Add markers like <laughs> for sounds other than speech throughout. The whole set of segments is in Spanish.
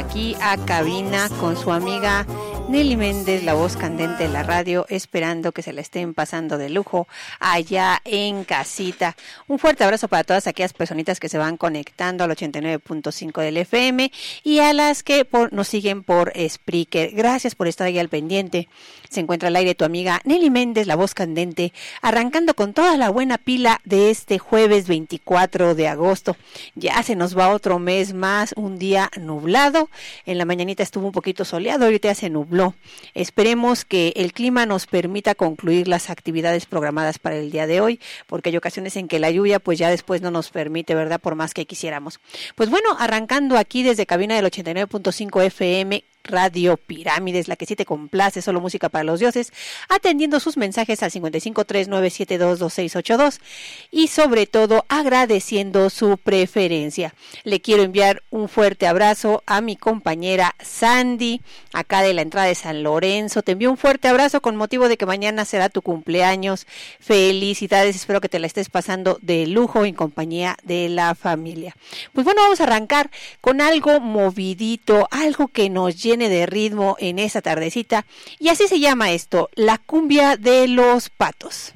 Aquí a cabina con su amiga Nelly Méndez, la voz candente de la radio, esperando que se la estén pasando de lujo allá en casita. Un fuerte abrazo para todas aquellas personitas que se van conectando al 89.5 del FM y a las que por, nos siguen por Spreaker. Gracias por estar ahí al pendiente. Se encuentra al aire tu amiga Nelly Méndez, la voz candente, arrancando con toda la buena pila de este jueves 24 de agosto. Ya se nos va otro mes más, un día nublado. En la mañanita estuvo un poquito soleado, ahorita ya se nubló. Esperemos que el clima nos permita concluir las actividades programadas para el día de hoy, porque hay ocasiones en que la lluvia pues ya después no nos permite, ¿verdad? Por más que quisiéramos. Pues bueno, arrancando aquí desde cabina del 89.5 FM Radio Pirámides, la que sí te complace, solo música para los dioses, atendiendo sus mensajes al 5539722682 y sobre todo agradeciendo su preferencia. Le quiero enviar un fuerte abrazo a mi compañera Sandy, acá de la entrada de San Lorenzo. Te envío un fuerte abrazo con motivo de que mañana será tu cumpleaños. Felicidades, espero que te la estés pasando de lujo en compañía de la familia. Pues bueno, vamos a arrancar con algo movidito, algo que nos llene de ritmo en esa tardecita. Y así se llama esto, la cumbia de los patos.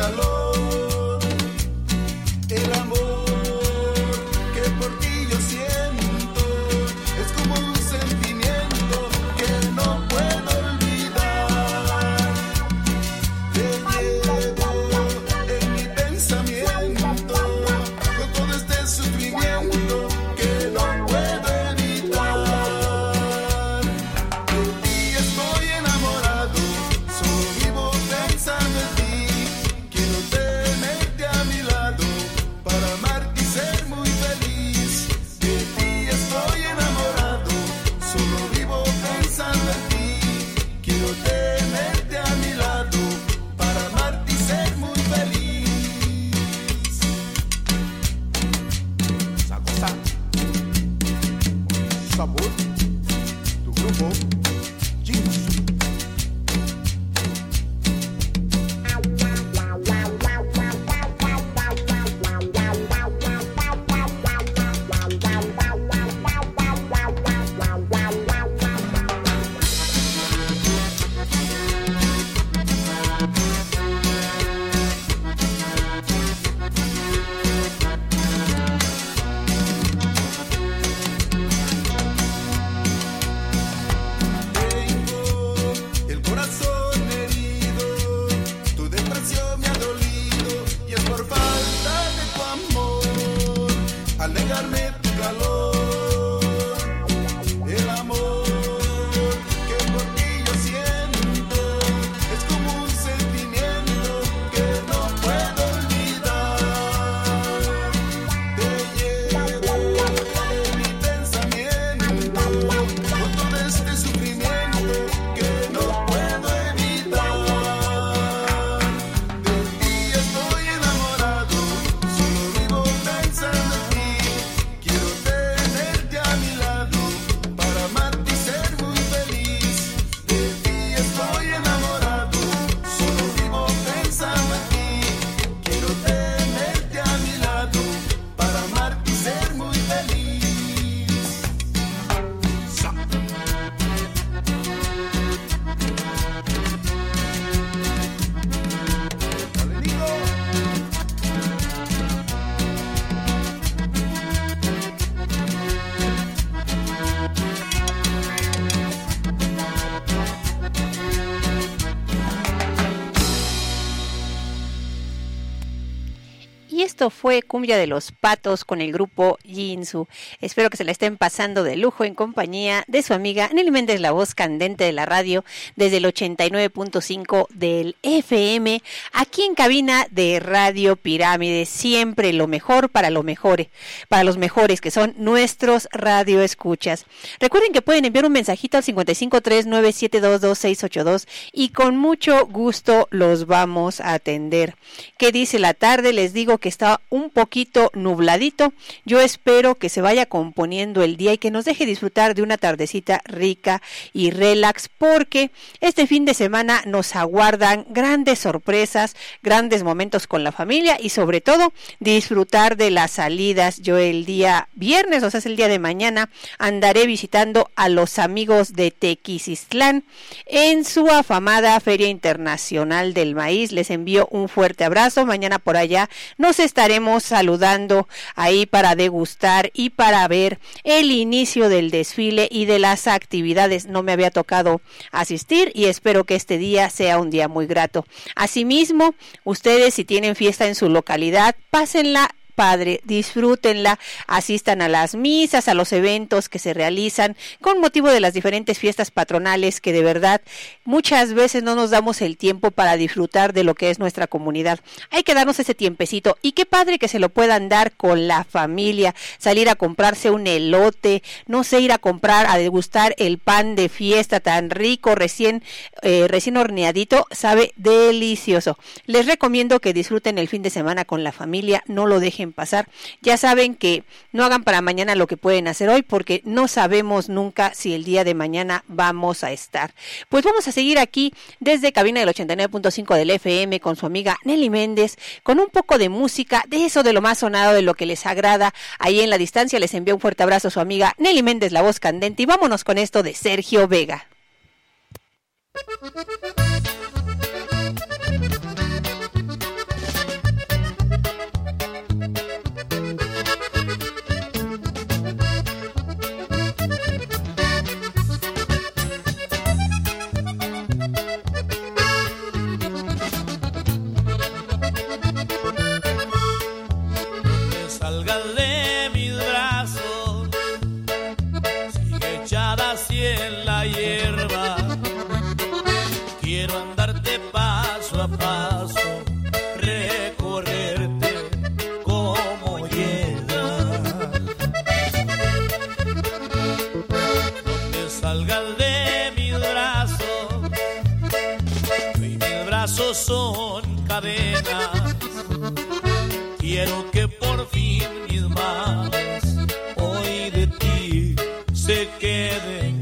calor. Esto fue Cumbia de los Patos con el grupo Jinsu. Espero que se la estén pasando de lujo en compañía de su amiga Nelly Méndez, la voz candente de la radio, desde el 89.5 del FM, aquí en cabina de Radio Pirámide. Siempre lo mejor para lo mejor, para los mejores que son nuestros radioescuchas. Recuerden que pueden enviar un mensajito al 5539722682 y con mucho gusto los vamos a atender. ¿Qué dice la tarde? Les digo que está un poquito nubladito. Yo espero que se vaya componiendo el día y que nos deje disfrutar de una tardecita rica y relax porque este fin de semana nos aguardan grandes sorpresas, grandes momentos con la familia y sobre todo disfrutar de las salidas. Yo el día viernes, o sea, es el día de mañana, andaré visitando a los amigos de Tequisistlán en su afamada Feria Internacional del Maíz. Les envío un fuerte abrazo. Mañana por allá nos estaremos saludando ahí para degustar y para ver el inicio del desfile y de las actividades. No me había tocado asistir y espero que este día sea un día muy grato. Asimismo, ustedes si tienen fiesta en su localidad, pásenla padre, disfrútenla, asistan a las misas, a los eventos que se realizan con motivo de las diferentes fiestas patronales que de verdad muchas veces no nos damos el tiempo para disfrutar de lo que es nuestra comunidad. Hay que darnos ese tiempecito y qué padre que se lo puedan dar con la familia, salir a comprarse un elote, no sé, ir a comprar, a degustar el pan de fiesta tan rico, recién, eh, recién horneadito, sabe delicioso. Les recomiendo que disfruten el fin de semana con la familia, no lo dejen pasar. Ya saben que no hagan para mañana lo que pueden hacer hoy porque no sabemos nunca si el día de mañana vamos a estar. Pues vamos a seguir aquí desde cabina del 89.5 del FM con su amiga Nelly Méndez con un poco de música, de eso de lo más sonado, de lo que les agrada. Ahí en la distancia les envío un fuerte abrazo a su amiga Nelly Méndez, la voz candente y vámonos con esto de Sergio Vega. fin mis más. Hoy de ti se quede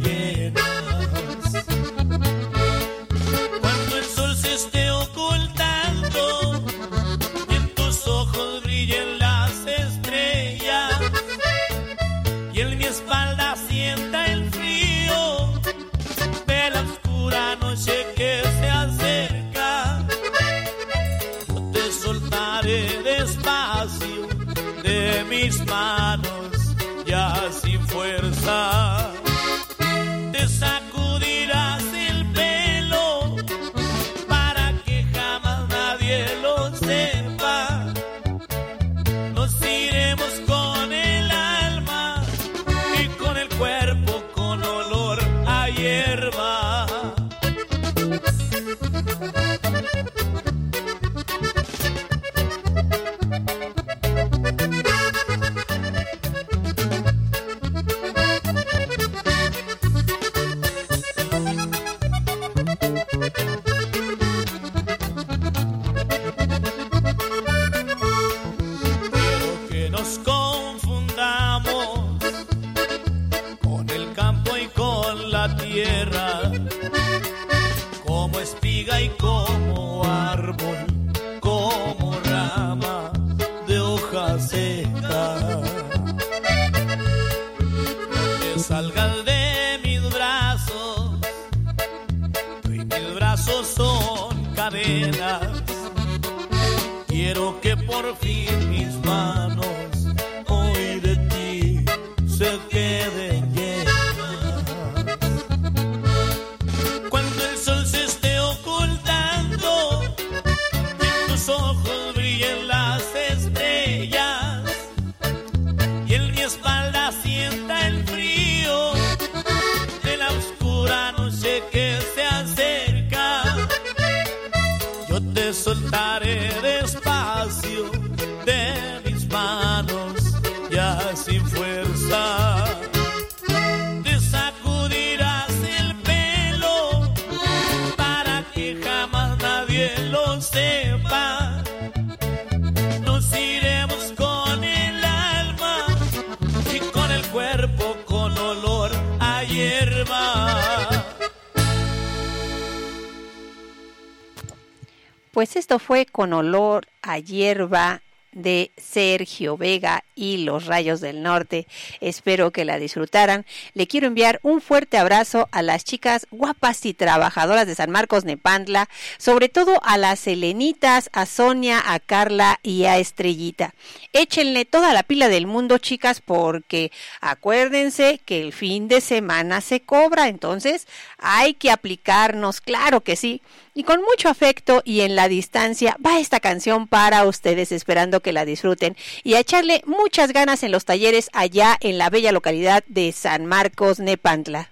de Sergio Vega y los Rayos del Norte. Espero que la disfrutaran. Le quiero enviar un fuerte abrazo a las chicas guapas y trabajadoras de San Marcos Nepantla, sobre todo a las Selenitas, a Sonia, a Carla y a Estrellita. Échenle toda la pila del mundo, chicas, porque acuérdense que el fin de semana se cobra, entonces hay que aplicarnos, claro que sí. Y con mucho afecto y en la distancia va esta canción para ustedes, esperando que la disfruten y a echarle muchas ganas en los talleres allá en la bella localidad de San Marcos, Nepantla.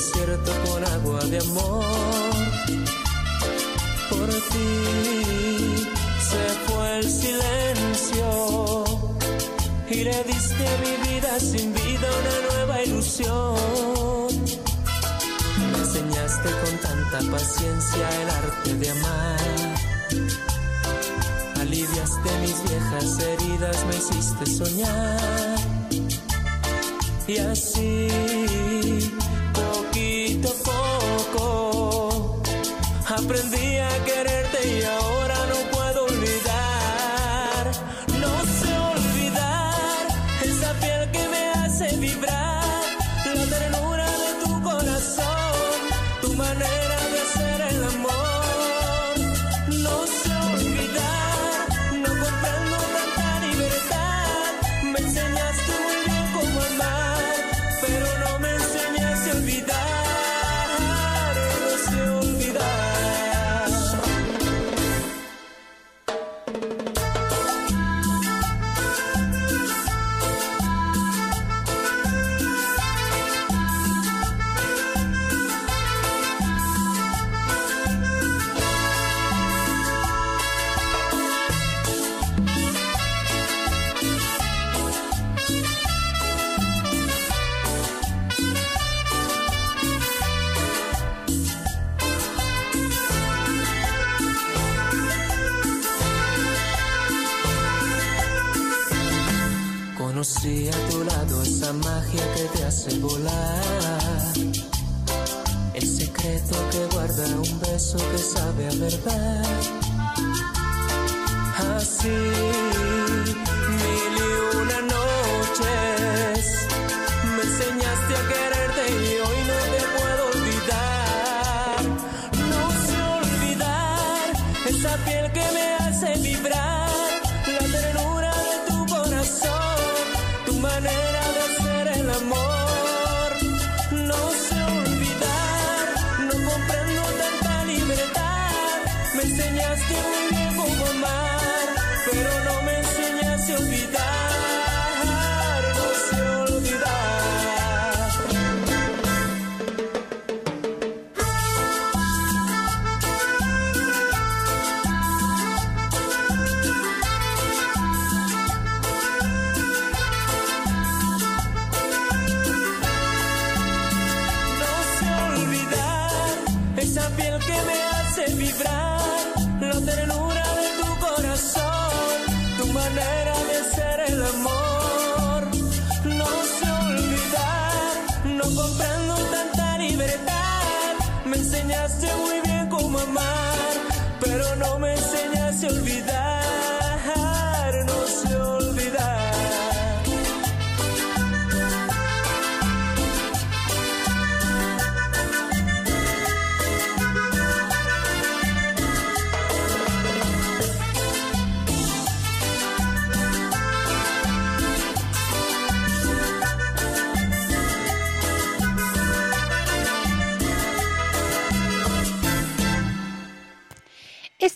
Desierto con agua de amor. Por ti se fue el silencio y le diste a mi vida sin vida una nueva ilusión. Me enseñaste con tanta paciencia el arte de amar. Aliviaste mis viejas heridas, me hiciste soñar. Y así, poco, aprendí a quererte y ahora Conocí a tu lado esa magia que te hace volar. El secreto que guarda un beso que sabe a verdad. Así,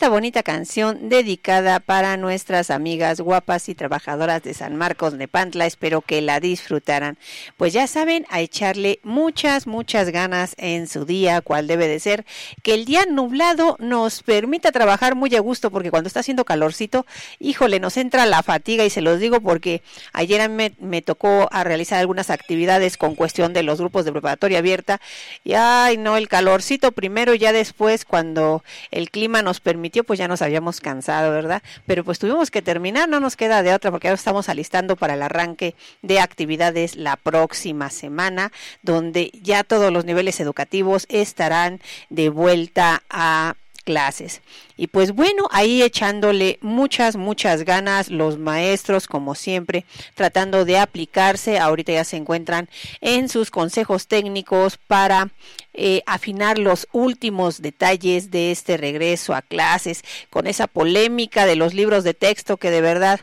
bonita canción dedicada para nuestras amigas guapas y trabajadoras de San Marcos Nepantla. Espero que la disfrutaran. Pues ya saben, a echarle muchas, muchas ganas en su día, cual debe de ser, que el día nublado nos permita trabajar muy a gusto, porque cuando está haciendo calorcito, híjole, nos entra la fatiga y se los digo porque ayer me, me tocó a realizar algunas actividades con cuestión de los grupos de preparatoria abierta y ay no, el calorcito primero, ya después cuando el clima nos pues ya nos habíamos cansado, ¿verdad? Pero pues tuvimos que terminar, no nos queda de otra, porque ahora estamos alistando para el arranque de actividades la próxima semana, donde ya todos los niveles educativos estarán de vuelta a clases. Y pues bueno, ahí echándole muchas, muchas ganas los maestros, como siempre, tratando de aplicarse. Ahorita ya se encuentran en sus consejos técnicos para eh, afinar los últimos detalles de este regreso a clases, con esa polémica de los libros de texto que de verdad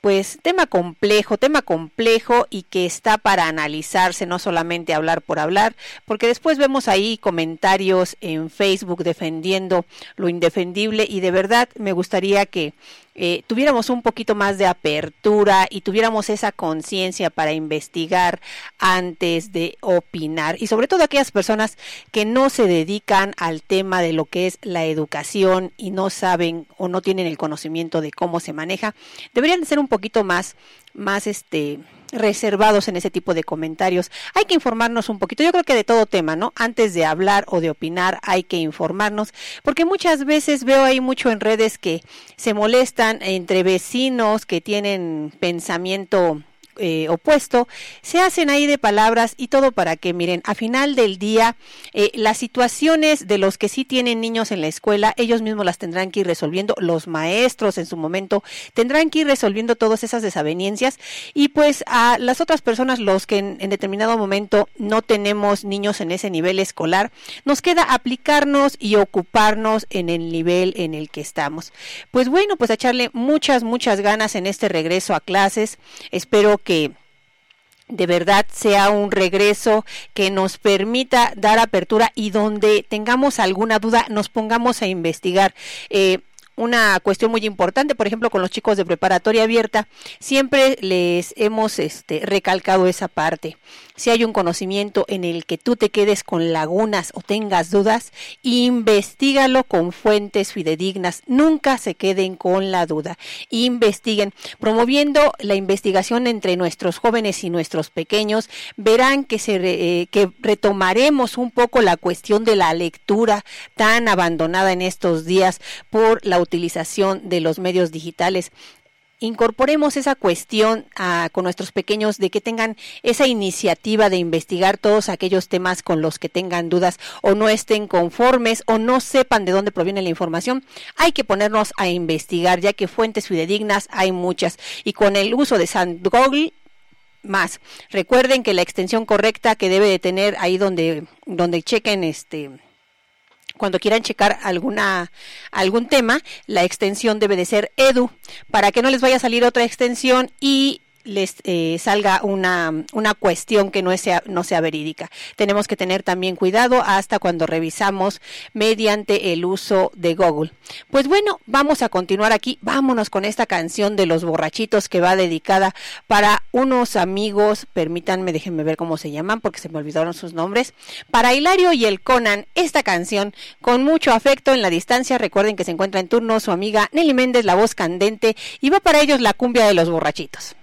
pues tema complejo, tema complejo y que está para analizarse, no solamente hablar por hablar, porque después vemos ahí comentarios en Facebook defendiendo lo indefendible y de verdad me gustaría que eh, tuviéramos un poquito más de apertura y tuviéramos esa conciencia para investigar antes de opinar. Y sobre todo aquellas personas que no se dedican al tema de lo que es la educación y no saben o no tienen el conocimiento de cómo se maneja, deberían ser un poquito más, más este, reservados en ese tipo de comentarios. Hay que informarnos un poquito, yo creo que de todo tema, ¿no? Antes de hablar o de opinar hay que informarnos, porque muchas veces veo ahí mucho en redes que se molestan entre vecinos que tienen pensamiento eh, opuesto, se hacen ahí de palabras y todo para que, miren, a final del día, eh, las situaciones de los que sí tienen niños en la escuela, ellos mismos las tendrán que ir resolviendo, los maestros en su momento tendrán que ir resolviendo todas esas desavenencias y pues a las otras personas, los que en, en determinado momento no tenemos niños en ese nivel escolar, nos queda aplicarnos y ocuparnos en el nivel en el que estamos. Pues bueno, pues a echarle muchas, muchas ganas en este regreso a clases. Espero que de verdad sea un regreso que nos permita dar apertura y donde tengamos alguna duda nos pongamos a investigar. Eh, una cuestión muy importante, por ejemplo, con los chicos de preparatoria abierta, siempre les hemos este, recalcado esa parte. Si hay un conocimiento en el que tú te quedes con lagunas o tengas dudas, investigalo con fuentes fidedignas. Nunca se queden con la duda. Investiguen. Promoviendo la investigación entre nuestros jóvenes y nuestros pequeños, verán que, eh, que retomaremos un poco la cuestión de la lectura tan abandonada en estos días por la utilización de los medios digitales incorporemos esa cuestión ah, con nuestros pequeños de que tengan esa iniciativa de investigar todos aquellos temas con los que tengan dudas o no estén conformes o no sepan de dónde proviene la información. Hay que ponernos a investigar ya que fuentes fidedignas hay muchas y con el uso de San Google más. Recuerden que la extensión correcta que debe de tener ahí donde donde chequen este cuando quieran checar alguna algún tema, la extensión debe de ser edu. Para que no les vaya a salir otra extensión y les eh, salga una, una cuestión que no sea, no sea verídica. Tenemos que tener también cuidado hasta cuando revisamos mediante el uso de Google. Pues bueno, vamos a continuar aquí. Vámonos con esta canción de los borrachitos que va dedicada para unos amigos. Permítanme, déjenme ver cómo se llaman porque se me olvidaron sus nombres. Para Hilario y el Conan, esta canción con mucho afecto en la distancia. Recuerden que se encuentra en turno su amiga Nelly Méndez, la voz candente, y va para ellos la cumbia de los borrachitos.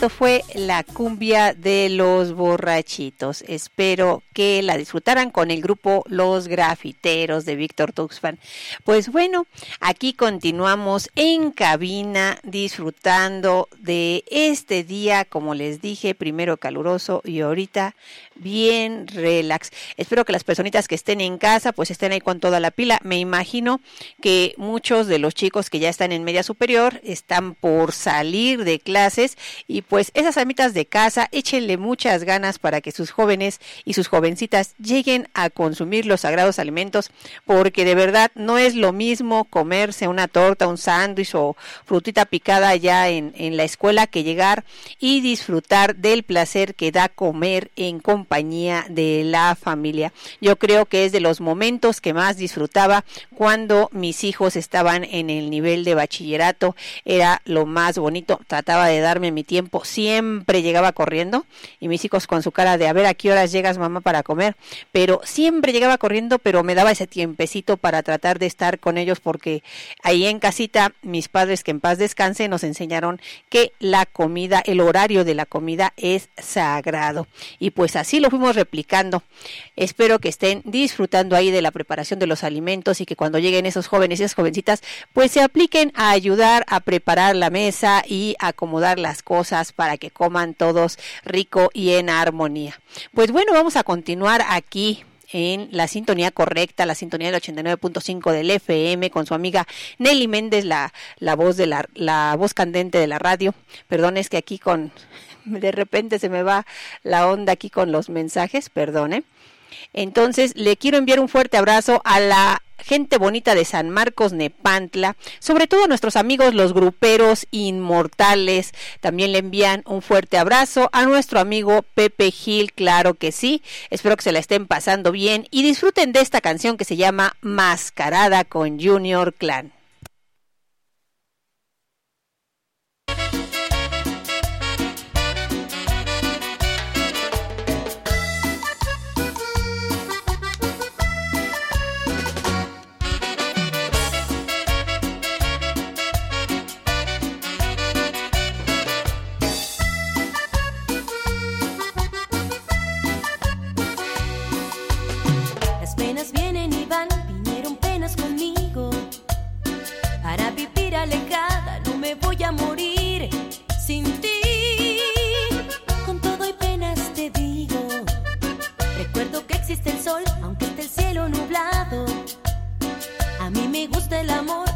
Esto fue la cumbia de los borrachitos. Espero que la disfrutaran con el grupo Los Grafiteros de Víctor Tuxpan. Pues bueno, aquí continuamos en cabina disfrutando de este día, como les dije, primero caluroso y ahorita bien relax. Espero que las personitas que estén en casa pues estén ahí con toda la pila. Me imagino que muchos de los chicos que ya están en media superior están por salir de clases y pues esas amitas de casa échenle muchas ganas para que sus jóvenes y sus jovencitas lleguen a consumir los sagrados alimentos porque de verdad no es lo mismo comerse una torta, un sándwich o frutita picada ya en, en la escuela que llegar y disfrutar del placer que da comer en compañía de la familia. Yo creo que es de los momentos que más disfrutaba cuando mis hijos estaban en el nivel de bachillerato. Era lo más bonito. Trataba de darme mi tiempo. Siempre llegaba corriendo y mis hijos con su cara de a ver a qué horas llegas mamá para comer. Pero siempre llegaba corriendo, pero me daba ese tiempecito para tratar de estar con ellos porque ahí en casita mis padres que en paz descanse nos enseñaron que la comida, el horario de la comida es sagrado. Y pues así lo fuimos replicando. Espero que estén disfrutando ahí de la preparación de los alimentos y que cuando lleguen esos jóvenes y esas jovencitas, pues se apliquen a ayudar a preparar la mesa y acomodar las cosas para que coman todos rico y en armonía. Pues bueno, vamos a continuar aquí en la sintonía correcta, la sintonía del 89.5 del FM con su amiga Nelly Méndez, la, la voz de la, la voz candente de la radio. Perdón, es que aquí con <laughs> de repente se me va la onda aquí con los mensajes, perdone. Entonces, le quiero enviar un fuerte abrazo a la gente bonita de San Marcos Nepantla, sobre todo a nuestros amigos los gruperos inmortales. También le envían un fuerte abrazo a nuestro amigo Pepe Gil, claro que sí. Espero que se la estén pasando bien y disfruten de esta canción que se llama Mascarada con Junior Clan. Me voy a morir sin ti. Con todo y penas te digo. Recuerdo que existe el sol, aunque esté el cielo nublado. A mí me gusta el amor,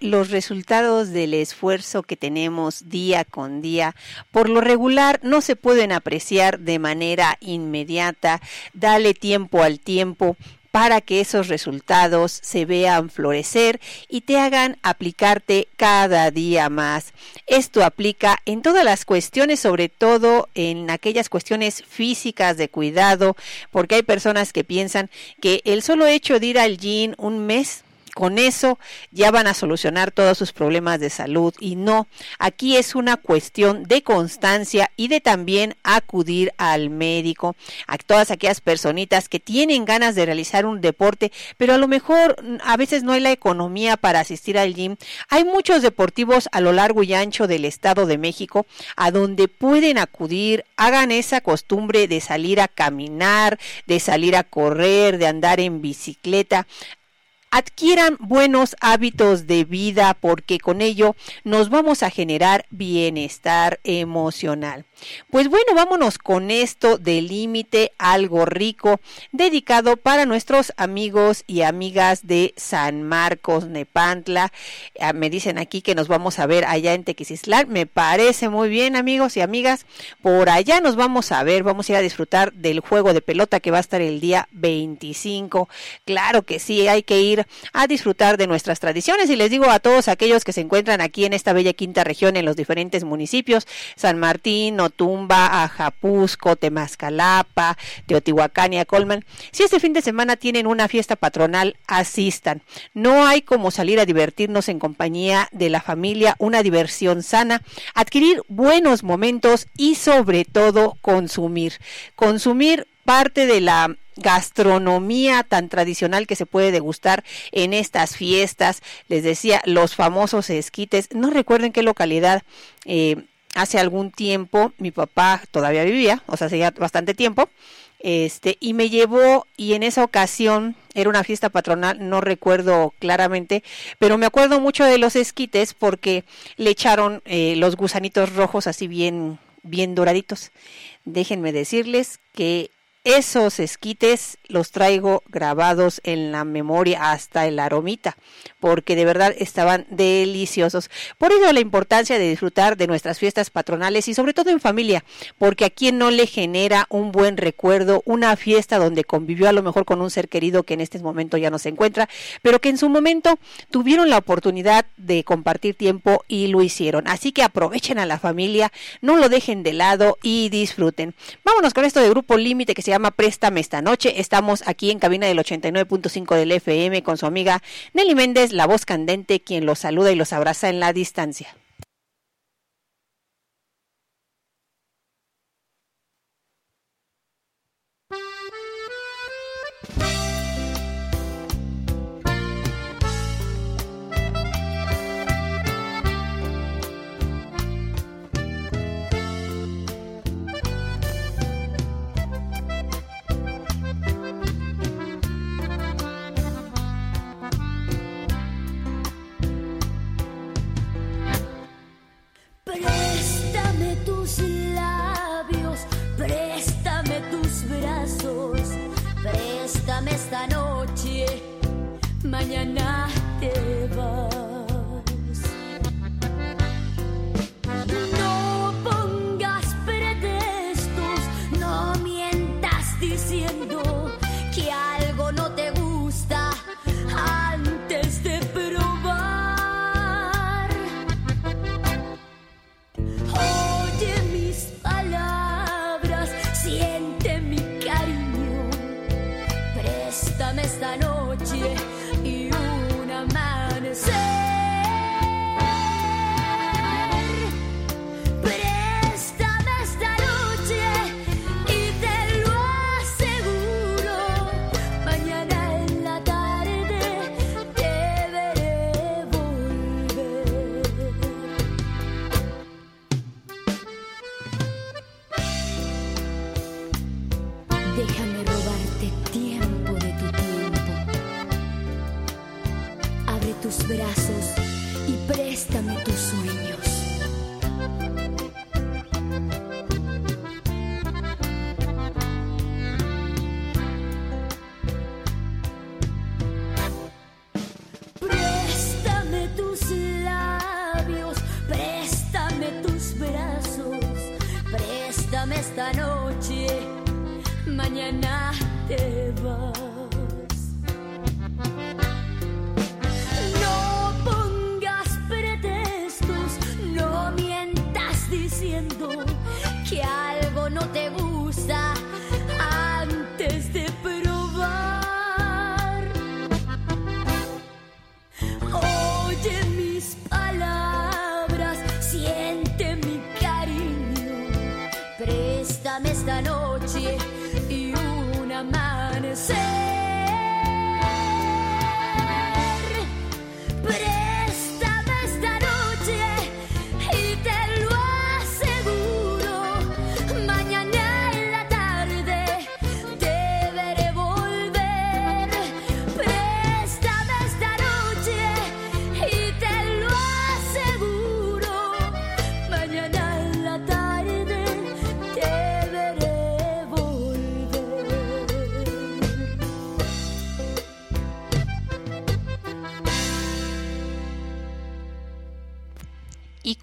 los resultados del esfuerzo que tenemos día con día, por lo regular, no se pueden apreciar de manera inmediata. Dale tiempo al tiempo para que esos resultados se vean florecer y te hagan aplicarte cada día más. Esto aplica en todas las cuestiones, sobre todo en aquellas cuestiones físicas de cuidado, porque hay personas que piensan que el solo hecho de ir al gym un mes con eso ya van a solucionar todos sus problemas de salud y no, aquí es una cuestión de constancia y de también acudir al médico, a todas aquellas personitas que tienen ganas de realizar un deporte, pero a lo mejor a veces no hay la economía para asistir al gym. Hay muchos deportivos a lo largo y ancho del Estado de México a donde pueden acudir, hagan esa costumbre de salir a caminar, de salir a correr, de andar en bicicleta adquieran buenos hábitos de vida porque con ello nos vamos a generar bienestar emocional. Pues bueno, vámonos con esto de límite algo rico dedicado para nuestros amigos y amigas de San Marcos, Nepantla. Ah, me dicen aquí que nos vamos a ver allá en Tequisislán. Me parece muy bien, amigos y amigas. Por allá nos vamos a ver, vamos a ir a disfrutar del juego de pelota que va a estar el día 25. Claro que sí, hay que ir a disfrutar de nuestras tradiciones y les digo a todos aquellos que se encuentran aquí en esta bella quinta región en los diferentes municipios, San Martín, Tumba, Ajapusco, Temascalapa, Teotihuacán y Colman. Si este fin de semana tienen una fiesta patronal, asistan. No hay como salir a divertirnos en compañía de la familia, una diversión sana, adquirir buenos momentos y sobre todo consumir. Consumir parte de la gastronomía tan tradicional que se puede degustar en estas fiestas. Les decía, los famosos esquites. No recuerdo en qué localidad eh, hace algún tiempo mi papá todavía vivía, o sea, hacía bastante tiempo, este, y me llevó, y en esa ocasión era una fiesta patronal, no recuerdo claramente, pero me acuerdo mucho de los esquites porque le echaron eh, los gusanitos rojos así bien, bien doraditos. Déjenme decirles que esos esquites los traigo grabados en la memoria hasta el aromita, porque de verdad estaban deliciosos. Por ello la importancia de disfrutar de nuestras fiestas patronales y sobre todo en familia, porque a quien no le genera un buen recuerdo, una fiesta donde convivió a lo mejor con un ser querido que en este momento ya no se encuentra, pero que en su momento tuvieron la oportunidad de compartir tiempo y lo hicieron. Así que aprovechen a la familia, no lo dejen de lado y disfruten. Vámonos con esto de Grupo Límite que se llama Préstame esta noche. Estamos aquí en cabina del 89.5 del FM con su amiga Nelly Méndez, la voz candente, quien los saluda y los abraza en la distancia. Préstame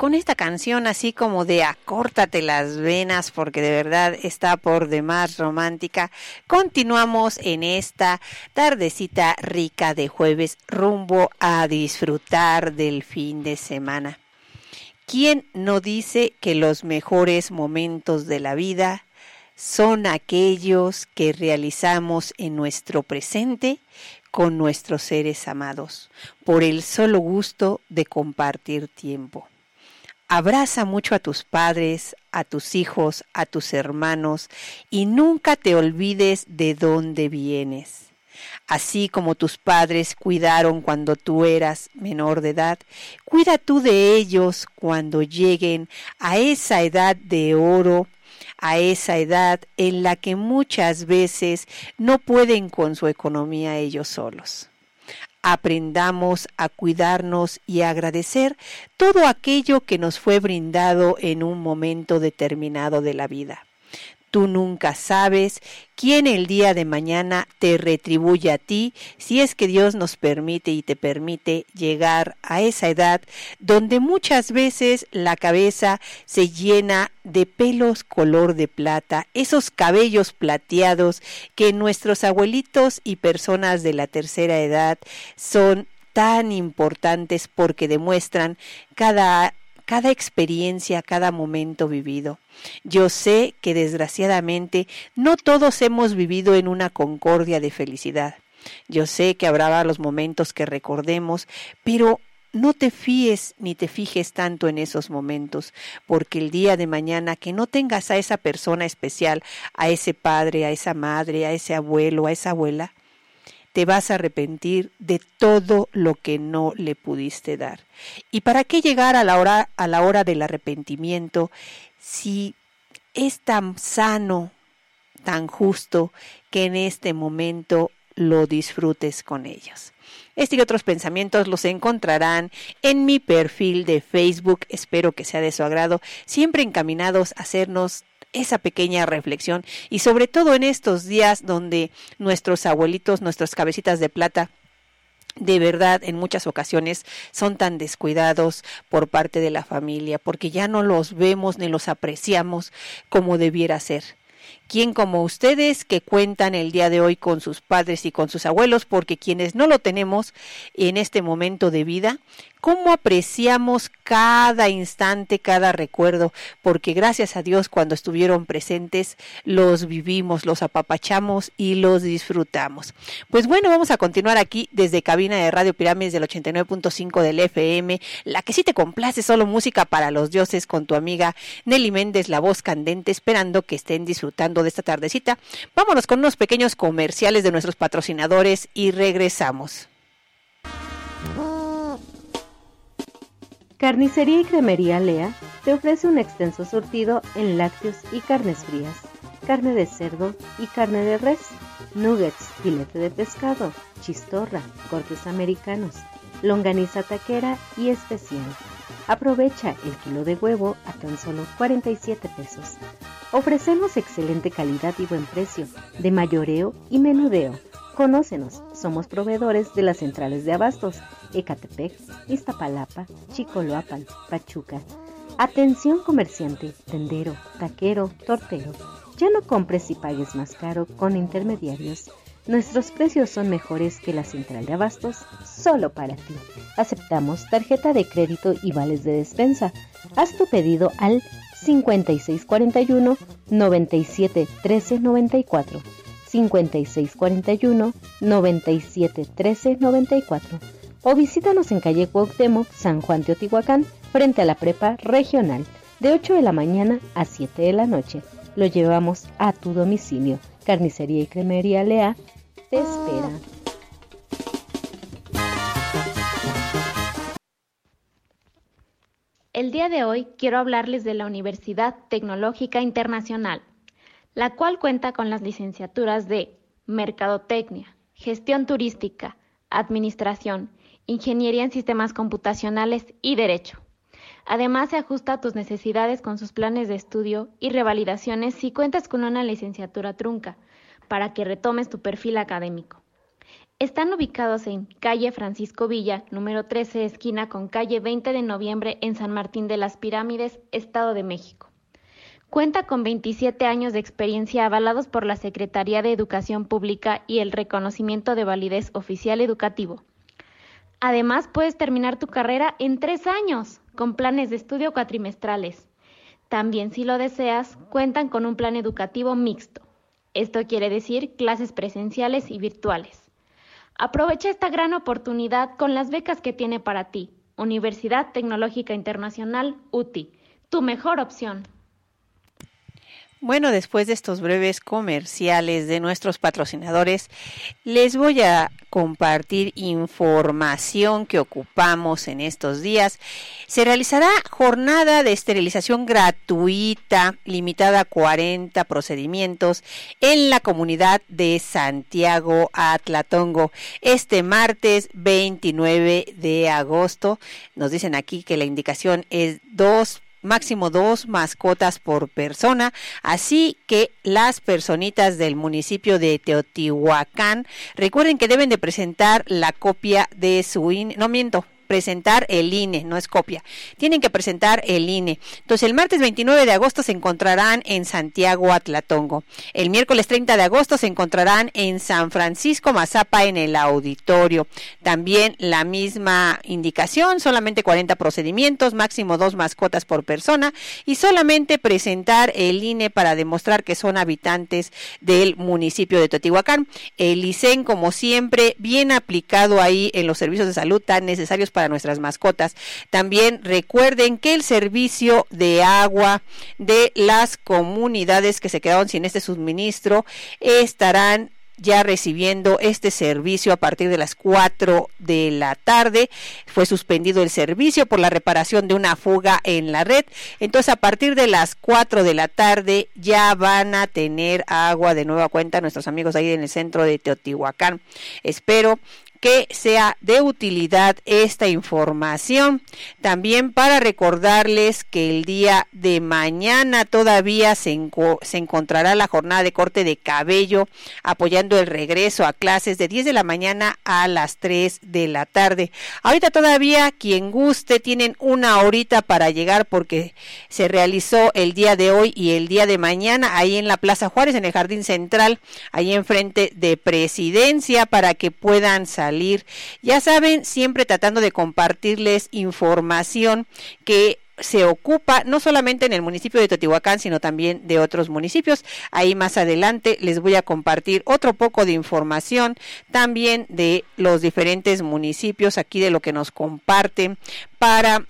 con esta canción así como de acórtate las venas porque de verdad está por demás romántica, continuamos en esta tardecita rica de jueves rumbo a disfrutar del fin de semana. ¿Quién no dice que los mejores momentos de la vida son aquellos que realizamos en nuestro presente con nuestros seres amados, por el solo gusto de compartir tiempo? Abraza mucho a tus padres, a tus hijos, a tus hermanos y nunca te olvides de dónde vienes. Así como tus padres cuidaron cuando tú eras menor de edad, cuida tú de ellos cuando lleguen a esa edad de oro, a esa edad en la que muchas veces no pueden con su economía ellos solos aprendamos a cuidarnos y a agradecer todo aquello que nos fue brindado en un momento determinado de la vida. Tú nunca sabes quién el día de mañana te retribuye a ti si es que Dios nos permite y te permite llegar a esa edad donde muchas veces la cabeza se llena de pelos color de plata, esos cabellos plateados que nuestros abuelitos y personas de la tercera edad son tan importantes porque demuestran cada cada experiencia, cada momento vivido. Yo sé que desgraciadamente no todos hemos vivido en una concordia de felicidad. Yo sé que habrá los momentos que recordemos, pero no te fíes ni te fijes tanto en esos momentos, porque el día de mañana que no tengas a esa persona especial, a ese padre, a esa madre, a ese abuelo, a esa abuela, te vas a arrepentir de todo lo que no le pudiste dar. ¿Y para qué llegar a la hora, a la hora del arrepentimiento si es tan sano, tan justo que en este momento lo disfrutes con ellos? Este y otros pensamientos los encontrarán en mi perfil de Facebook, espero que sea de su agrado, siempre encaminados a hacernos esa pequeña reflexión y sobre todo en estos días donde nuestros abuelitos, nuestras cabecitas de plata, de verdad en muchas ocasiones son tan descuidados por parte de la familia porque ya no los vemos ni los apreciamos como debiera ser. ¿Quién como ustedes que cuentan el día de hoy con sus padres y con sus abuelos? Porque quienes no lo tenemos en este momento de vida, ¿cómo apreciamos cada instante, cada recuerdo? Porque gracias a Dios cuando estuvieron presentes los vivimos, los apapachamos y los disfrutamos. Pues bueno, vamos a continuar aquí desde cabina de Radio Pirámides del 89.5 del FM, la que sí te complace solo música para los dioses con tu amiga Nelly Méndez, la voz candente, esperando que estén disfrutando de esta tardecita. Vámonos con unos pequeños comerciales de nuestros patrocinadores y regresamos. Carnicería y Cremería Lea te ofrece un extenso surtido en lácteos y carnes frías, carne de cerdo y carne de res, nuggets, filete de pescado, chistorra, cortes americanos, longaniza taquera y especial. Aprovecha el kilo de huevo a tan solo 47 pesos. Ofrecemos excelente calidad y buen precio, de mayoreo y menudeo. Conócenos, somos proveedores de las centrales de abastos, Ecatepec, Iztapalapa, Chicoloapan, Pachuca. Atención comerciante, tendero, taquero, tortero. Ya no compres y pagues más caro con intermediarios. Nuestros precios son mejores que la central de abastos, solo para ti. Aceptamos tarjeta de crédito y vales de despensa. Haz tu pedido al 5641 97 13 94. 5641 97 13 94 o visítanos en calle Cuauhtémoc, San Juan Teotihuacán, frente a la prepa regional, de 8 de la mañana a 7 de la noche. Lo llevamos a tu domicilio. Carnicería y Cremería Lea te espera. El día de hoy quiero hablarles de la Universidad Tecnológica Internacional, la cual cuenta con las licenciaturas de Mercadotecnia, Gestión Turística, Administración, Ingeniería en Sistemas Computacionales y Derecho. Además, se ajusta a tus necesidades con sus planes de estudio y revalidaciones si cuentas con una licenciatura trunca, para que retomes tu perfil académico. Están ubicados en calle Francisco Villa, número 13, esquina con calle 20 de noviembre en San Martín de las Pirámides, Estado de México. Cuenta con 27 años de experiencia avalados por la Secretaría de Educación Pública y el reconocimiento de validez oficial educativo. Además, puedes terminar tu carrera en tres años, con planes de estudio cuatrimestrales. También, si lo deseas, cuentan con un plan educativo mixto. Esto quiere decir clases presenciales y virtuales. Aprovecha esta gran oportunidad con las becas que tiene para ti. Universidad Tecnológica Internacional UTI, tu mejor opción. Bueno, después de estos breves comerciales de nuestros patrocinadores, les voy a compartir información que ocupamos en estos días. Se realizará jornada de esterilización gratuita, limitada a 40 procedimientos en la comunidad de Santiago Atlatongo. Este martes 29 de agosto, nos dicen aquí que la indicación es dos máximo dos mascotas por persona, así que las personitas del municipio de Teotihuacán recuerden que deben de presentar la copia de su no miento, presentar el INE, no es copia. Tienen que presentar el INE. Entonces, el martes 29 de agosto se encontrarán en Santiago Atlatongo. El miércoles 30 de agosto se encontrarán en San Francisco Mazapa en el auditorio. También la misma indicación, solamente 40 procedimientos, máximo dos mascotas por persona y solamente presentar el INE para demostrar que son habitantes del municipio de Teotihuacán. El ICEN, como siempre, bien aplicado ahí en los servicios de salud tan necesarios para nuestras mascotas. También recuerden que el servicio de agua de las comunidades que se quedaron sin este suministro estarán ya recibiendo este servicio a partir de las 4 de la tarde. Fue suspendido el servicio por la reparación de una fuga en la red. Entonces, a partir de las 4 de la tarde ya van a tener agua de nueva cuenta nuestros amigos ahí en el centro de Teotihuacán. Espero que sea de utilidad esta información. También para recordarles que el día de mañana todavía se, encontrará la jornada de corte de cabello apoyando el regreso a clases de 10 de la mañana a las 3 de la tarde. Ahorita todavía quien guste tienen una horita para llegar porque se realizó el día de hoy y el día de mañana ahí en la Plaza Juárez en el Jardín Central, ahí enfrente de Presidencia para que puedan salir ya saben, siempre tratando de compartirles información que se ocupa no solamente en el municipio de Totihuacán, sino también de otros municipios. Ahí más adelante les voy a compartir otro poco de información también de los diferentes municipios aquí de lo que nos comparten para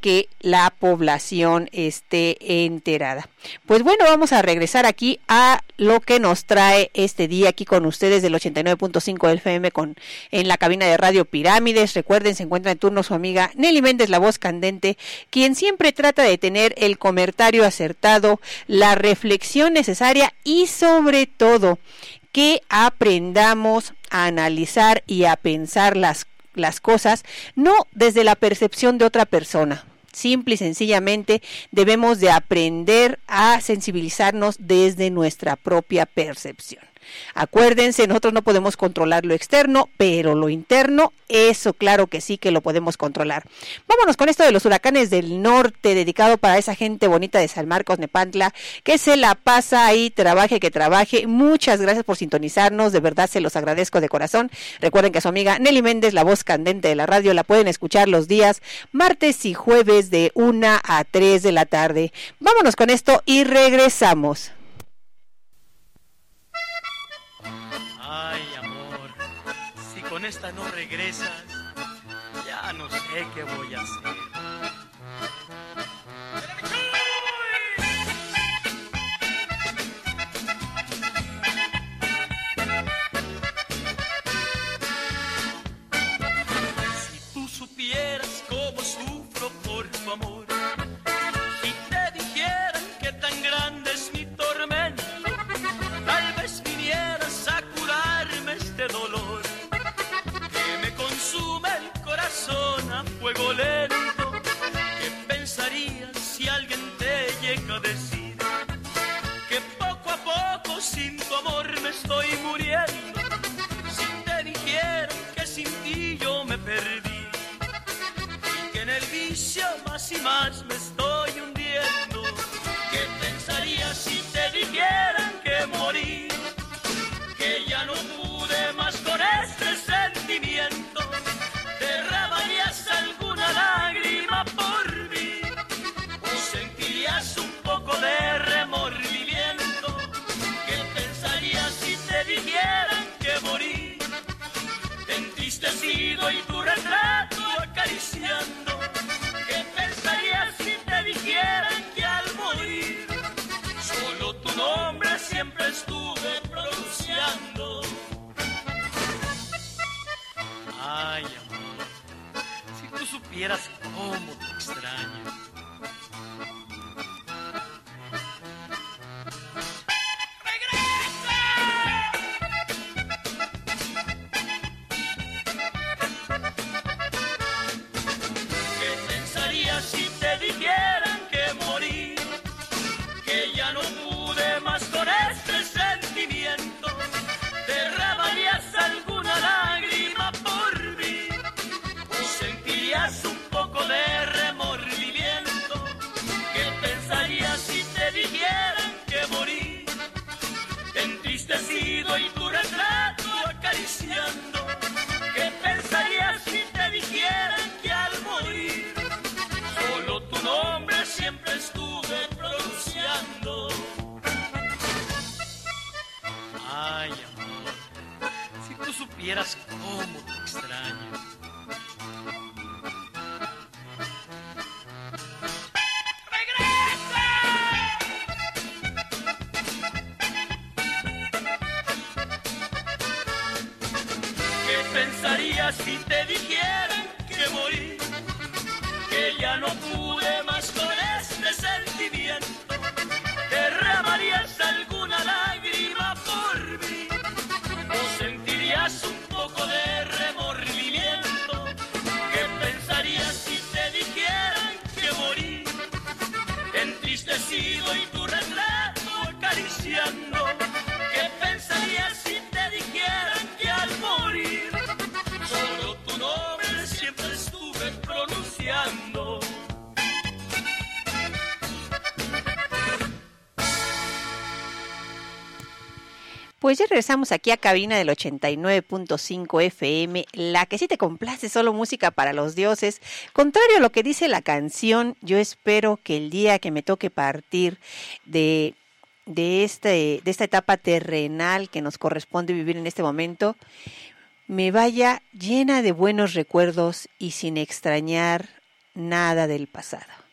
que la población esté enterada. Pues bueno, vamos a regresar aquí a lo que nos trae este día aquí con ustedes del 89.5 FM con en la cabina de Radio Pirámides. Recuerden, se encuentra en turno su amiga Nelly Méndez, la voz candente, quien siempre trata de tener el comentario acertado, la reflexión necesaria y sobre todo que aprendamos a analizar y a pensar las las cosas no desde la percepción de otra persona. Simple y sencillamente debemos de aprender a sensibilizarnos desde nuestra propia percepción. Acuérdense, nosotros no podemos controlar lo externo, pero lo interno, eso claro que sí que lo podemos controlar. Vámonos con esto de los huracanes del norte, dedicado para esa gente bonita de San Marcos, Nepantla, que se la pasa ahí, trabaje, que trabaje. Muchas gracias por sintonizarnos, de verdad se los agradezco de corazón. Recuerden que su amiga Nelly Méndez, la voz candente de la radio, la pueden escuchar los días martes y jueves de 1 a 3 de la tarde. Vámonos con esto y regresamos. Esta no regresas, ya no sé qué voy a hacer. Pues ya regresamos aquí a cabina del 89.5 FM, la que sí te complace solo música para los dioses. Contrario a lo que dice la canción, yo espero que el día que me toque partir de, de, este, de esta etapa terrenal que nos corresponde vivir en este momento, me vaya llena de buenos recuerdos y sin extrañar nada del pasado.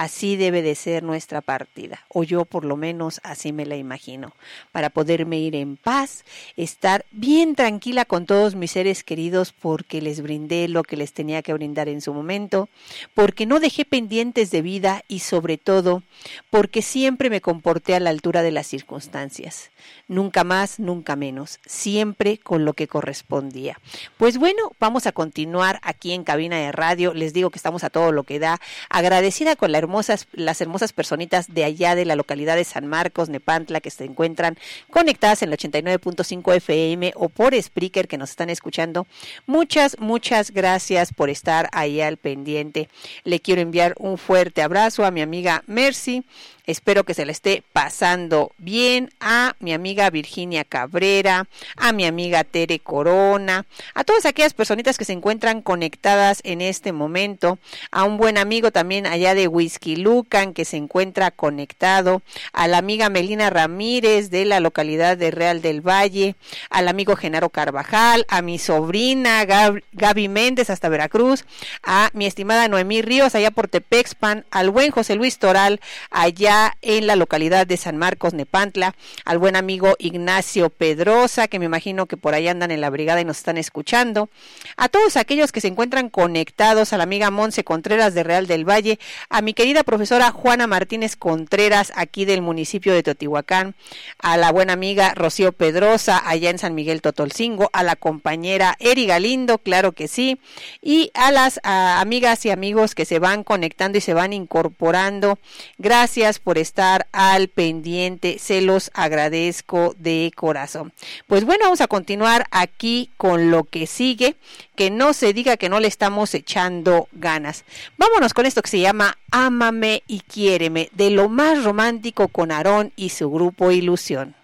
Así debe de ser nuestra partida, o yo por lo menos así me la imagino, para poderme ir en paz, estar bien tranquila con todos mis seres queridos porque les brindé lo que les tenía que brindar en su momento, porque no dejé pendientes de vida y sobre todo porque siempre me comporté a la altura de las circunstancias. Nunca más, nunca menos, siempre con lo que correspondía. Pues bueno, vamos a continuar aquí en cabina de radio, les digo que estamos a todo lo que da, agradecida con la hermosa hermosas, las hermosas personitas de allá de la localidad de San Marcos, Nepantla, que se encuentran conectadas en el 89.5 FM o por Spreaker que nos están escuchando. Muchas, muchas gracias por estar ahí al pendiente. Le quiero enviar un fuerte abrazo a mi amiga Mercy. Espero que se le esté pasando bien a mi amiga Virginia Cabrera, a mi amiga Tere Corona, a todas aquellas personitas que se encuentran conectadas en este momento, a un buen amigo también allá de Whisky Lucan que se encuentra conectado, a la amiga Melina Ramírez de la localidad de Real del Valle, al amigo Genaro Carvajal, a mi sobrina Gab- Gaby Méndez hasta Veracruz, a mi estimada Noemí Ríos allá por Tepexpan, al buen José Luis Toral allá en la localidad de San Marcos, Nepantla, al buen amigo Ignacio Pedrosa, que me imagino que por ahí andan en la brigada y nos están escuchando, a todos aquellos que se encuentran conectados, a la amiga Monse Contreras de Real del Valle, a mi querida profesora Juana Martínez Contreras, aquí del municipio de Teotihuacán, a la buena amiga Rocío Pedrosa, allá en San Miguel Totolcingo, a la compañera Eri Galindo, claro que sí, y a las amigas y amigos que se van conectando y se van incorporando. Gracias por estar al pendiente, se los agradezco de corazón. Pues bueno, vamos a continuar aquí con lo que sigue, que no se diga que no le estamos echando ganas. Vámonos con esto que se llama Ámame y quiéreme, de lo más romántico con Aarón y su grupo Ilusión.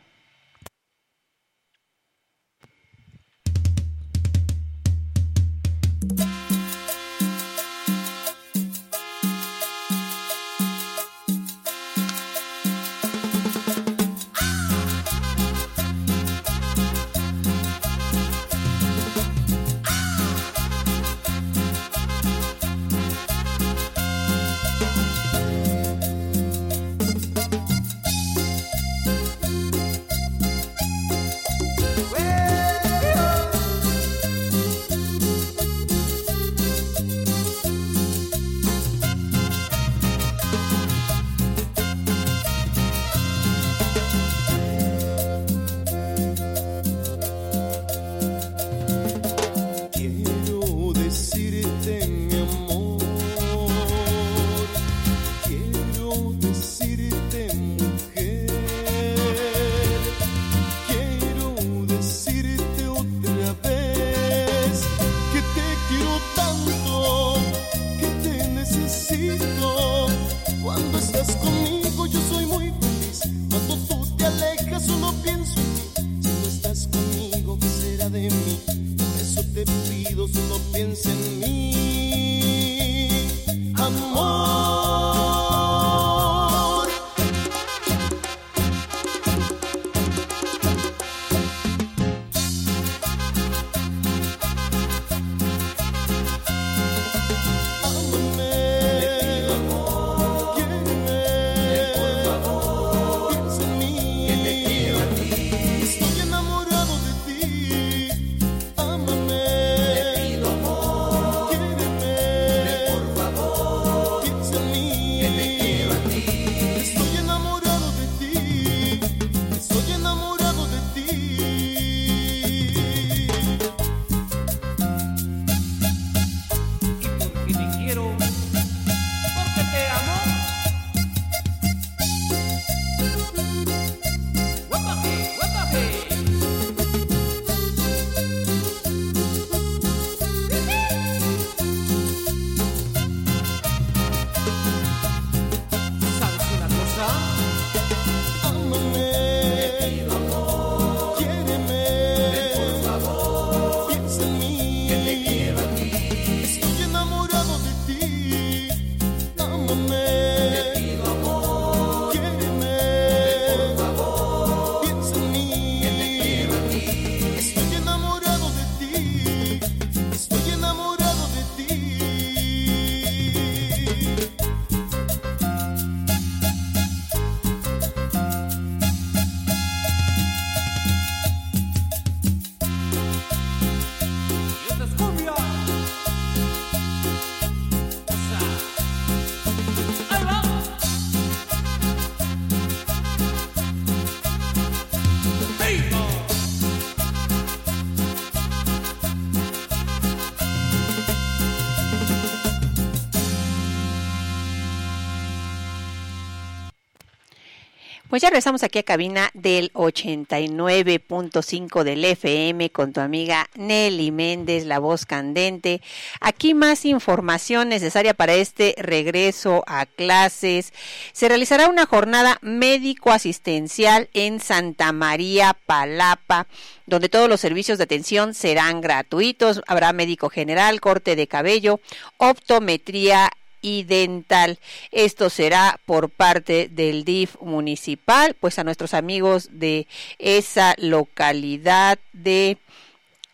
Pues ya regresamos aquí a cabina del 89.5 del FM con tu amiga Nelly Méndez, la voz candente. Aquí más información necesaria para este regreso a clases. Se realizará una jornada médico-asistencial en Santa María Palapa donde todos los servicios de atención serán gratuitos. Habrá médico general, corte de cabello, optometría y dental. Esto será por parte del DIF municipal, pues a nuestros amigos de esa localidad de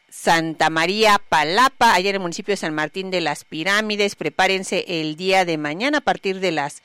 Santa María Palapa, allá en el municipio de San Martín de las Pirámides. Prepárense el día de mañana a partir de las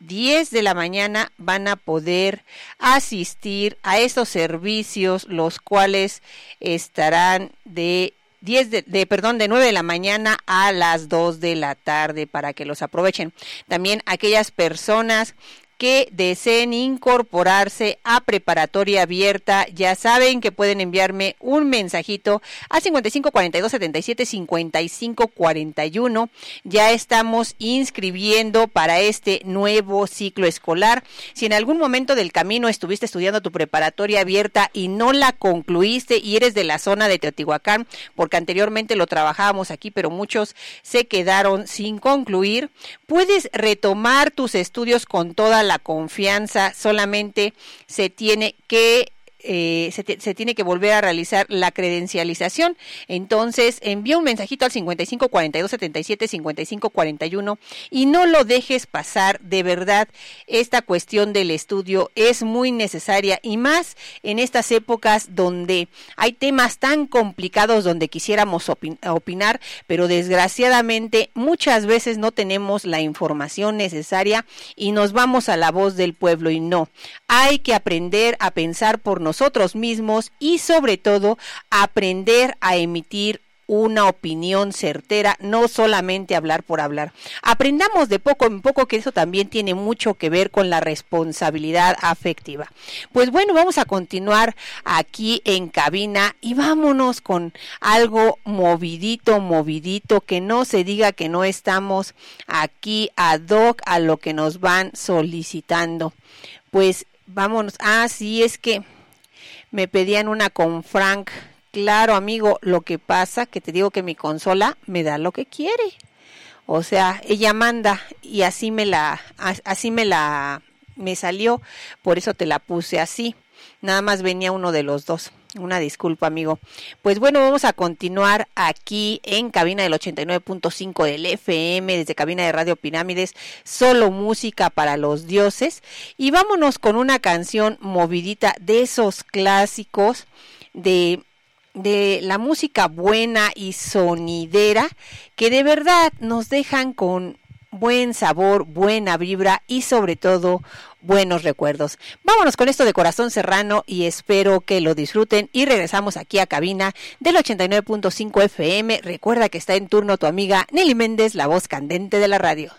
10 de la mañana van a poder asistir a estos servicios, los cuales estarán de 10 de, de, perdón, de 9 de la mañana a las 2 de la tarde para que los aprovechen. También aquellas personas que deseen incorporarse a preparatoria abierta, ya saben que pueden enviarme un mensajito a 55 42 77 55 41. Ya estamos inscribiendo para este nuevo ciclo escolar. Si en algún momento del camino estuviste estudiando tu preparatoria abierta y no la concluiste y eres de la zona de Teotihuacán, porque anteriormente lo trabajábamos aquí, pero muchos se quedaron sin concluir, puedes retomar tus estudios con toda la confianza, solamente se tiene que eh, se, tiene que volver a realizar la credencialización. Entonces, envía un mensajito al 55 42 77 55 41 y no lo dejes pasar. De verdad, esta cuestión del estudio es muy necesaria y más en estas épocas donde hay temas tan complicados donde quisiéramos opin opinar, pero desgraciadamente muchas veces no tenemos la información necesaria y nos vamos a la voz del pueblo y no. Hay que aprender a pensar por nosotros mismos y sobre todo aprender a emitir una opinión certera, no solamente hablar por hablar. Aprendamos de poco en poco que eso también tiene mucho que ver con la responsabilidad afectiva. Pues bueno, vamos a continuar aquí en cabina y vámonos con algo movidito, movidito, que no se diga que no estamos aquí ad hoc a lo que nos van solicitando. Pues vámonos. Ah, sí, es que me pedían una con Frank. Claro, amigo, lo que pasa que te digo que mi consola me da lo que quiere. O sea, ella manda y así me la así me la me salió, por eso te la puse así. Nada más venía uno de los dos. Una disculpa, amigo. Pues bueno, vamos a continuar aquí en cabina del 89.5 del FM, desde cabina de Radio Pirámides, solo música para los dioses. Y vámonos con una canción movidita de esos clásicos de de la música buena y sonidera que de verdad nos dejan con buen sabor, buena vibra y sobre todo buenos recuerdos. Vámonos con esto de Corazón Serrano y espero que lo disfruten y regresamos aquí a cabina del 89.5 FM. Recuerda que está en turno tu amiga Nelly Méndez, la voz candente de la radio.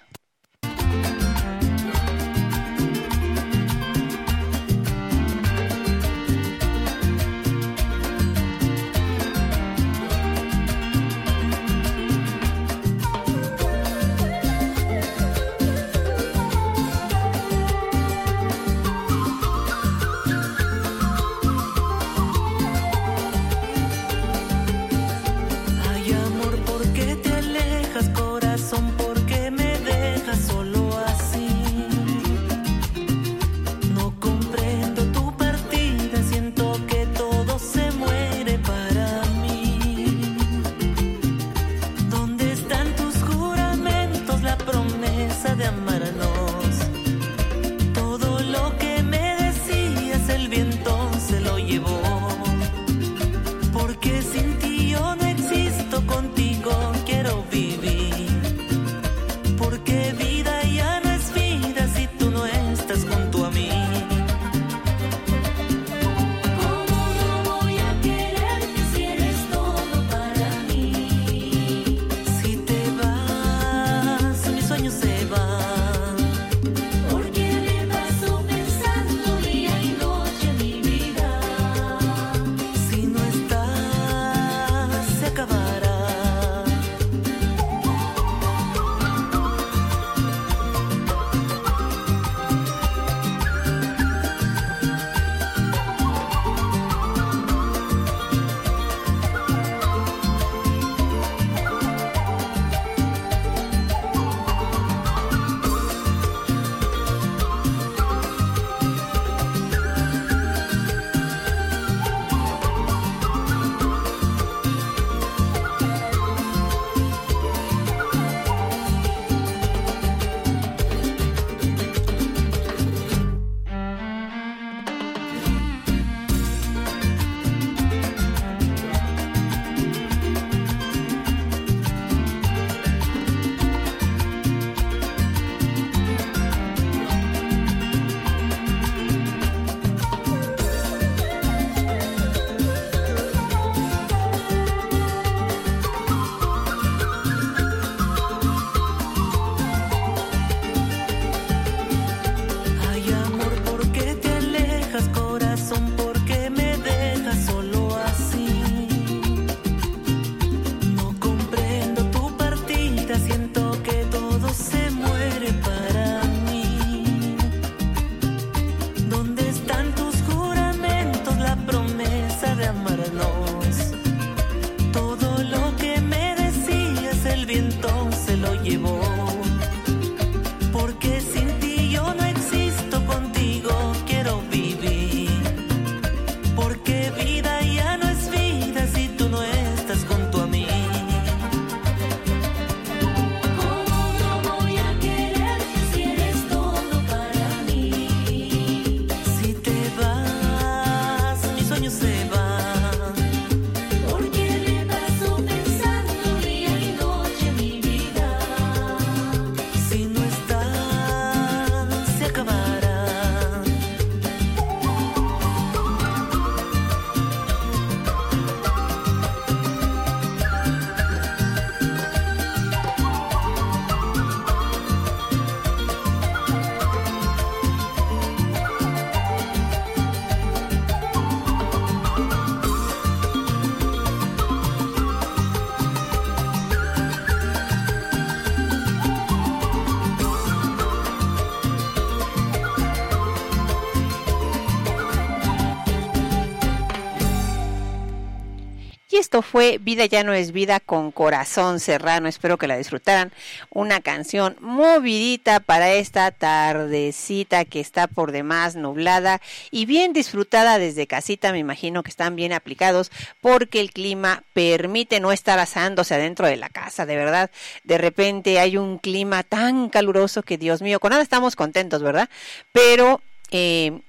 Esto fue Vida ya no es vida con Corazón Serrano. Espero que la disfrutaran. Una canción movidita para esta tardecita que está por demás nublada y bien disfrutada desde casita. Me imagino que están bien aplicados porque el clima permite no estar asándose adentro de la casa. De verdad, de repente hay un clima tan caluroso que Dios mío, con nada estamos contentos, ¿verdad? Pero eh,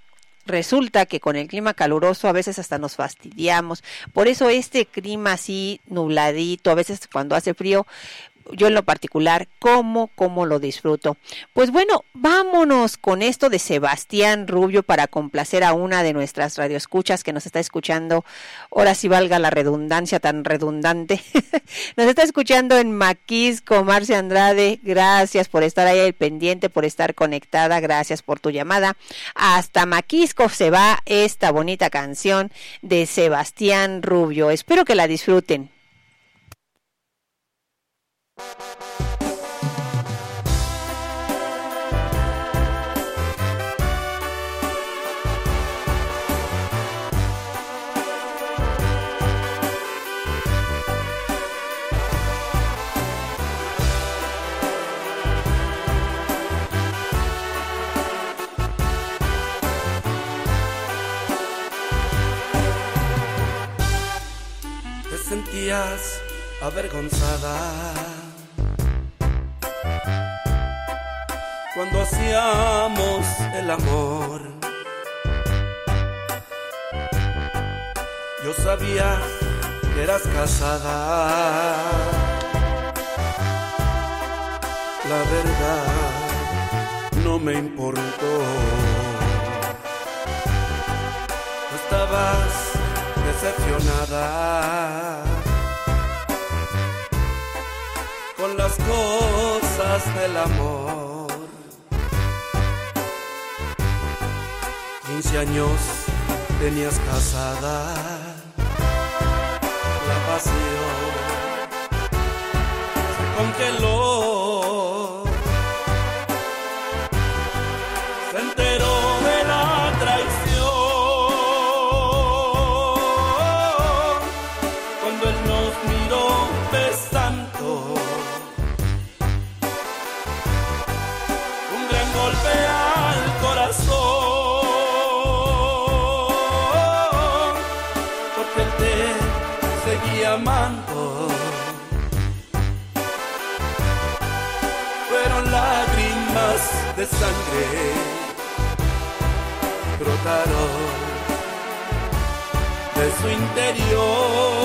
resulta que con el clima caluroso a veces hasta nos fastidiamos. Por eso este clima así nubladito, a veces cuando hace frío, yo en lo particular, ¿cómo, cómo lo disfruto? Pues bueno, vámonos con esto de Sebastián Rubio para complacer a una de nuestras radioescuchas que nos está escuchando, ahora sí valga la redundancia tan redundante, <laughs> nos está escuchando en Maquisco, Marcia Andrade, gracias por estar ahí al pendiente, por estar conectada, gracias por tu llamada. Hasta Maquisco se va esta bonita canción de Sebastián Rubio, espero que la disfruten. Te sentías avergonzada cuando hacíamos el amor. Yo sabía que eras casada. La verdad no me importó. Tú estabas decepcionada con las cosas del amor. 15 años tenías casada, la pasión se congeló. De sangre brotaron de su interior.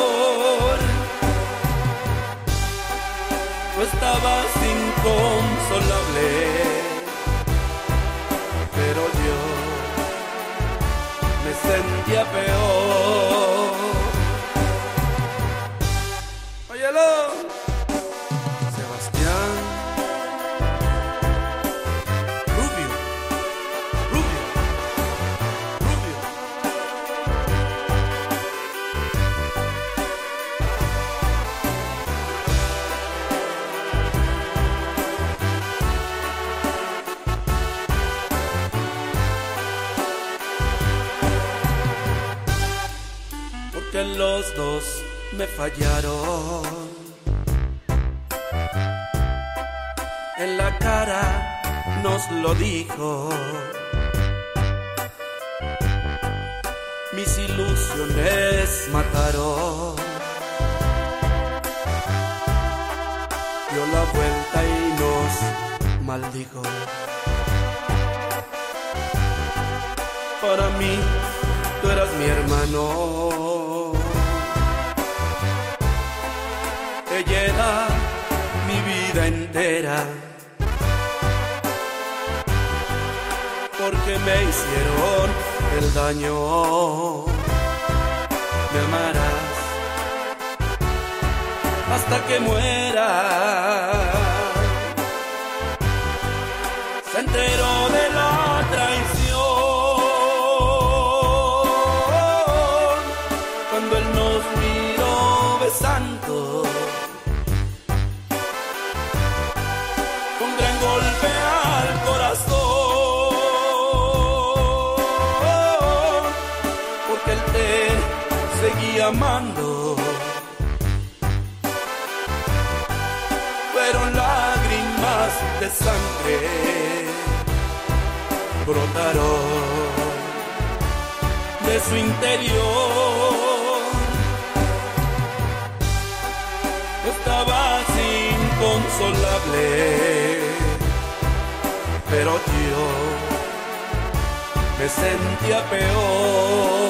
Tú estabas inconsolable, pero yo me sentía peor. Óyelo, los dos me fallaron. En la cara nos lo dijo. Mis ilusiones mataron. Dio la vuelta y nos maldijo. Para mí, tú eras mi hermano. Ella era mi vida entera. Porque me hicieron el daño. Me amarás hasta que muera. Se enteró amando. Fueron lágrimas de sangre, brotaron de su interior. Estabas inconsolable, pero yo me sentía peor.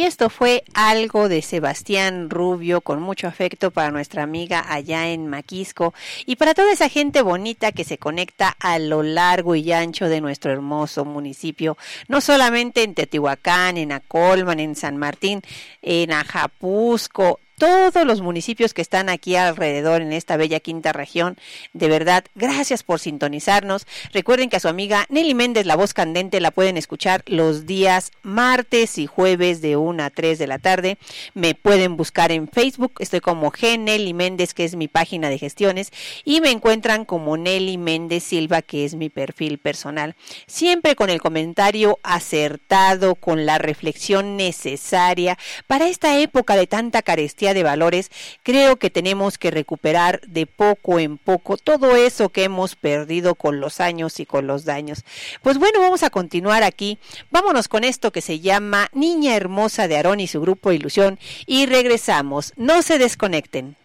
Y esto fue algo de Sebastián Rubio con mucho afecto para nuestra amiga allá en Maquisco. Y para toda esa gente bonita que se conecta a lo largo y ancho de nuestro hermoso municipio, no solamente en Teotihuacán, en Acolman, en San Martín, en Ajapusco, todos los municipios que están aquí alrededor en esta bella quinta región. De verdad, gracias por sintonizarnos. Recuerden que a su amiga Nelly Méndez, la voz candente, la pueden escuchar los días martes y jueves de 1 a 3 de la tarde. Me pueden buscar en Facebook, estoy como G Nelly Méndez, que es mi página de gestiones, y me encuentran como Nelly Méndez Silva, que es mi perfil personal. Siempre con el comentario acertado, con la reflexión necesaria para esta época de tanta carestía de valores, creo que tenemos que recuperar de poco en poco todo eso que hemos perdido con los años y con los daños. Pues bueno, vamos a continuar aquí. Vámonos con esto que se llama Niña Hermosa de Aarón y su grupo Ilusión y regresamos. No se desconecten.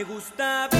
Me gusta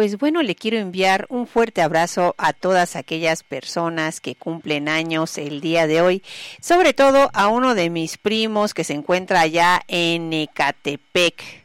pues bueno, le quiero enviar un fuerte abrazo a todas aquellas personas que cumplen años el día de hoy, sobre todo a uno de mis primos que se encuentra allá en Ecatepec.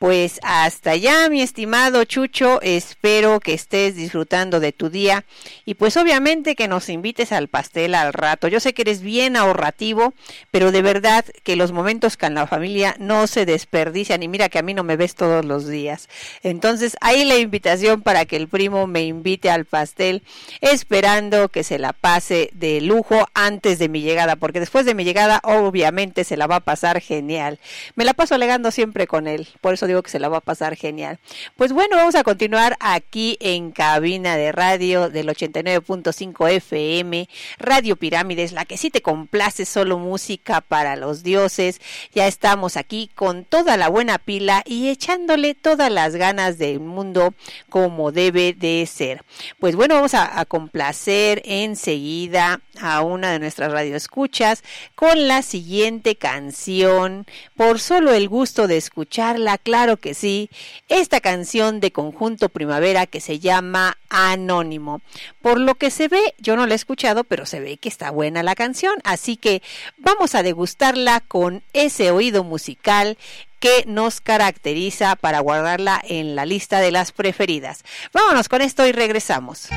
Pues hasta allá, mi estimado Chucho, espero que estés disfrutando de tu día y pues obviamente que nos invites al pastel al rato. Yo sé que eres bien ahorrativo, pero de verdad que los momentos con la familia no se desperdician y mira que a mí no me ves todos los días. Entonces, ahí la invitación para que el primo me invite al pastel, esperando que se la pase de lujo antes de mi llegada, porque después de mi llegada obviamente se la va a pasar genial. Me la paso alegando siempre con él, por eso digo que se la va a pasar genial. Pues bueno, vamos a continuar aquí en cabina de radio del 89.5 FM, Radio Pirámides, la que sí te complace solo música para los dioses. Ya estamos aquí con toda la buena pila y echándole todas las ganas del mundo como debe de ser. Pues bueno, vamos a, complacer enseguida a una de nuestras radioescuchas con la siguiente canción. Por solo el gusto de escucharla, claro que sí, esta canción de Conjunto Primavera que se llama Anónimo. Por lo que se ve, yo no la he escuchado, pero se ve que está buena la canción, así que vamos a degustarla con ese oído musical que nos caracteriza para guardarla en la lista de las preferidas. Vámonos con esto y regresamos.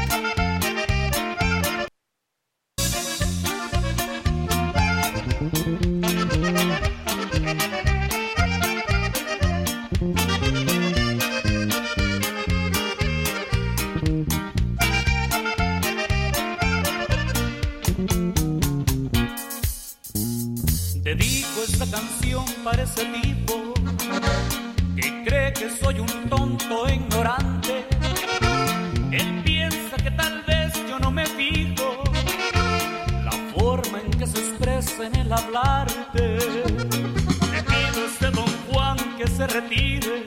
Canción para ese tipo que cree que soy un tonto ignorante. Él piensa que tal vez yo no me fijo la forma en que se expresa en el hablarte. Le pido a este don Juan que se retire,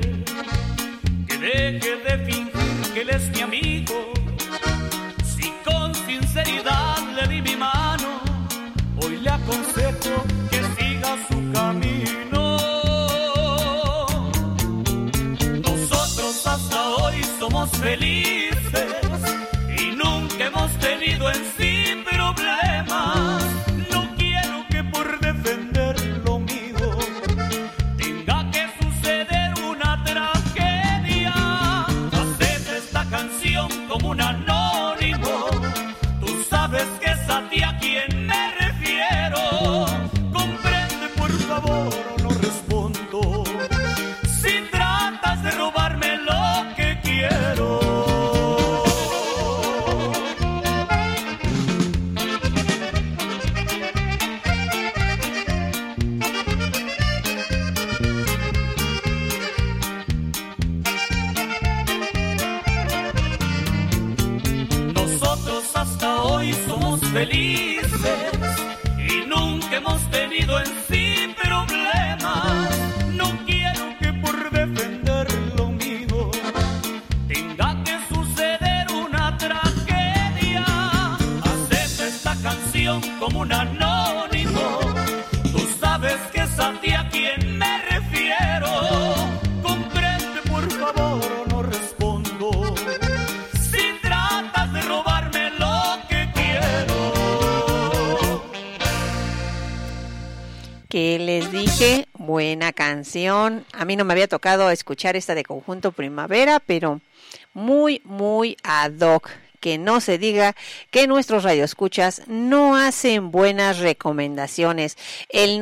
que deje de fingir que él es mi amigo. Si con sinceridad le di mi mano, hoy le aconsejo somos felices Nosotros hasta hoy somos felices y nunca hemos tenido en sí problemas. Que les dije, buena canción. A mí no me había tocado escuchar esta de Conjunto Primavera, pero muy, muy ad hoc. Que no se diga que nuestros radioescuchas no hacen buenas recomendaciones. El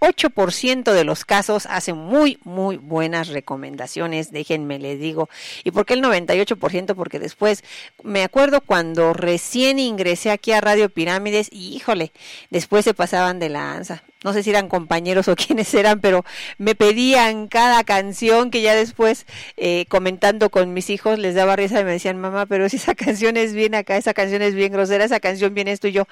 98% de los casos hacen muy, muy buenas recomendaciones, déjenme les digo. ¿Y por qué el 98%? Porque después, me acuerdo cuando recién ingresé aquí a Radio Pirámides, y híjole, después se pasaban de lanza. No sé si eran compañeros o <laughs> quiénes eran, pero me pedían cada canción que ya después, eh, comentando con mis hijos, les daba risa y me decían, mamá, pero si esa <laughs> canción es bien acá, esa canción es bien grosera, esa canción bien esto y yo,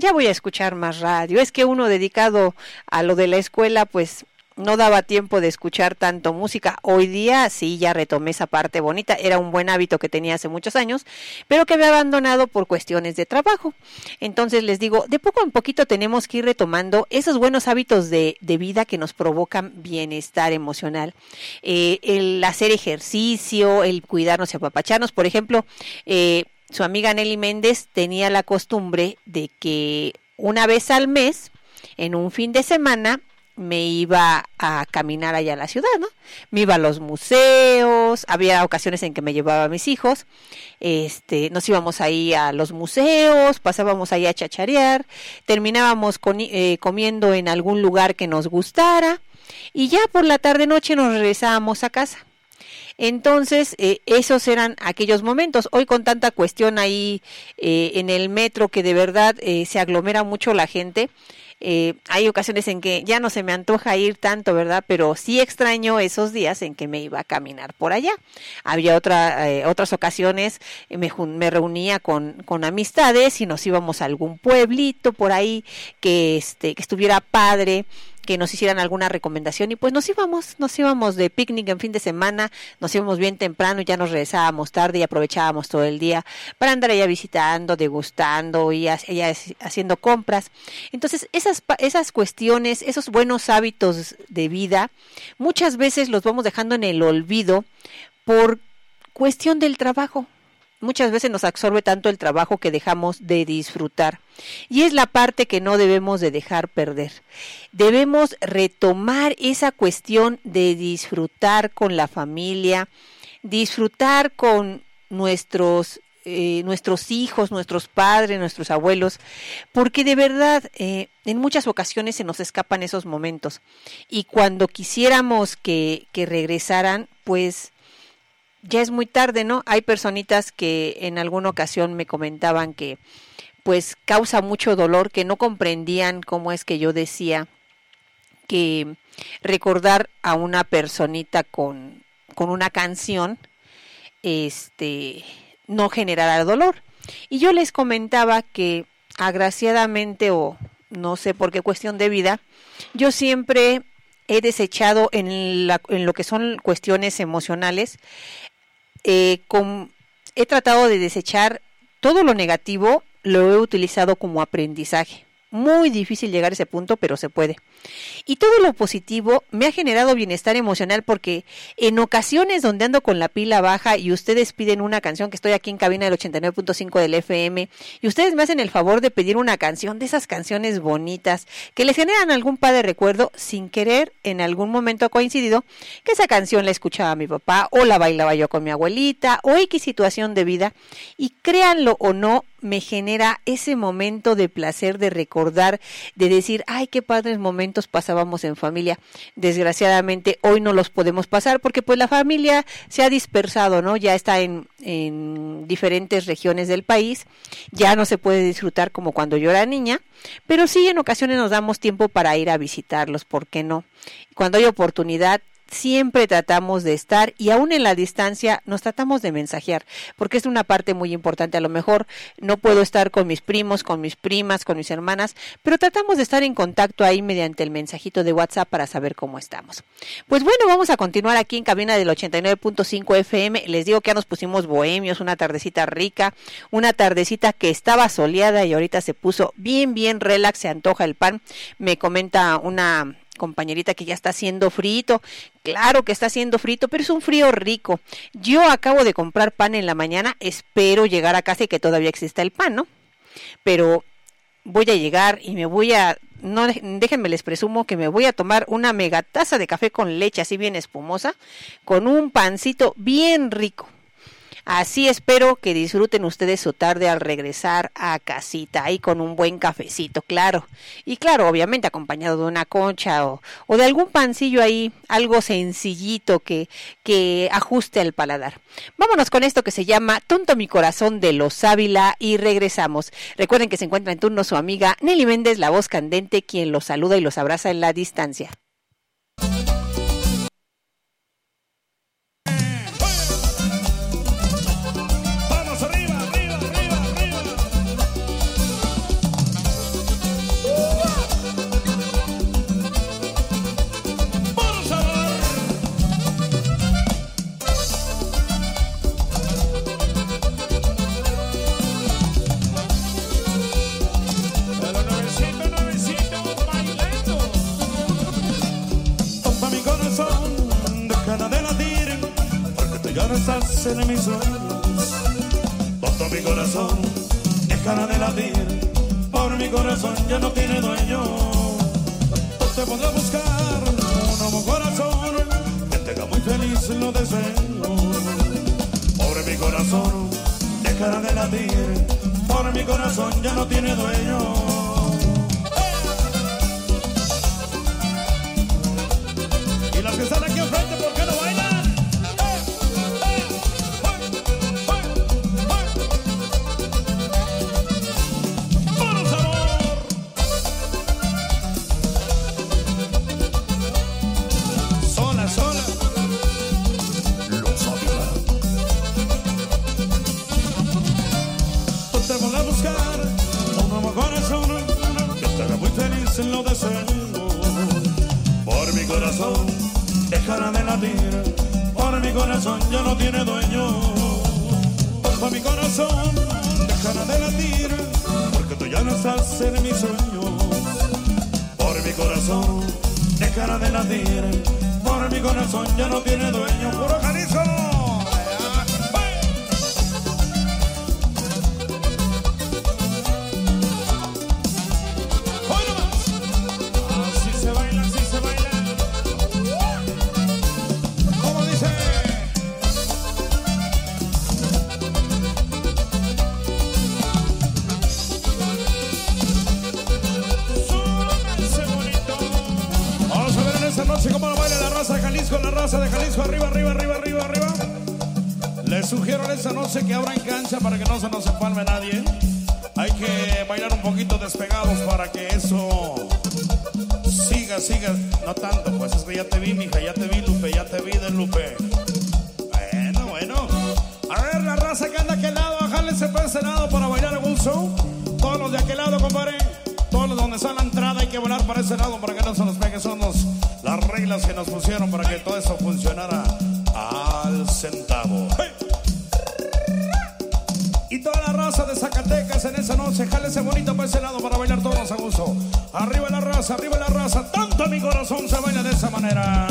ya voy a escuchar más radio. Es que uno dedicado a lo de la escuela, pues no daba tiempo de escuchar tanto música. Hoy día sí ya retomé esa parte bonita, era un buen hábito que tenía hace muchos años, pero que había abandonado por cuestiones de trabajo. Entonces les digo, de poco en poquito tenemos que ir retomando esos buenos hábitos de, de vida que nos provocan bienestar emocional. Eh, el hacer ejercicio, el cuidarnos y apapacharnos, por ejemplo, eh, su amiga Nelly Méndez tenía la costumbre de que una vez al mes, en un fin de semana, me iba a caminar allá a la ciudad, ¿no? Me iba a los museos, había ocasiones en que me llevaba a mis hijos, este, nos íbamos ahí a los museos, pasábamos ahí a chacharear, terminábamos eh, comiendo en algún lugar que nos gustara y ya por la tarde noche nos regresábamos a casa. Entonces, eh, esos eran aquellos momentos. Hoy con tanta cuestión ahí eh, en el metro que de verdad eh, se aglomera mucho la gente, eh, hay ocasiones en que ya no se me antoja ir tanto, ¿verdad? Pero sí extraño esos días en que me iba a caminar por allá. Había otra, eh, otras ocasiones, me, me reunía con, con amistades y nos íbamos a algún pueblito por ahí que, este, que estuviera padre que nos hicieran alguna recomendación y pues nos íbamos, nos íbamos de picnic en fin de semana, nos íbamos bien temprano y ya nos regresábamos tarde y aprovechábamos todo el día para andar allá visitando, degustando y allá haciendo compras. Entonces, esas, esas cuestiones, esos buenos hábitos de vida, muchas veces los vamos dejando en el olvido por cuestión del trabajo. Muchas veces nos absorbe tanto el trabajo que dejamos de disfrutar. Y es la parte que no debemos de dejar perder. Debemos retomar esa cuestión de disfrutar con la familia, disfrutar con nuestros eh, nuestros hijos, nuestros padres, nuestros abuelos, porque de verdad eh, en muchas ocasiones se nos escapan esos momentos y cuando quisiéramos que, que regresaran, pues ya es muy tarde, ¿no? Hay personitas que en alguna ocasión me comentaban que pues causa mucho dolor, que no comprendían cómo es que yo decía que recordar a una personita con, con una canción este no generará dolor. Y yo les comentaba que agraciadamente o no sé por qué cuestión de vida, yo siempre he desechado en, la- en lo que son cuestiones emocionales, eh, con- he tratado de desechar todo lo negativo, lo he utilizado como aprendizaje. Muy difícil llegar a ese punto, pero se puede. Y todo lo positivo me ha generado bienestar emocional porque en ocasiones donde ando con la pila baja y ustedes piden una canción, que estoy aquí en cabina del 89.5 del FM, y ustedes me hacen el favor de pedir una canción de esas canciones bonitas que les generan algún padre recuerdo, sin querer, en algún momento ha coincidido que esa canción la escuchaba mi papá o la bailaba yo con mi abuelita o X situación de vida. Y créanlo o no, me genera ese momento de placer de recordar, de decir, ay, qué padres momentos pasábamos en familia. Desgraciadamente hoy no los podemos pasar porque pues la familia se ha dispersado, ¿no? Ya está en, en diferentes regiones del país, ya no se puede disfrutar como cuando yo era niña, pero sí en ocasiones nos damos tiempo para ir a visitarlos, ¿por qué no? Cuando hay oportunidad, siempre tratamos de estar y aún en la distancia nos tratamos de mensajear, porque es una parte muy importante. A lo mejor no puedo estar con mis primos, con mis primas, con mis hermanas, pero tratamos de estar en contacto ahí mediante el mensajito de WhatsApp para saber cómo estamos. Pues bueno, vamos a continuar aquí en cabina del 89.5 FM. Les digo que ya nos pusimos bohemios, una tardecita rica, una tardecita que estaba soleada y ahorita se puso bien, bien relax, se antoja el pan. Me comenta una compañerita que ya está haciendo frito. Claro que está haciendo frito, pero es un frío rico. Yo acabo de comprar pan en la mañana, espero llegar a casa y que todavía exista el pan, ¿no? Pero voy a llegar y me voy a no déjenme les presumo que me voy a tomar una megataza de café con leche así bien espumosa con un pancito bien rico. Así espero que disfruten ustedes su tarde al regresar a casita, ahí con un buen cafecito, claro. Y claro, obviamente acompañado de una concha o, de algún pancillo ahí, algo sencillito que, que ajuste al paladar. Vámonos con esto que se llama Tonto mi corazón de los Ávila y regresamos. Recuerden que se encuentra en turno su amiga Nelly Méndez, la voz candente, quien los saluda y los abraza en la distancia. En mis sueños. Tonto mi corazón, dejará de latir. Por mi corazón ya no tiene dueño. No te podré buscar un nuevo corazón que te haga muy feliz, lo deseo. Pobre mi corazón, dejará de latir. Por mi corazón ya no tiene dueño. Y los que están lo deseo. Por mi corazón dejará de latir. Por mi corazón ya no tiene dueño. Por mi corazón dejará de latir. Porque tú ya no estás en mis sueños. Por mi corazón dejará de latir. Por mi corazón ya no tiene dueño. Puro 12 que abran cancha para que no se nos empalme nadie. Hay que bailar un poquito despegados para que eso siga, siga. No tanto, pues es que ya te vi, mija, ya te vi, Lupe, ya te vi de Lupe. Bueno, bueno. A ver, la raza que anda a aquel lado, jálense para ese lado para bailar algún show. Todos los de aquel lado, compadre. Todos los donde está la entrada hay que volar para ese lado para que no se nos pegue. Son los, las reglas que nos pusieron. Arriba la raza, tanto mi corazón se baila de esa manera.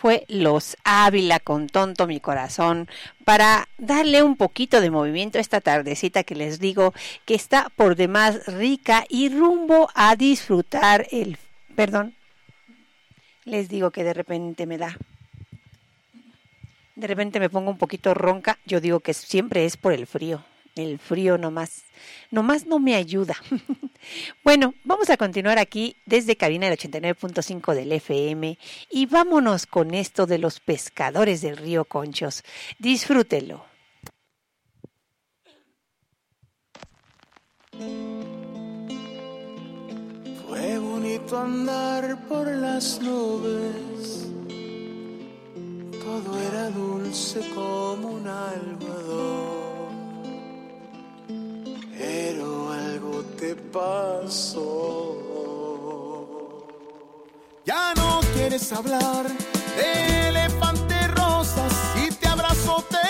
Fue Los Ávila con Tonto Mi Corazón para darle un poquito de movimiento a esta tardecita que les digo que está por demás rica y rumbo a disfrutar el... Perdón, les digo que de repente me da... De repente me pongo un poquito ronca, yo digo que siempre es por el frío. El frío nomás, nomás no me ayuda. <laughs> bueno, vamos a continuar aquí desde cabina del 89.5 del FM y vámonos con esto de los pescadores del río Conchos. Disfrútelo. Fue bonito andar por las nubes, todo era dulce como un algodón, pero algo te pasó. Ya no quieres hablar de elefante rosas, si te abrazo te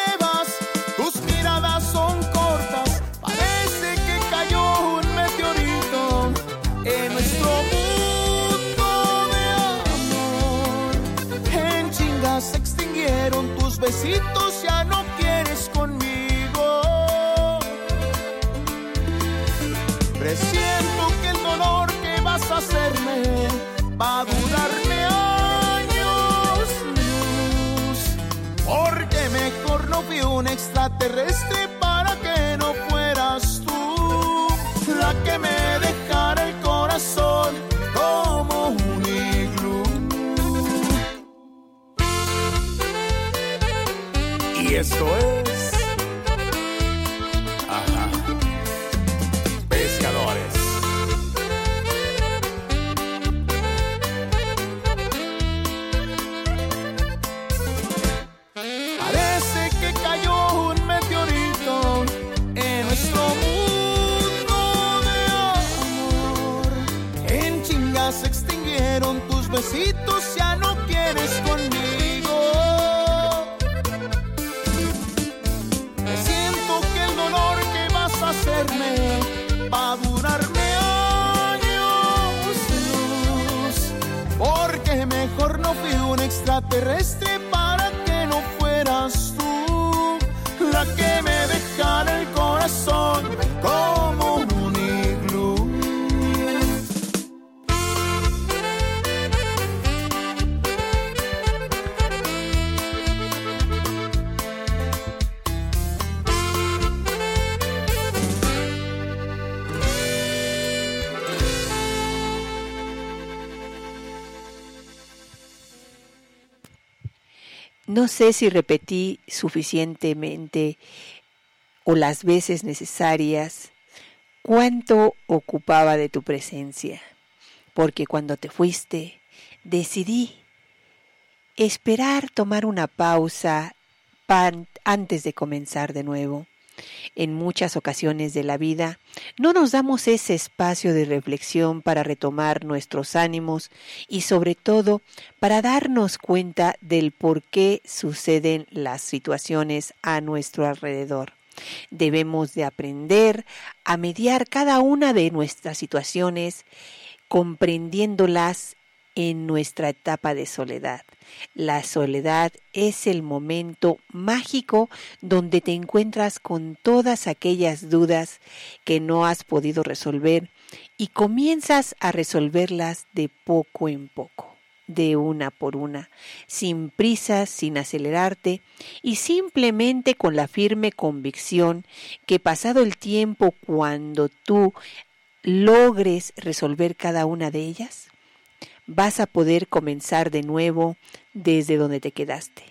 va a durarme años porque mejor no fui un extraterrestre un No sé si repetí suficientemente o las veces necesarias cuánto ocupaba de tu presencia, porque cuando te fuiste decidí esperar tomar una pausa antes de comenzar de nuevo. En muchas ocasiones de la vida no nos damos ese espacio de reflexión para retomar nuestros ánimos y sobre todo para darnos cuenta del por qué suceden las situaciones a nuestro alrededor. Debemos de aprender a mediar cada una de nuestras situaciones comprendiéndolas en nuestra etapa de soledad. La soledad es el momento mágico donde te encuentras con todas aquellas dudas que no has podido resolver y comienzas a resolverlas de poco en poco, de una por una, sin prisas, sin acelerarte y simplemente con la firme convicción que pasado el tiempo cuando tú logres resolver cada una de ellas, vas a poder comenzar de nuevo desde donde te quedaste,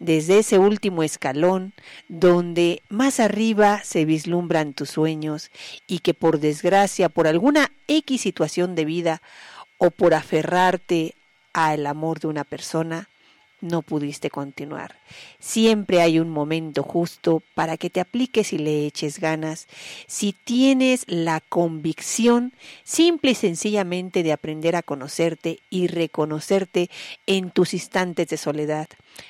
desde ese último escalón donde más arriba se vislumbran tus sueños y que por desgracia, por alguna X situación de vida o por aferrarte al amor de una persona, no pudiste continuar. Siempre hay un momento justo para que te apliques y le eches ganas. Si tienes la convicción simple y sencillamente de aprender a conocerte y reconocerte en tus instantes de soledad.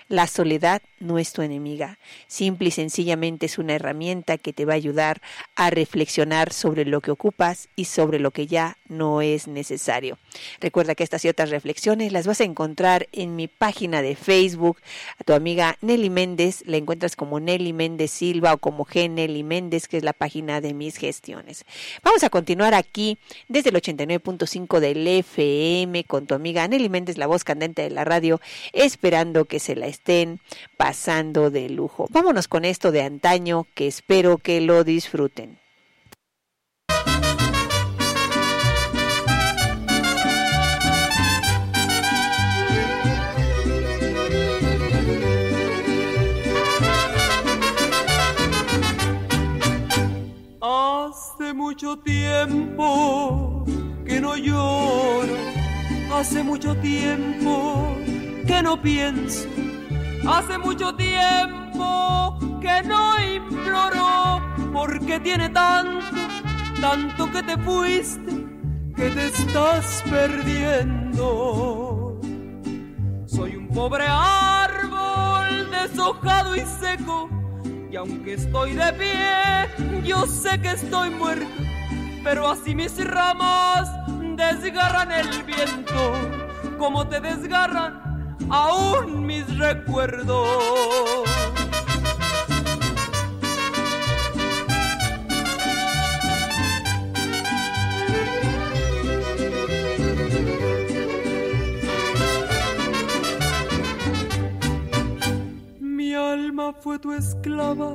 La soledad no es tu enemiga. Simple y sencillamente es una herramienta que te va a ayudar a reflexionar sobre lo que ocupas y sobre lo que ya no es necesario. Recuerda que estas y otras reflexiones las vas a encontrar en mi página de Facebook. A tu amiga Nelly Méndez la encuentras como Nelly Méndez Silva o como G Nelly Méndez, que es la página de mis gestiones. Vamos a continuar aquí desde el 89.5 del FM con tu amiga Nelly Méndez, la voz candente de la radio, esperando que se la estén pasando de lujo. Vámonos con esto de antaño que espero que lo disfruten. Hace mucho tiempo que no lloro, hace mucho tiempo que no pienso, hace mucho tiempo que no imploro, porque tiene tanto, tanto que te fuiste, que te estás perdiendo. Soy un pobre árbol deshojado y seco, y aunque estoy de pie, yo sé que estoy muerto, pero así mis ramas desgarran el viento, como te desgarran aún mis recuerdos. Me alma fue tu esclava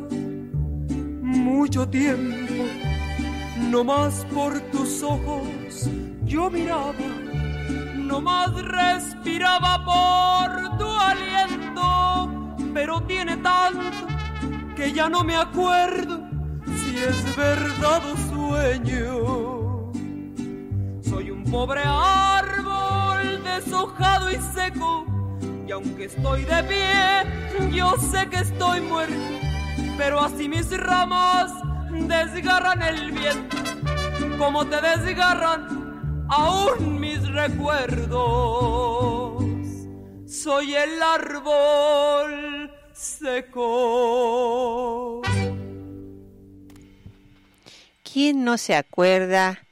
mucho tiempo. No más por tus ojos yo miraba, no más respiraba por tu aliento, pero tiene tanto que ya no me acuerdo si es verdad o sueño. Soy un pobre árbol deshojado y seco, y aunque estoy de pie, yo sé que estoy muerto, pero así mis ramas desgarran el viento, como te desgarran aún mis recuerdos. Soy el árbol seco. ¿Quién no se acuerda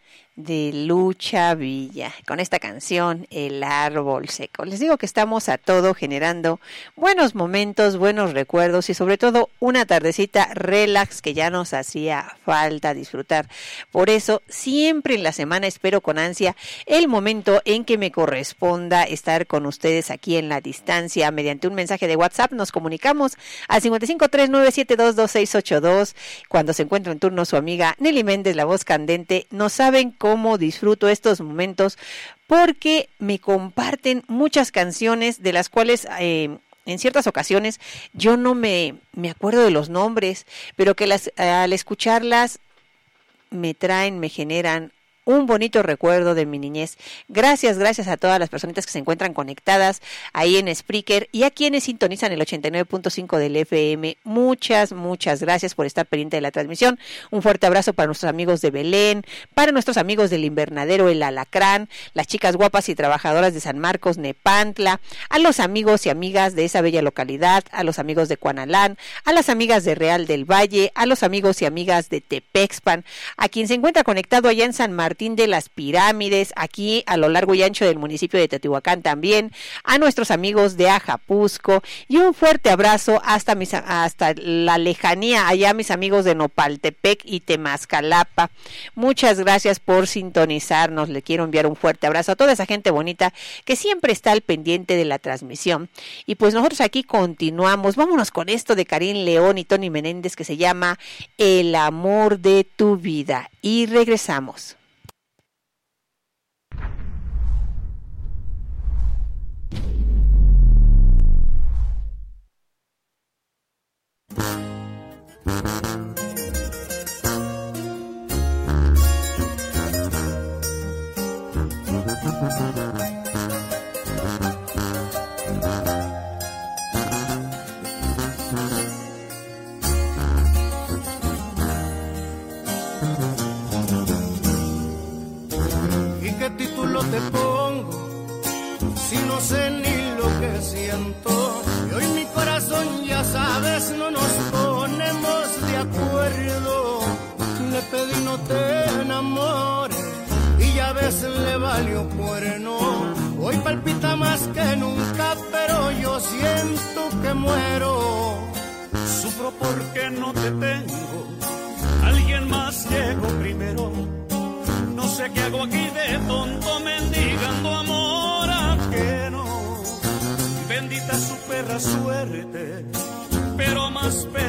de Lucha Villa con esta canción El árbol seco? Les digo que estamos a todo generando buenos momentos, buenos recuerdos y sobre todo una tardecita relax que ya nos hacía falta disfrutar. Por eso siempre en la semana espero con ansia el momento en que me corresponda estar con ustedes aquí en la distancia mediante un mensaje de WhatsApp. Nos comunicamos al 5539722682 cuando se encuentra en turno su amiga Nelly Méndez, la voz candente. No saben cómo disfruto estos momentos porque me comparten muchas canciones de las cuales eh, en ciertas ocasiones yo no me, me acuerdo de los nombres, pero que las, al escucharlas me traen, me generan un bonito recuerdo de mi niñez. Gracias, gracias a todas las personitas que se encuentran conectadas ahí en Spreaker y a quienes sintonizan el 89.5 del FM. Muchas, muchas gracias por estar pendiente de la transmisión. Un fuerte abrazo para nuestros amigos de Belén, para nuestros amigos del invernadero El Alacrán, las chicas guapas y trabajadoras de San Marcos, Nepantla, a los amigos y amigas de esa bella localidad, a los amigos de Cuanalán, a las amigas de Real del Valle, a los amigos y amigas de Tepexpan, a quien se encuentra conectado allá en San Martín de las Pirámides, aquí a lo largo y ancho del municipio de Teotihuacán también, a nuestros amigos de Ajapusco y un fuerte abrazo hasta mis, hasta la lejanía, allá mis amigos de Nopaltepec y Temascalapa. Muchas gracias por sintonizarnos. Le quiero enviar un fuerte abrazo a toda esa gente bonita que siempre está al pendiente de la transmisión. Y pues nosotros aquí continuamos. Vámonos con esto de Karim León y Tony Menéndez que se llama El amor de tu vida. Y regresamos. Valió cuerno. Hoy palpita más que nunca, pero yo siento que muero. Sufro porque no te tengo. Alguien más llegó primero. No sé qué hago aquí de tonto mendigando amor a que no. Bendita su perra suerte, pero más perra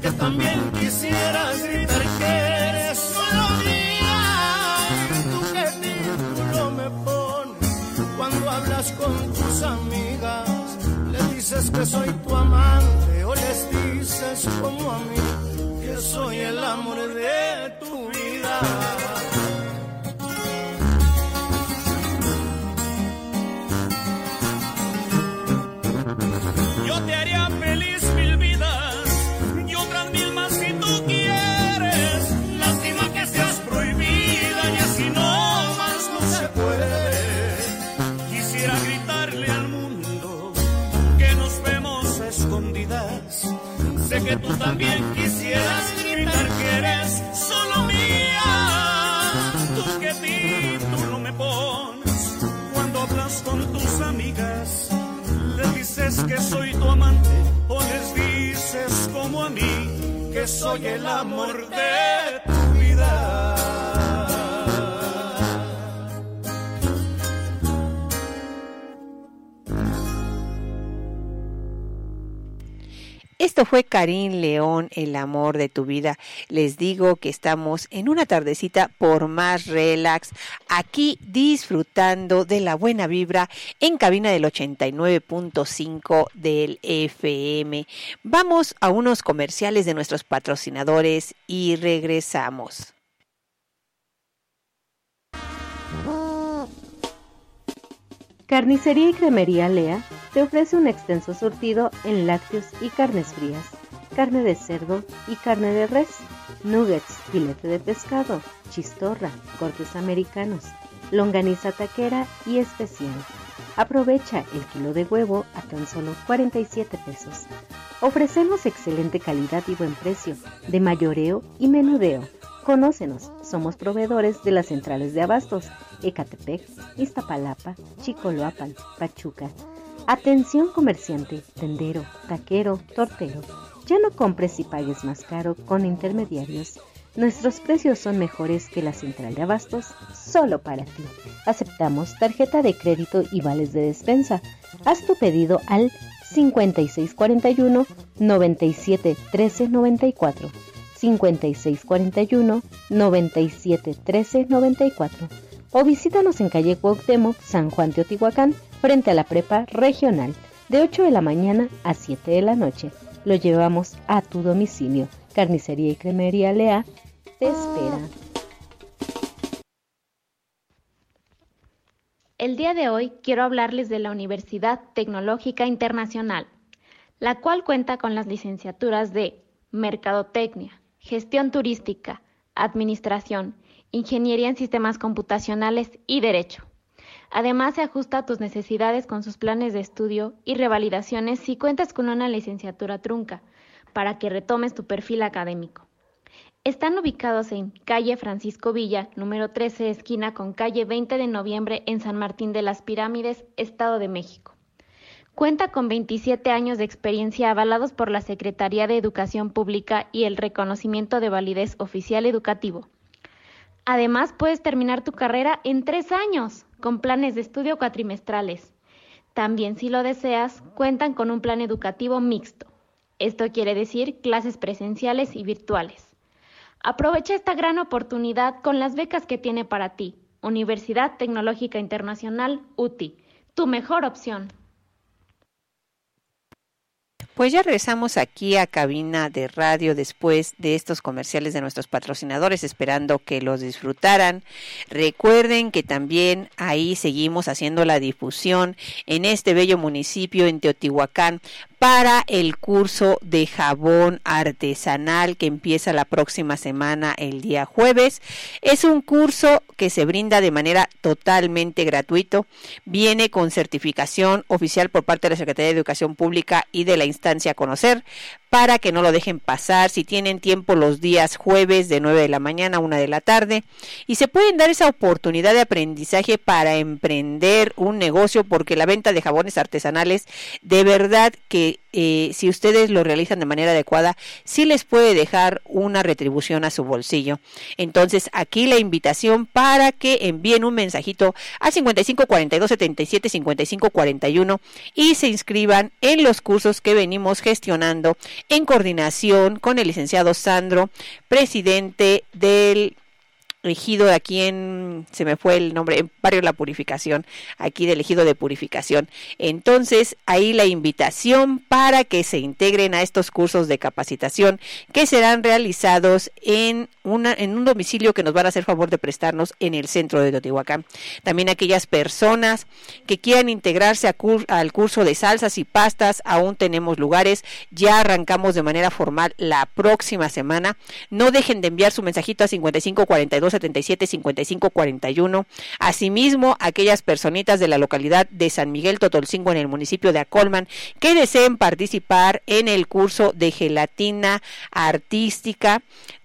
que también quisieras gritar que eres solo mía. ¿Tú qué título me pones cuando hablas con tus amigas? Le dices que soy tu amante o les dices como a mí que soy el amor de tu vida. tú también quisieras gritar que eres solo mía. Tú que ti tú título me pones cuando hablas con tus amigas. Le dices que soy tu amante o les dices como a mí que soy el amor de ti. Esto fue Karim León, el amor de tu vida. Les digo que estamos en una tardecita por más relax, aquí disfrutando de la buena vibra en cabina del 89.5 del FM. Vamos a unos comerciales de nuestros patrocinadores y regresamos. Carnicería y Cremería Lea te ofrece un extenso surtido en lácteos y carnes frías, carne de cerdo y carne de res, nuggets, filete de pescado, chistorra, cortes americanos, longaniza taquera y especial. Aprovecha el kilo de huevo a tan solo 47 pesos. Ofrecemos excelente calidad y buen precio, de mayoreo y menudeo. Conócenos, somos proveedores de las centrales de abastos, Ecatepec, Iztapalapa, Chicoloapan, Pachuca. Atención comerciante, tendero, taquero, tortero. Ya no compres y pagues más caro con intermediarios. Nuestros precios son mejores que la central de abastos, solo para ti. Aceptamos tarjeta de crédito y vales de despensa. Haz tu pedido al 5641 97 13 94. 5641 97 13 94 o visítanos en calle Cuauhtémoc, San Juan Teotihuacán, frente a la prepa regional, de 8 de la mañana a 7 de la noche. Lo llevamos a tu domicilio. Carnicería y Cremería Lea te espera. El día de hoy quiero hablarles de la Universidad Tecnológica Internacional, la cual cuenta con las licenciaturas de Mercadotecnia, Gestión Turística, Administración, Ingeniería en Sistemas Computacionales y Derecho. Además, se ajusta a tus necesidades con sus planes de estudio y revalidaciones si cuentas con una licenciatura trunca, para que retomes tu perfil académico. Están ubicados en calle Francisco Villa, número 13, esquina con calle 20 de noviembre en San Martín de las Pirámides, Estado de México. Cuenta con 27 años de experiencia avalados por la Secretaría de Educación Pública y el reconocimiento de validez oficial educativo. Además, puedes terminar tu carrera en tres años, con planes de estudio cuatrimestrales. También, si lo deseas, cuentan con un plan educativo mixto. Esto quiere decir clases presenciales y virtuales. Aprovecha esta gran oportunidad con las becas que tiene para ti. Universidad Tecnológica Internacional, UTI, tu mejor opción. Pues ya regresamos aquí a cabina de radio después de estos comerciales de nuestros patrocinadores, esperando que los disfrutaran. Recuerden que también ahí seguimos haciendo la difusión en este bello municipio en Teotihuacán para el curso de jabón artesanal que empieza la próxima semana el día jueves. Es un curso que se brinda de manera totalmente gratuito. Viene con certificación oficial por parte de la Secretaría de Educación Pública y de la instancia a conocer para que no lo dejen pasar. Si tienen tiempo los días jueves de 9 de la mañana a 1 de la tarde y se pueden dar esa oportunidad de aprendizaje para emprender un negocio porque la venta de jabones artesanales de verdad que eh, si ustedes lo realizan de manera adecuada, sí les puede dejar una retribución a su bolsillo. Entonces, aquí la invitación para que envíen un mensajito al 55 42 77 55 41 y se inscriban en los cursos que venimos gestionando en coordinación con el licenciado Sandro, presidente del ejido aquí en, se me fue el nombre, en Barrio La Purificación, aquí del ejido de Purificación. Entonces, ahí la invitación para que se integren a estos cursos de capacitación que serán realizados en, una, en un domicilio que nos van a hacer favor de prestarnos en el centro de Teotihuacán. También aquellas personas que quieran integrarse al curso de salsas y pastas, aún tenemos lugares, ya arrancamos de manera formal la próxima semana. No dejen de enviar su mensajito a 5542 77 55 41. Asimismo, aquellas personitas de la localidad de San Miguel Totolcingo en el municipio de Acolman que deseen participar en el curso de gelatina artística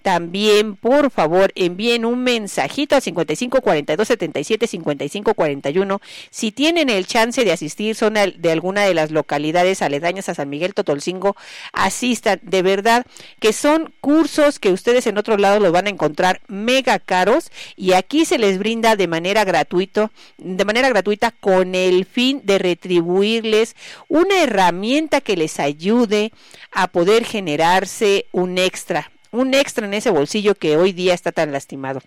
también, por favor, envíen un mensajito al 55 42 77 55 41. Si tienen el chance de asistir, son de alguna de las localidades aledañas a San Miguel Totolcingo, asistan. De verdad que son cursos que ustedes en otro lado los van a encontrar mega caros y aquí se les brinda de manera gratuito, de manera gratuita con el fin de retribuirles una herramienta que les ayude a poder generarse un extra, un extra en ese bolsillo que hoy día está tan lastimado.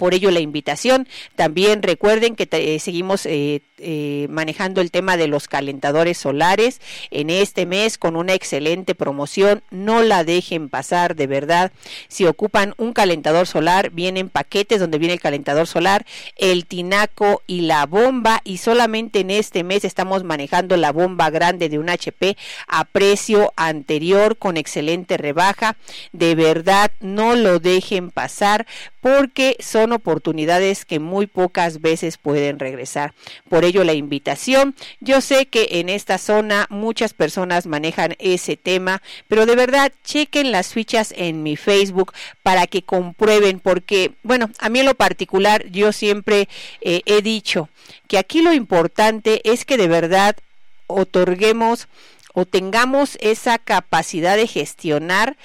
Por ello la invitación. También recuerden que eh, seguimos eh, eh, manejando el tema de los calentadores solares en este mes con una excelente promoción. No la dejen pasar, de verdad. Si ocupan un calentador solar, vienen paquetes donde viene el calentador solar, el tinaco y la bomba. Y solamente en este mes estamos manejando la bomba grande de un HP a precio anterior con excelente rebaja. De verdad, no lo dejen pasar porque son oportunidades que muy pocas veces pueden regresar. Por ello la invitación. Yo sé que en esta zona muchas personas manejan ese tema, pero de verdad chequen las fichas en mi Facebook para que comprueben porque, bueno, a mí en lo particular yo siempre eh, he dicho que aquí lo importante es que de verdad otorguemos o tengamos esa capacidad de gestionar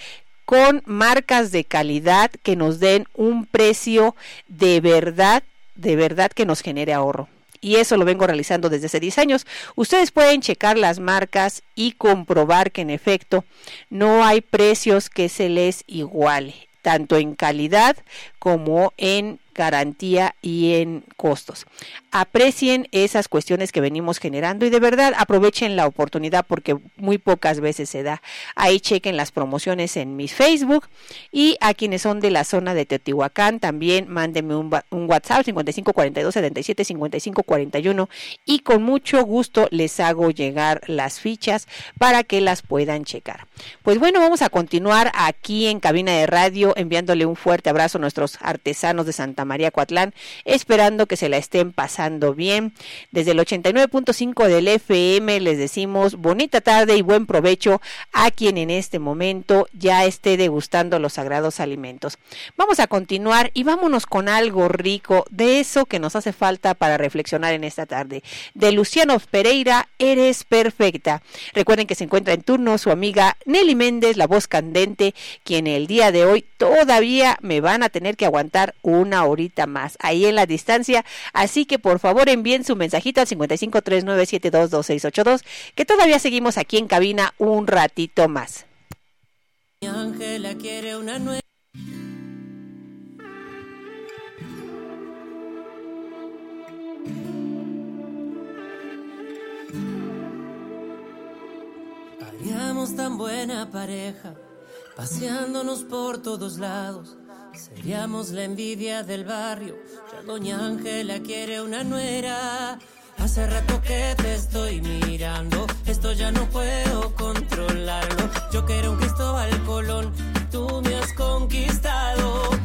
con marcas de calidad que nos den un precio de verdad, de verdad que nos genere ahorro. Y eso lo vengo realizando desde hace 10 años. Ustedes pueden checar las marcas y comprobar que en efecto no hay precios que se les iguale, tanto en calidad como en garantía y en costos. Aprecien esas cuestiones que venimos generando y de verdad aprovechen la oportunidad porque muy pocas veces se da. Ahí chequen las promociones en mi Facebook y a quienes son de la zona de Teotihuacán también mándenme un, un WhatsApp 55 42 77 55 41 y con mucho gusto les hago llegar las fichas para que las puedan checar. Pues bueno, vamos a continuar aquí en cabina de radio enviándole un fuerte abrazo a nuestros artesanos de Santa María Coatlán, esperando que se la estén pasando bien. Desde el 89.5 del FM les decimos bonita tarde y buen provecho a quien en este momento ya esté degustando los sagrados alimentos. Vamos a continuar y vámonos con algo rico de eso que nos hace falta para reflexionar en esta tarde. De Luciano Pereira, Eres Perfecta. Recuerden que se encuentra en turno su amiga Nelly Méndez, la voz candente, quien el día de hoy todavía me van a tener que aguantar una horita más ahí en la distancia. Así que por favor envíen su mensajito al 5539722682, que todavía seguimos aquí en cabina un ratito más. Mi Ángela quiere una nueva. Haríamos tan buena pareja, paseándonos por todos lados. Seríamos la envidia del barrio. Ya Doña Ángela quiere una nuera. Hace rato que te estoy mirando, esto ya no puedo controlarlo. Yo quiero un Cristóbal Colón, tú me has conquistado.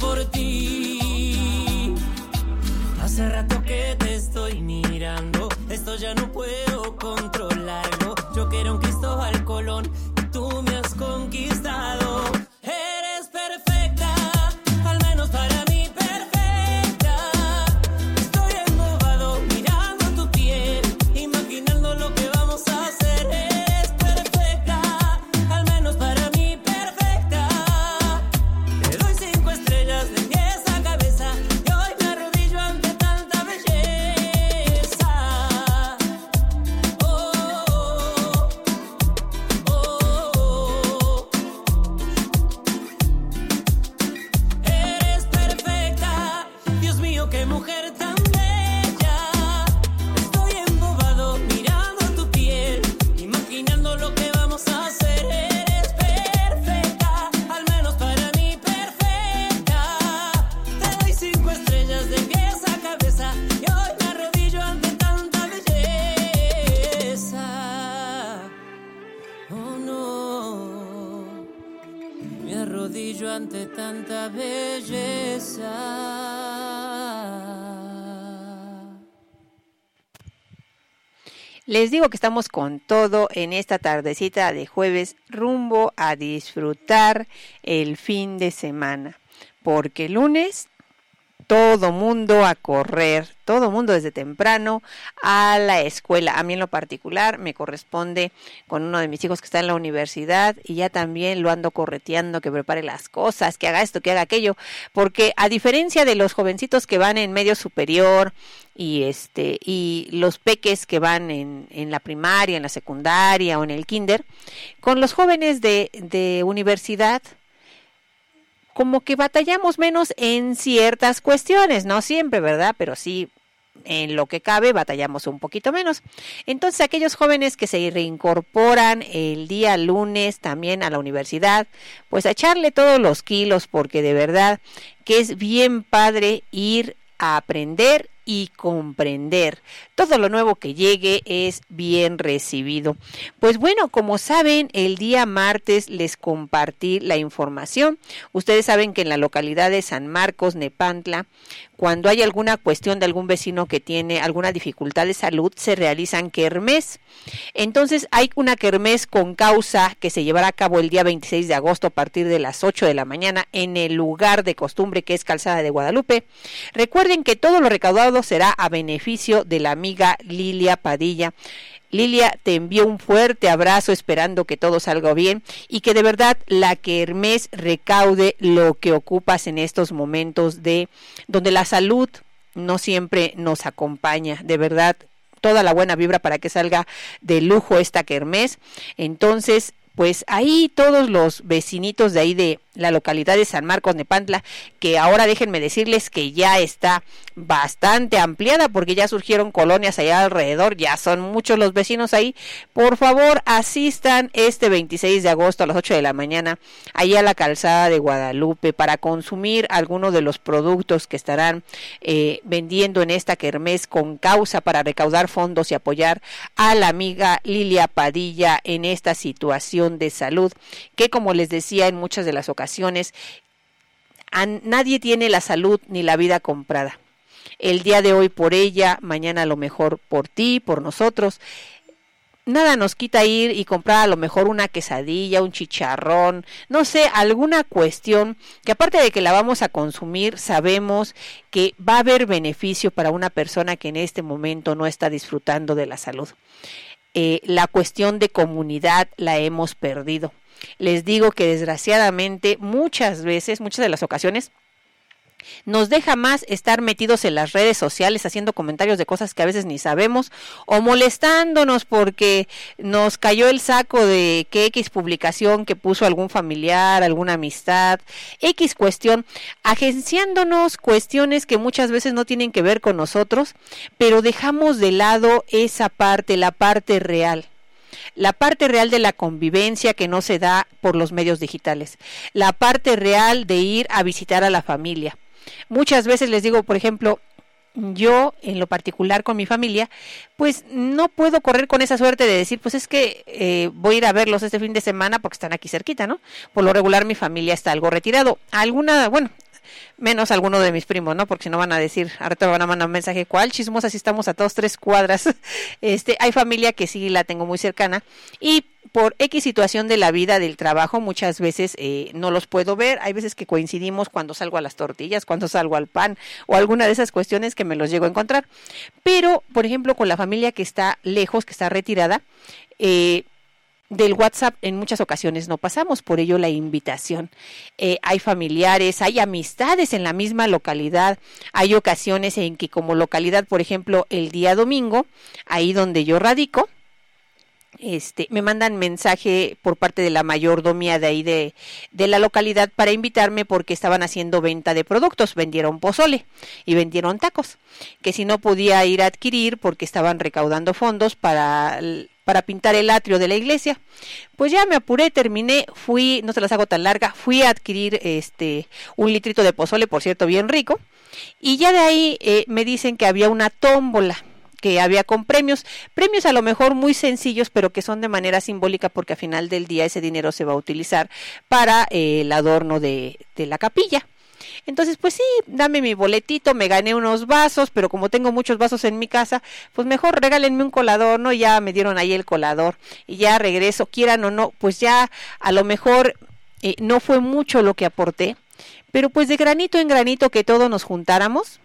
Por ti. Hace rato que te estoy mirando, esto ya no puedo controlarlo. Yo quiero un Les digo que estamos con todo en esta tardecita de jueves rumbo a disfrutar el fin de semana. Porque lunes todo mundo a correr, todo mundo desde temprano a la escuela. A mí en lo particular me corresponde con uno de mis hijos que está en la universidad y ya también lo ando correteando, que prepare las cosas, que haga esto, que haga aquello, porque a diferencia de los jovencitos que van en medio superior y este y los peques que van en, en la primaria, en la secundaria o en el kinder, con los jóvenes de, de universidad, como que batallamos menos en ciertas cuestiones, no siempre, ¿verdad? Pero sí en lo que cabe batallamos un poquito menos. Entonces, aquellos jóvenes que se reincorporan el día lunes también a la universidad, pues a echarle todos los kilos porque de verdad que es bien padre ir a aprender y comprender. Todo lo nuevo que llegue es bien recibido. Pues bueno, como saben, el día martes les compartí la información. Ustedes saben que en la localidad de San Marcos, Nepantla, cuando hay alguna cuestión de algún vecino que tiene alguna dificultad de salud, se realizan kermés. Entonces hay una kermés con causa que se llevará a cabo el día 26 de agosto a partir de las 8 de la mañana en el lugar de costumbre que es Calzada de Guadalupe. Recuerden que todo lo recaudado será a beneficio de la amiga Lilia Padilla. Lilia, te envío un fuerte abrazo esperando que todo salga bien y que de verdad la que Hermes recaude lo que ocupas en estos momentos de donde la salud no siempre nos acompaña. De verdad, toda la buena vibra para que salga de lujo esta kermés. Entonces, pues ahí todos los vecinitos de ahí de la localidad de San Marcos Nepantla, que ahora déjenme decirles que ya está bastante ampliada porque ya surgieron colonias allá alrededor, ya son muchos los vecinos ahí. Por favor, asistan este 26 de agosto a las 8 de la mañana ahí a la calzada de Guadalupe para consumir algunos de los productos que estarán eh, vendiendo en esta kermés con causa para recaudar fondos y apoyar a la amiga Lilia Padilla en esta situación de salud que como les decía en muchas de las ocasiones a nadie tiene la salud ni la vida comprada. El día de hoy por ella, mañana a lo mejor por ti, por nosotros. Nada nos quita ir y comprar a lo mejor una quesadilla, un chicharrón, no sé, alguna cuestión que aparte de que la vamos a consumir, sabemos que va a haber beneficio para una persona que en este momento no está disfrutando de la salud. Eh, la cuestión de comunidad la hemos perdido les digo que desgraciadamente muchas veces, muchas de las ocasiones, nos deja más estar metidos en las redes sociales haciendo comentarios de cosas que a veces ni sabemos o molestándonos porque nos cayó el saco de que X publicación que puso algún familiar, alguna amistad, X cuestión, agenciándonos cuestiones que muchas veces no tienen que ver con nosotros, pero dejamos de lado esa parte, la parte real la parte real de la convivencia que no se da por los medios digitales, la parte real de ir a visitar a la familia. Muchas veces les digo, por ejemplo, yo en lo particular con mi familia, pues no puedo correr con esa suerte de decir, pues es que eh, voy a ir a verlos este fin de semana porque están aquí cerquita, ¿no? Por lo regular mi familia está algo retirado. Alguna, bueno, menos alguno de mis primos, ¿no? Porque si no van a decir, ahorita van a mandar un mensaje, ¿cuál chismosa si estamos a todos tres cuadras? <laughs> Este, hay familia que sí la tengo muy cercana y por X situación de la vida, del trabajo, muchas veces eh, no los puedo ver. Hay veces que coincidimos cuando salgo a las tortillas, cuando salgo al pan o alguna de esas cuestiones que me los llego a encontrar. Pero, por ejemplo, con la familia que está lejos, que está retirada, eh, del WhatsApp en muchas ocasiones no pasamos, por ello la invitación. Eh, hay familiares, hay amistades en la misma localidad, hay ocasiones en que como localidad, por ejemplo, el día domingo, ahí donde yo radico, este, me mandan mensaje por parte de la mayordomía de ahí de, la localidad para invitarme porque estaban haciendo venta de productos, vendieron pozole y vendieron tacos, que si no podía ir a adquirir porque estaban recaudando fondos para, para pintar el atrio de la iglesia. Pues ya me apuré, terminé, fui, no se las hago tan larga, fui a adquirir este un litrito de pozole, por cierto, bien rico, y ya de ahí eh, me dicen que había una tómbola que había con premios, premios a lo mejor muy sencillos, pero que son de manera simbólica porque a final del día ese dinero se va a utilizar para eh, el adorno de, de la capilla. Entonces, pues sí, dame mi boletito, me gané unos vasos, pero como tengo muchos vasos en mi casa, pues mejor regálenme un colador, ¿no? Ya me dieron ahí el colador y ya regreso, quieran o no, pues ya a lo mejor eh, no fue mucho lo que aporté, pero pues de granito en granito que todos nos juntáramos,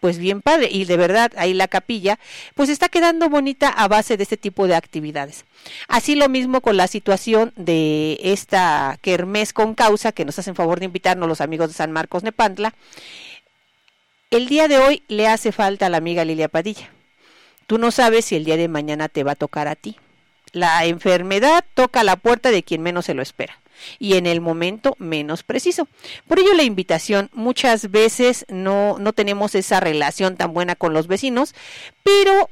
pues bien padre. Y de verdad, ahí la capilla, pues está quedando bonita a base de este tipo de actividades. Así lo mismo con la situación de esta kermés con causa que nos hacen favor de invitarnos los amigos de San Marcos Nepantla. El día de hoy le hace falta a la amiga Lilia Padilla. Tú no sabes si el día de mañana te va a tocar a ti. La enfermedad toca la puerta de quien menos se lo espera y en el momento menos preciso. Por ello la invitación, muchas veces no, no tenemos esa relación tan buena con los vecinos, pero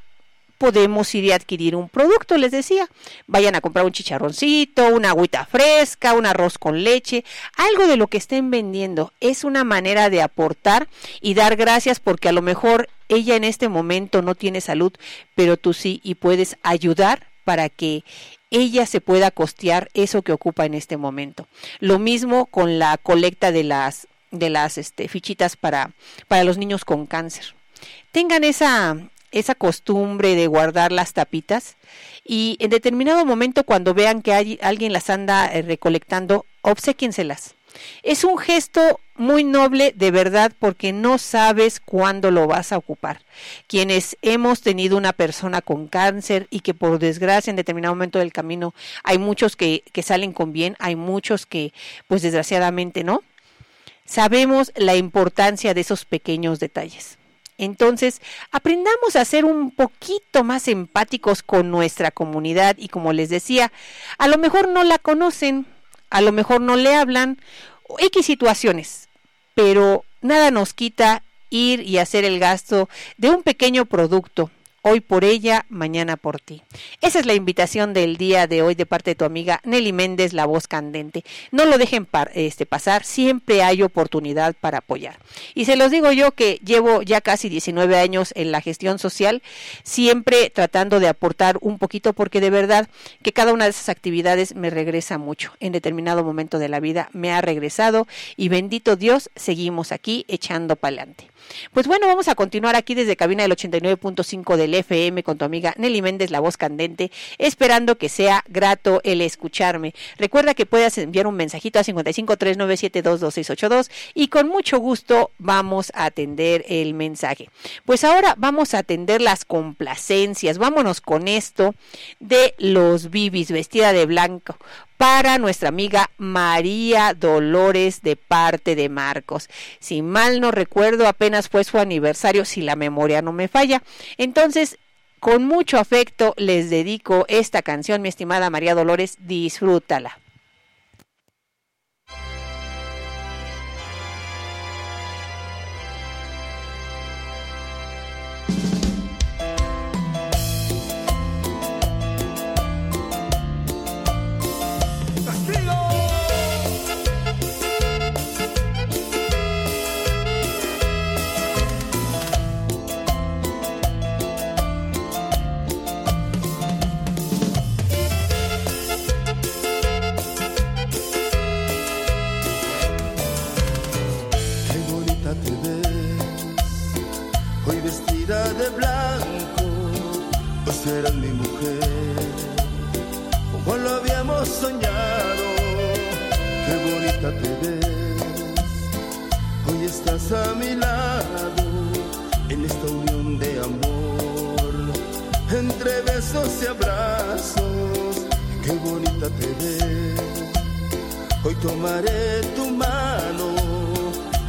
podemos ir y adquirir un producto, les decía. Vayan a comprar un chicharroncito, una agüita fresca, un arroz con leche, algo de lo que estén vendiendo. Es una manera de aportar y dar gracias porque a lo mejor ella en este momento no tiene salud, pero tú sí y puedes ayudar para que ella se pueda costear eso que ocupa en este momento. Lo mismo con la colecta de las de las este, fichitas para para los niños con cáncer. Tengan esa esa costumbre de guardar las tapitas y en determinado momento cuando vean que hay, alguien las anda eh, recolectando, obsequienselas. Es un gesto muy noble de verdad porque no sabes cuándo lo vas a ocupar. Quienes hemos tenido una persona con cáncer y que por desgracia en determinado momento del camino hay muchos que, que salen con bien, hay muchos que pues desgraciadamente no, sabemos la importancia de esos pequeños detalles. Entonces, aprendamos a ser un poquito más empáticos con nuestra comunidad y como les decía, a lo mejor no la conocen, a lo mejor no le hablan, X situaciones, pero nada nos quita ir y hacer el gasto de un pequeño producto, hoy por ella, mañana por ti. Esa es la invitación del día de hoy de parte de tu amiga Nelly Méndez, la voz candente. No lo dejen par- este, pasar, siempre hay oportunidad para apoyar. Y se los digo yo que llevo ya casi 19 años en la gestión social, siempre tratando de aportar un poquito porque de verdad que cada una de esas actividades me regresa mucho. En determinado momento de la vida me ha regresado y bendito Dios, seguimos aquí echando pa'lante. Pues bueno, vamos a continuar aquí desde cabina del 89.5 del FM con tu amiga Nelly Méndez, la voz candente, esperando que sea grato el escucharme. Recuerda que puedes enviar un mensajito a 5539722682 y con mucho gusto vamos a atender el mensaje. Pues ahora vamos a atender las complacencias. Vámonos con esto de los bibis vestida de blanco para nuestra amiga María Dolores de parte de Marcos. Si mal no recuerdo, apenas fue su aniversario, si la memoria no me falla. Entonces, con mucho afecto les dedico esta canción, mi estimada María Dolores, disfrútala. Serás mi mujer, como lo habíamos soñado. Qué bonita te ves, hoy estás a mi lado, en esta unión de amor, entre besos y abrazos. Qué bonita te ves, hoy tomaré tu mano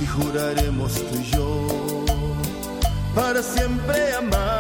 y juraremos tú y yo para siempre amarnos.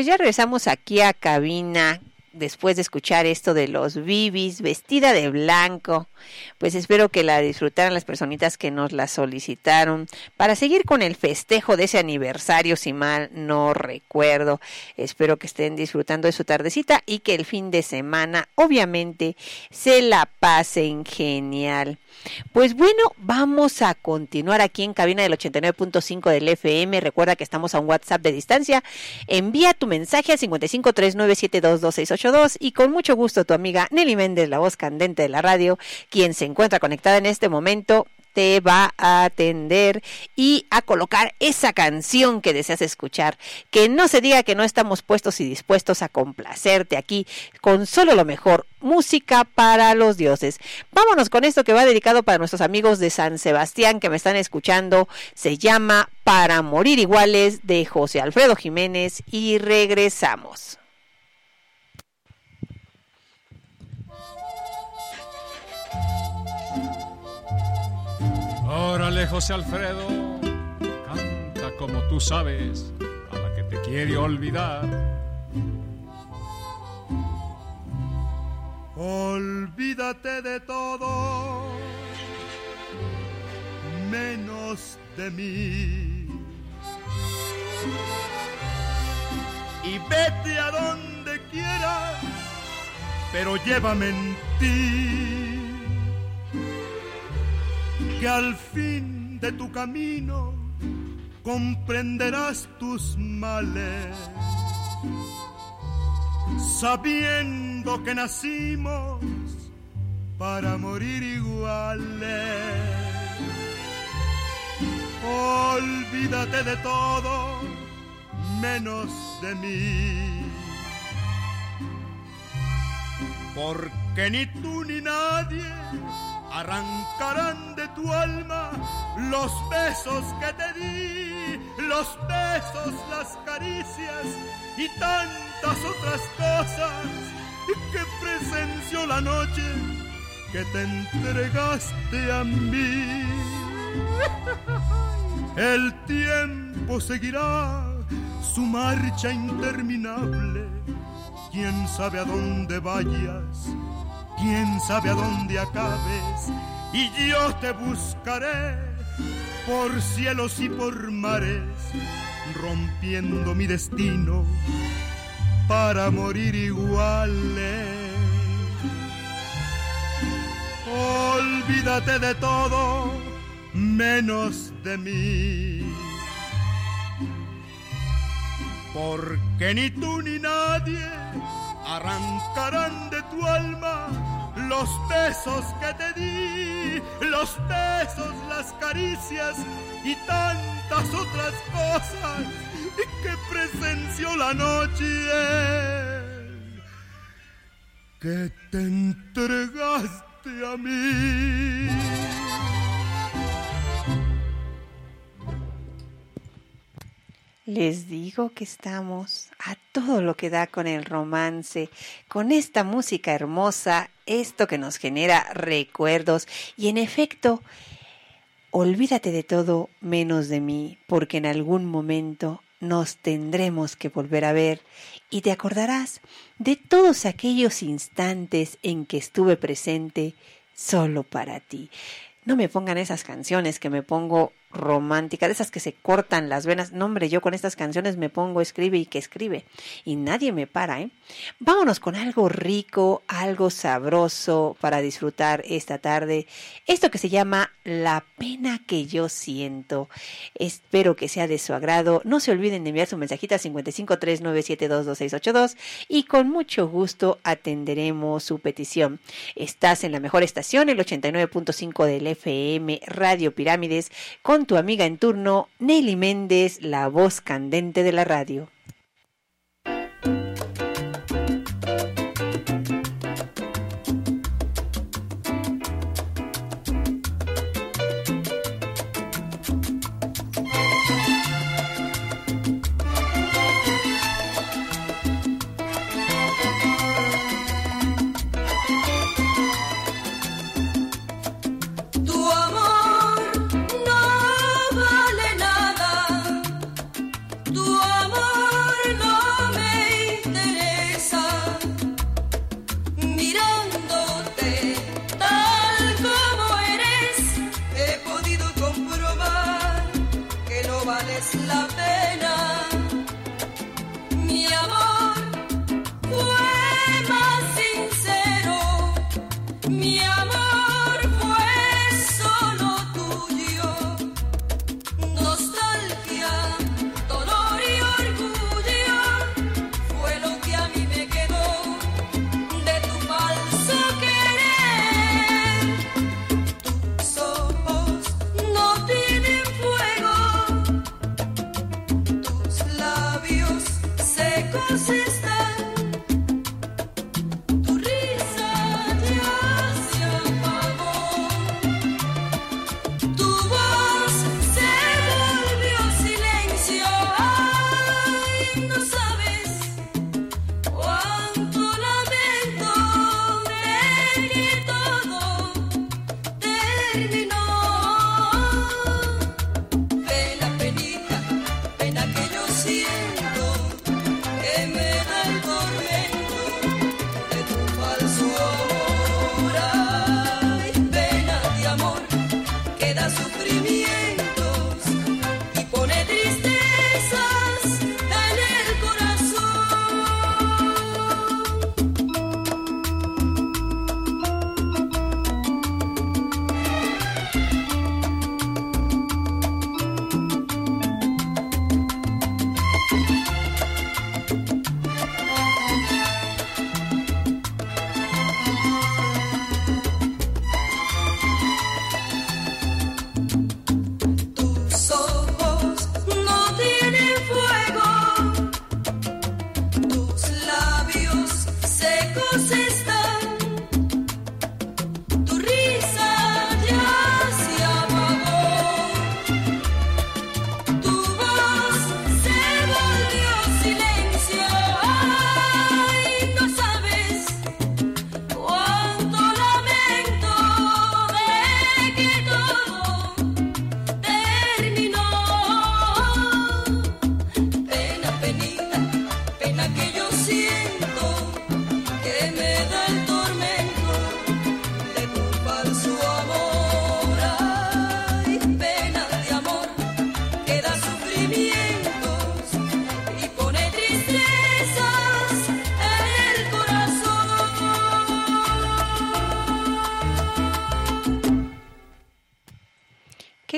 Pues ya regresamos aquí a cabina después de escuchar esto de los bibis, vestida de blanco. Pues espero que la disfrutaran las personitas que nos la solicitaron para seguir con el festejo de ese aniversario, si mal no recuerdo. Espero que estén disfrutando de su tardecita y que el fin de semana, obviamente, se la pasen genial. Pues bueno, vamos a continuar aquí en cabina del 89.5 del FM. Recuerda que estamos a un WhatsApp de distancia. Envía tu mensaje al 5539722682 y con mucho gusto tu amiga Nelly Méndez, la voz candente de la radio, quien se encuentra conectada en este momento, te va a atender y a colocar esa canción que deseas escuchar. Que no se diga que no estamos puestos y dispuestos a complacerte aquí con solo lo mejor, música para los dioses. Vámonos con esto que va dedicado para nuestros amigos de San Sebastián que me están escuchando. Se llama Para Morir Iguales de José Alfredo Jiménez y regresamos. Órale, José Alfredo, canta como tú sabes, a la que te quiere olvidar. Olvídate de todo, menos de mí. Y vete a donde quieras, pero llévame en ti. Que al fin de tu camino comprenderás tus males sabiendo que nacimos para morir iguales. Olvídate de todo menos de mí, porque ni tú ni nadie arrancarán de tu alma los besos que te di, los besos, las caricias y tantas otras cosas que presenció la noche que te entregaste a mí. El tiempo seguirá su marcha interminable. Quién sabe a dónde vayas, quién sabe a dónde acabes. Y yo te buscaré por cielos y por mares, rompiendo mi destino para morir iguales. Olvídate de todo menos de mí. Porque ni tú ni nadie arrancarán de tu alma los besos que te di, los besos, las caricias y tantas otras cosas que presenció la noche que te entregaste a mí. Les digo que estamos a todo lo que da con el romance, con esta música hermosa, esto que nos genera recuerdos y en efecto, olvídate de todo menos de mí, porque en algún momento nos tendremos que volver a ver y te acordarás de todos aquellos instantes en que estuve presente solo para ti. No me pongan esas canciones que me pongo romántica, de esas que se cortan las venas. No, hombre, yo con estas canciones me pongo escribe y que escribe. Y nadie me para, ¿eh? Vámonos con algo rico, algo sabroso para disfrutar esta tarde. Esto que se llama La pena que yo siento. Espero que sea de su agrado. No se olviden de enviar su mensajita al 5539722682 y con mucho gusto atenderemos su petición. Estás en la mejor estación, el 89.5 del FM, Radio Pirámides, con tu amiga en turno, Nelly Méndez, la voz candente de la radio.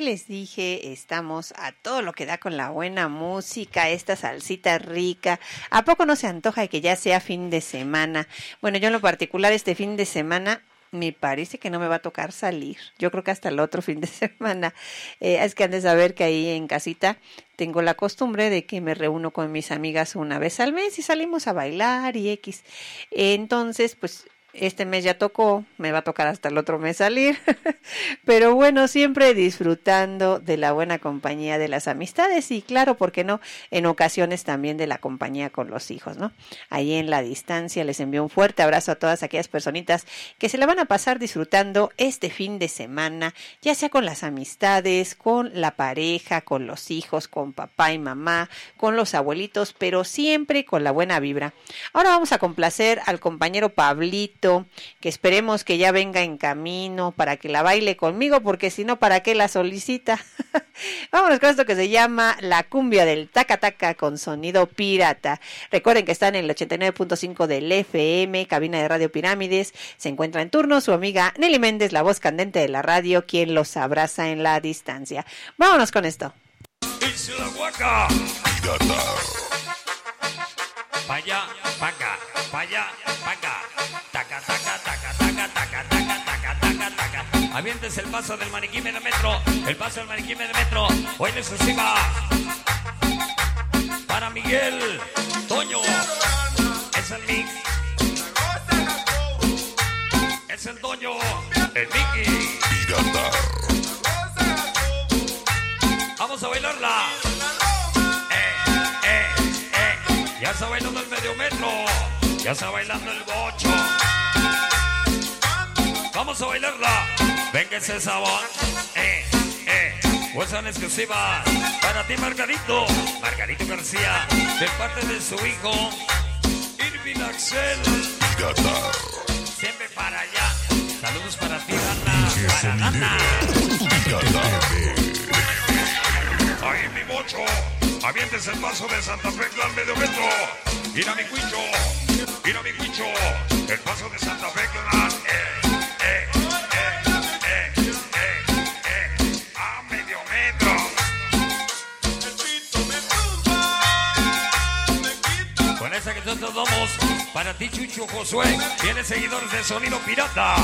Les dije? Estamos a todo lo que da con la buena música, esta salsita rica. ¿A poco no se antoja que ya sea fin de semana? Bueno, yo en lo particular este fin de semana me parece que no me va a tocar salir. Yo creo que hasta el otro fin de <laughs> semana. Eh, es que han de saber que ahí en casita tengo la costumbre de que me reúno con mis amigas una vez al mes y salimos a bailar y X. Entonces, pues este mes ya tocó, me va a tocar hasta el otro mes salir, <laughs> pero bueno, siempre disfrutando de la buena compañía de las amistades y claro, ¿por qué no? En ocasiones también de la compañía con los hijos, ¿no? Ahí en la distancia les envío un fuerte abrazo a todas aquellas personitas que se la van a pasar disfrutando este fin de semana, ya sea con las amistades, con la pareja, con los hijos, con papá y mamá, con los abuelitos, pero siempre con la buena vibra. Ahora vamos a complacer al compañero Pablito que esperemos que ya venga en camino para que la baile conmigo, porque si no, ¿para qué la solicita? <laughs> Vámonos con esto que se llama La cumbia del taca taca con sonido pirata. Recuerden que están en el 89.5 del FM, cabina de Radio Pirámides. Se encuentra en turno su amiga Nelly Méndez, la voz candente de la radio, quien los abraza en la distancia. Vámonos con esto. Dice la guaca. Avientes el paso del maniquí medio metro. El paso del maniquí medio metro. Hoy en exclusiva. Para Miguel, Toño. Es el mix. Es el Toño. El Mickey. Vamos a bailarla. Eh, eh, eh. Ya está bailando el medio metro. Ya está bailando el bocho. Vamos a bailarla. Venga ese sabor. Eh, eh. En exclusiva para ti, Margarito. Margarito García. De parte de su hijo, Irving Axel. Siempre para allá. Saludos para ti, Dana. Para Dana. Ay, mi bocho. Avientes el paso de Santa Fe al medio metro. Mira mi cuicho, mira mi cuicho. El paso de Santa Fe Clan. Eh, para ti, Chucho Josué. Tienes seguidores de Sonido Pirata.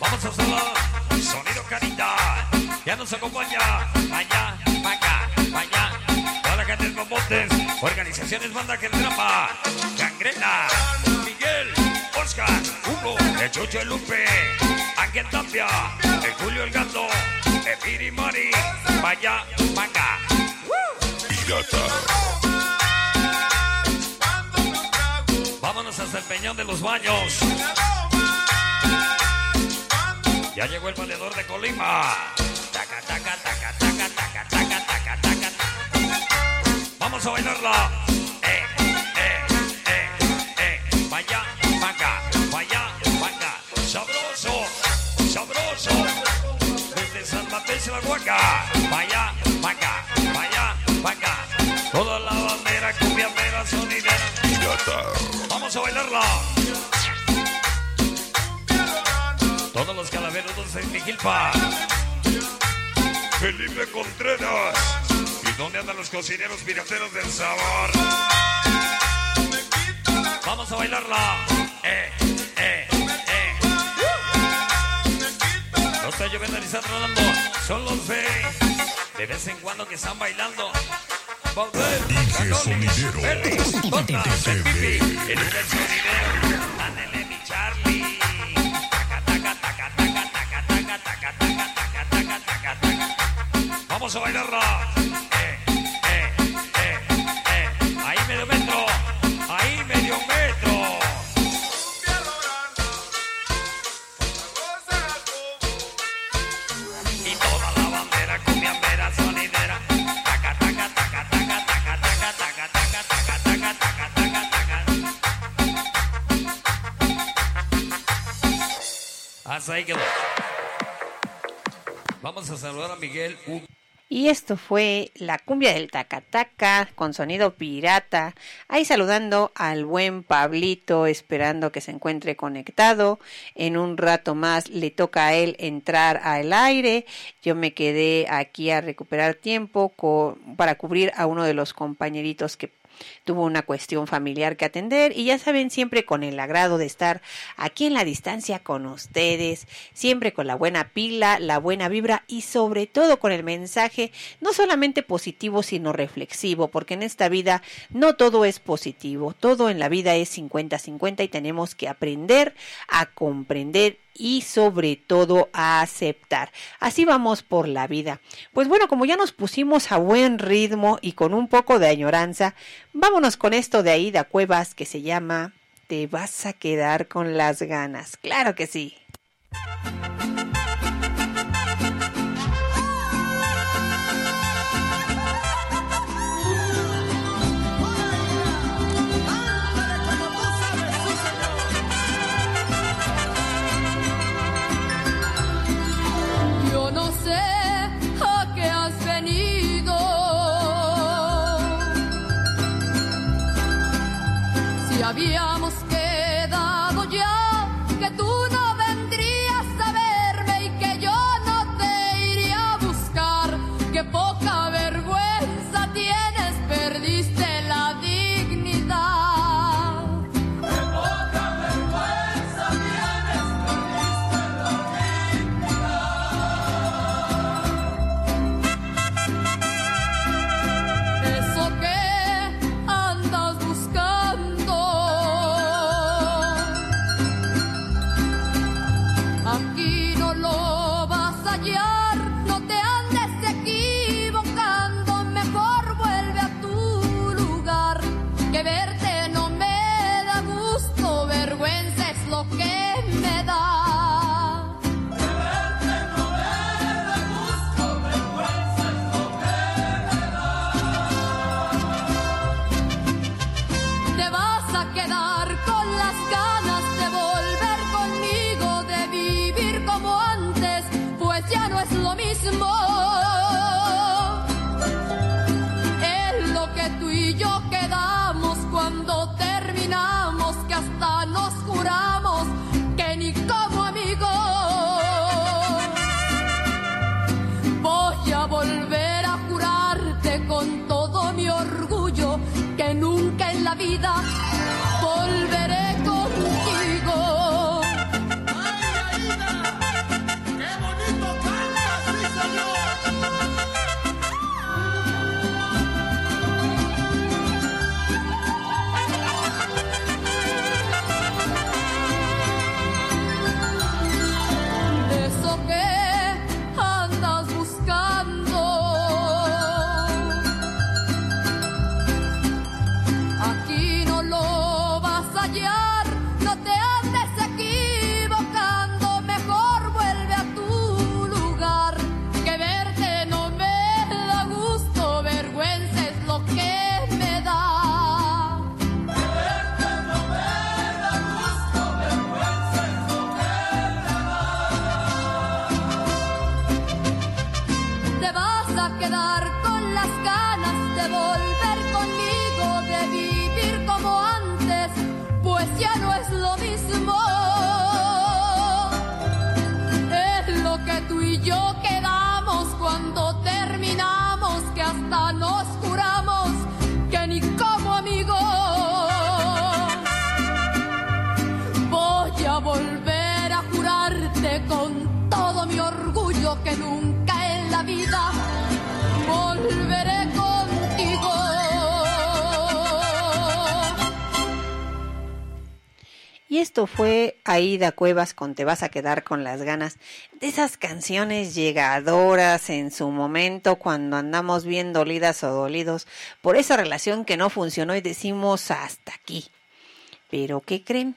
Vamos a hacerlo. Sonido Carita. Ya nos acompaña. Allá, pa' acá, pa' allá. Toda la gente de. Organizaciones Banda que drama. Gangrena. Miguel. Oscar. Hugo. El Chucho el Lupe. Ángel Tapia. El Julio el Gato. El Piri Mari. Pa' allá, pa' acá. Vámonos hasta el Peñón de los Baños. Ya llegó el valedor de Colima. Taca, taca, taca, taca, taca, taca, taca, taca. Vamos a bailarla. Felipe Contreras. ¿Y dónde andan los cocineros pirateros del sabor? Vamos a bailarla. Eh, eh, eh. No está lloviendo ni está tronando. Son los de. De vez en cuando que están bailando. DJ Sonidero. Botas, el pipi. El del sonidero. Ándele, Vamos a. Eh, eh, eh, eh. Ahí medio metro. Ahí medio metro. Y toda la bandera sonidera. Taca, taca, taca, taca, taca, taca, taca, taca, taca, taca, taca. Hasta ahí quedó. Vamos a saludar a Miguel U. Y esto fue la cumbia del tacataca con sonido pirata. Ahí saludando al buen Pablito, esperando que se encuentre conectado. En un rato más le toca a él entrar al aire. Yo me quedé aquí a recuperar tiempo para cubrir a uno de los compañeritos que tuvo una cuestión familiar que atender y ya saben siempre con el agrado de estar aquí en la distancia con ustedes, siempre con la buena pila, la buena vibra y sobre todo con el mensaje no solamente positivo sino reflexivo, porque en esta vida no todo es positivo, todo en la vida es 50-50 y tenemos que aprender a comprender y sobre todo a aceptar. Así vamos por la vida. Pues bueno, como ya nos pusimos a buen ritmo y con un poco de añoranza, vámonos con esto de Aida Cuevas que se llama Te vas a quedar con las ganas. Claro que sí. había vida Y esto fue Aida Cuevas con Te vas a quedar con las ganas de esas canciones llegadoras en su momento cuando andamos bien dolidas o dolidos por esa relación que no funcionó y decimos hasta aquí. Pero ¿qué creen?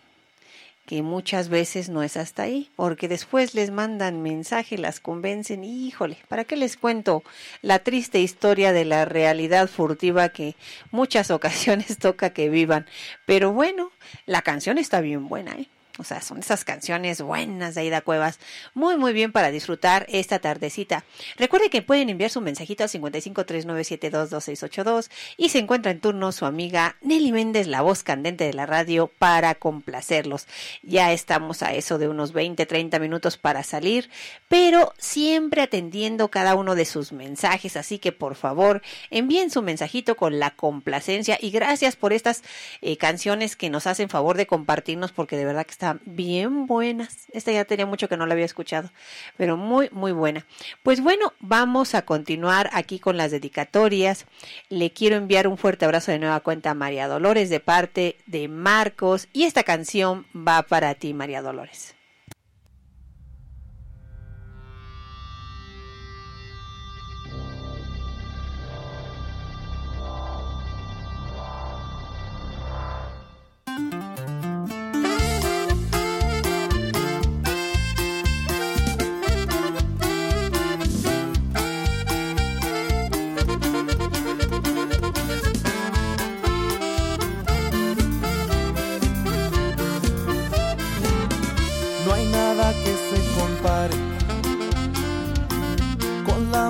Que muchas veces no es hasta ahí, porque después les mandan mensaje, las convencen, y, híjole, ¿para qué les cuento la triste historia de la realidad furtiva que muchas <laughs> ocasiones toca que vivan? Pero bueno, la canción está bien buena, ¿eh? O sea, son esas canciones buenas de Aida Cuevas, muy muy bien para disfrutar esta tardecita. Recuerde que pueden enviar su mensajito al 5539722682 y se encuentra en turno su amiga Nelly Méndez, la voz candente de la radio, para complacerlos. Ya estamos a eso de unos 20, 30 minutos para salir, pero siempre atendiendo cada uno de sus mensajes, así que por favor envíen su mensajito con la complacencia y gracias por estas eh, canciones que nos hacen favor de compartirnos porque de verdad que están bien buenas. Esta ya tenía mucho que no la había escuchado, pero muy, muy buena. Pues bueno, vamos a continuar aquí con las dedicatorias. Le quiero enviar un fuerte abrazo de nueva cuenta a María Dolores de parte de Marcos y esta canción va para ti, María Dolores.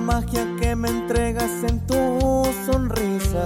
Magia que me entregas en tu sonrisa.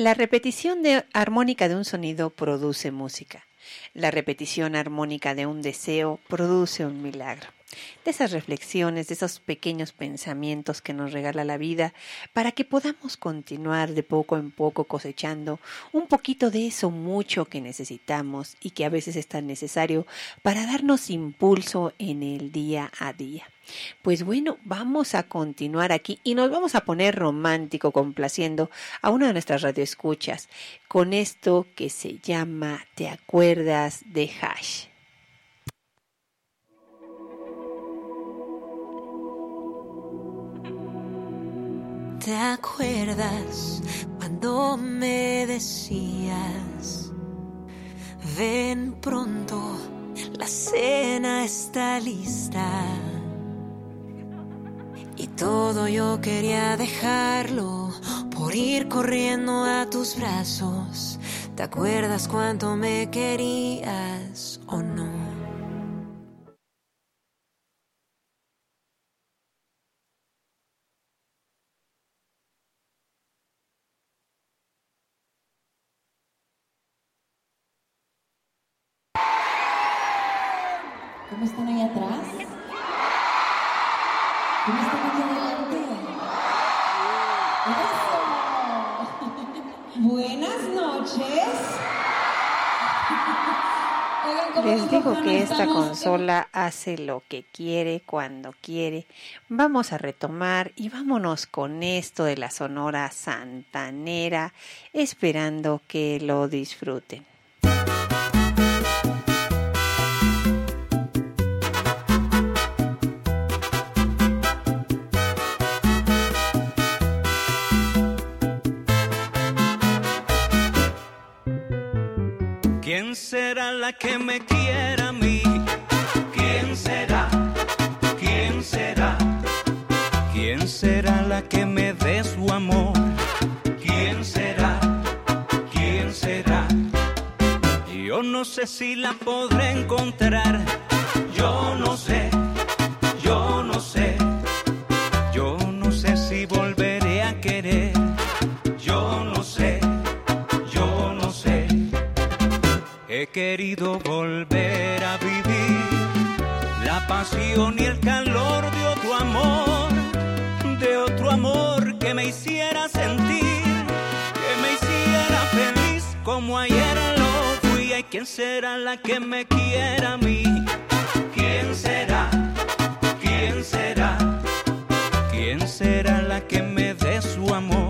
La repetición de armónica de un sonido produce música. La repetición armónica de un deseo produce un milagro. De esas reflexiones, de esos pequeños pensamientos que nos regala la vida, para que podamos continuar de poco en poco cosechando un poquito de eso mucho que necesitamos y que a veces es tan necesario para darnos impulso en el día a día. Pues bueno, vamos a continuar aquí y nos vamos a poner romántico complaciendo a una de nuestras radioescuchas con esto que se llama ¿Te acuerdas de Hash? ¿Te acuerdas cuando me decías, ven pronto, la cena está lista? Y todo yo quería dejarlo por ir corriendo a tus brazos. ¿Te acuerdas cuánto me querías o no? Consola hace lo que quiere cuando quiere. Vamos a retomar y vámonos con esto de la Sonora Santanera, esperando que lo disfruten. ¿Quién será la que me quiera que me dé su amor? ¿Quién será? ¿Quién será? Yo no sé si la podré encontrar. Yo no sé. Yo no sé. Yo no sé si volveré a querer. Yo no sé. Yo no sé. He querido volver a vivir la pasión y el calor de otro amor. ¿Quién será la que me quiera a mí? ¿Quién será? ¿Quién será? ¿Quién será la que me dé su amor?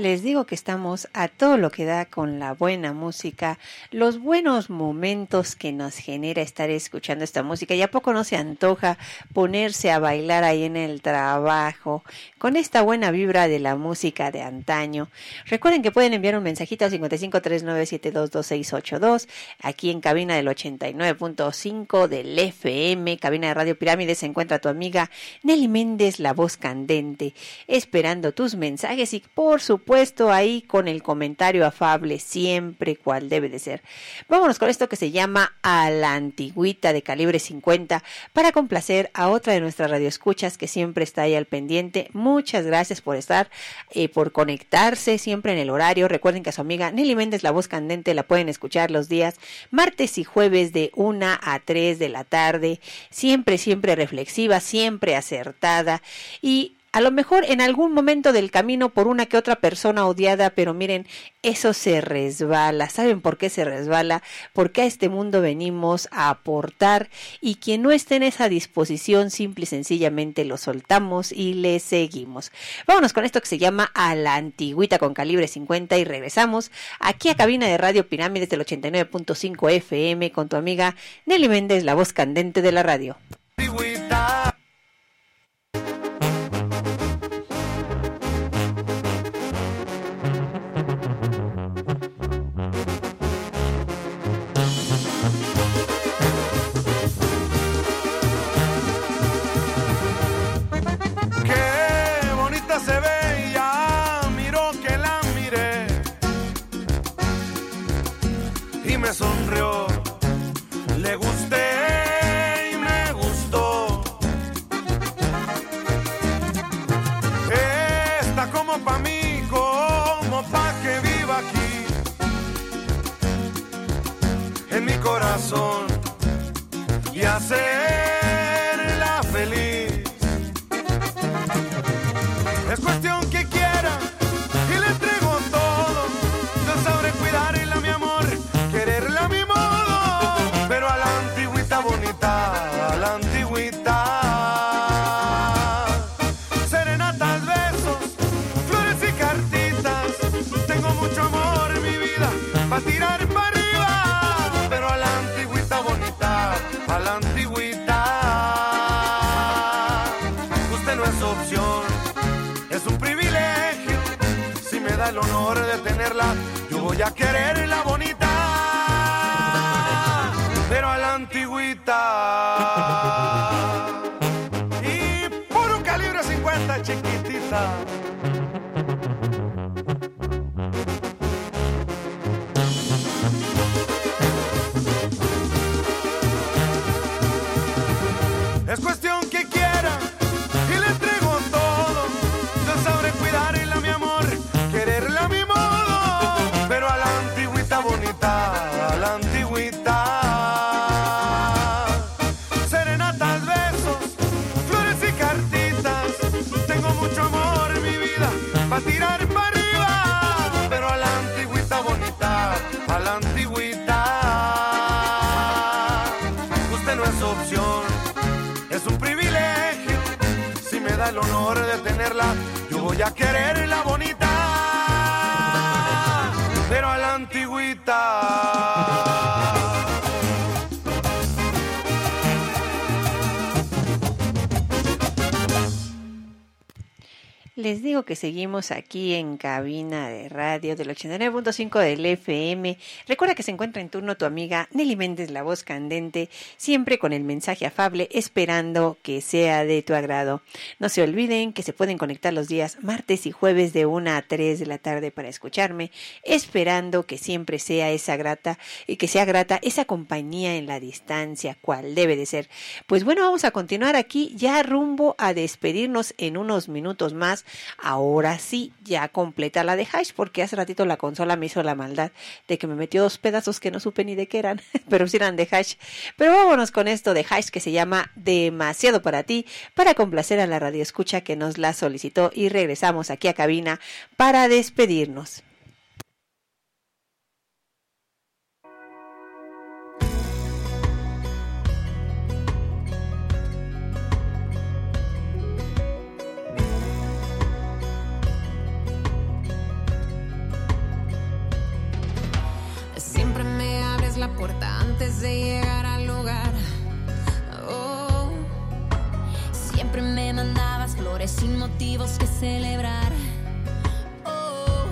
Les digo que estamos a todo lo que da con la buena música, los buenos momentos que nos genera estar escuchando esta música. ¿Y a poco no se antoja ponerse a bailar ahí en el trabajo con esta buena vibra de la música de antaño? Recuerden que pueden enviar un mensajito al 5539722682 aquí en cabina del 89.5 del FM, cabina de Radio Pirámide. Se encuentra tu amiga Nelly Méndez, la voz candente, esperando tus mensajes y por supuesto ahí con el comentario afable siempre cual debe de ser. Vámonos con esto que se llama A la Antigüita de calibre 50 para complacer a otra de nuestras radioescuchas que siempre está ahí al pendiente. Muchas gracias por estar, eh, por conectarse siempre en el horario. Recuerden que a su amiga Nelly Méndez, la voz candente, la pueden escuchar los días martes y jueves de 1 a 3 de la tarde. Siempre, siempre reflexiva, siempre acertada y a lo mejor en algún momento del camino por una que otra persona odiada, pero miren, eso se resbala. ¿Saben por qué se resbala? Porque a este mundo venimos a aportar y quien no esté en esa disposición, simple y sencillamente lo soltamos y le seguimos. Vámonos con esto que se llama A la Antigüita con calibre 50 y regresamos aquí a cabina de Radio Pirámides del 89.5 FM con tu amiga Nelly Méndez, la voz candente de la radio. Corazón y hacerla voy a quererla bonita, y a quererla bonita, Les digo que seguimos aquí en cabina de radio del 89.5 del FM. Recuerda que se encuentra en turno tu amiga Nelly Méndez, la voz candente, siempre con el mensaje afable, esperando que sea de tu agrado. No se olviden que se pueden conectar los días martes y jueves de 1 a 3 de la tarde para escucharme, esperando que siempre sea esa grata y que sea grata esa compañía en la distancia, cual debe de ser. Pues bueno, vamos a continuar aquí ya rumbo a despedirnos en unos minutos más Ahora sí, ya completa la de Hash, porque hace ratito la consola me hizo la maldad de que me metió dos pedazos que no supe ni de qué eran, <laughs> pero sí eran de Hash. Pero vámonos con esto de Hash que se llama Demasiado para ti, para complacer a la radio escucha que nos la solicitó y regresamos aquí a cabina para despedirnos. Antes de llegar al lugar. Oh, siempre me mandabas flores sin motivos que celebrar. Oh,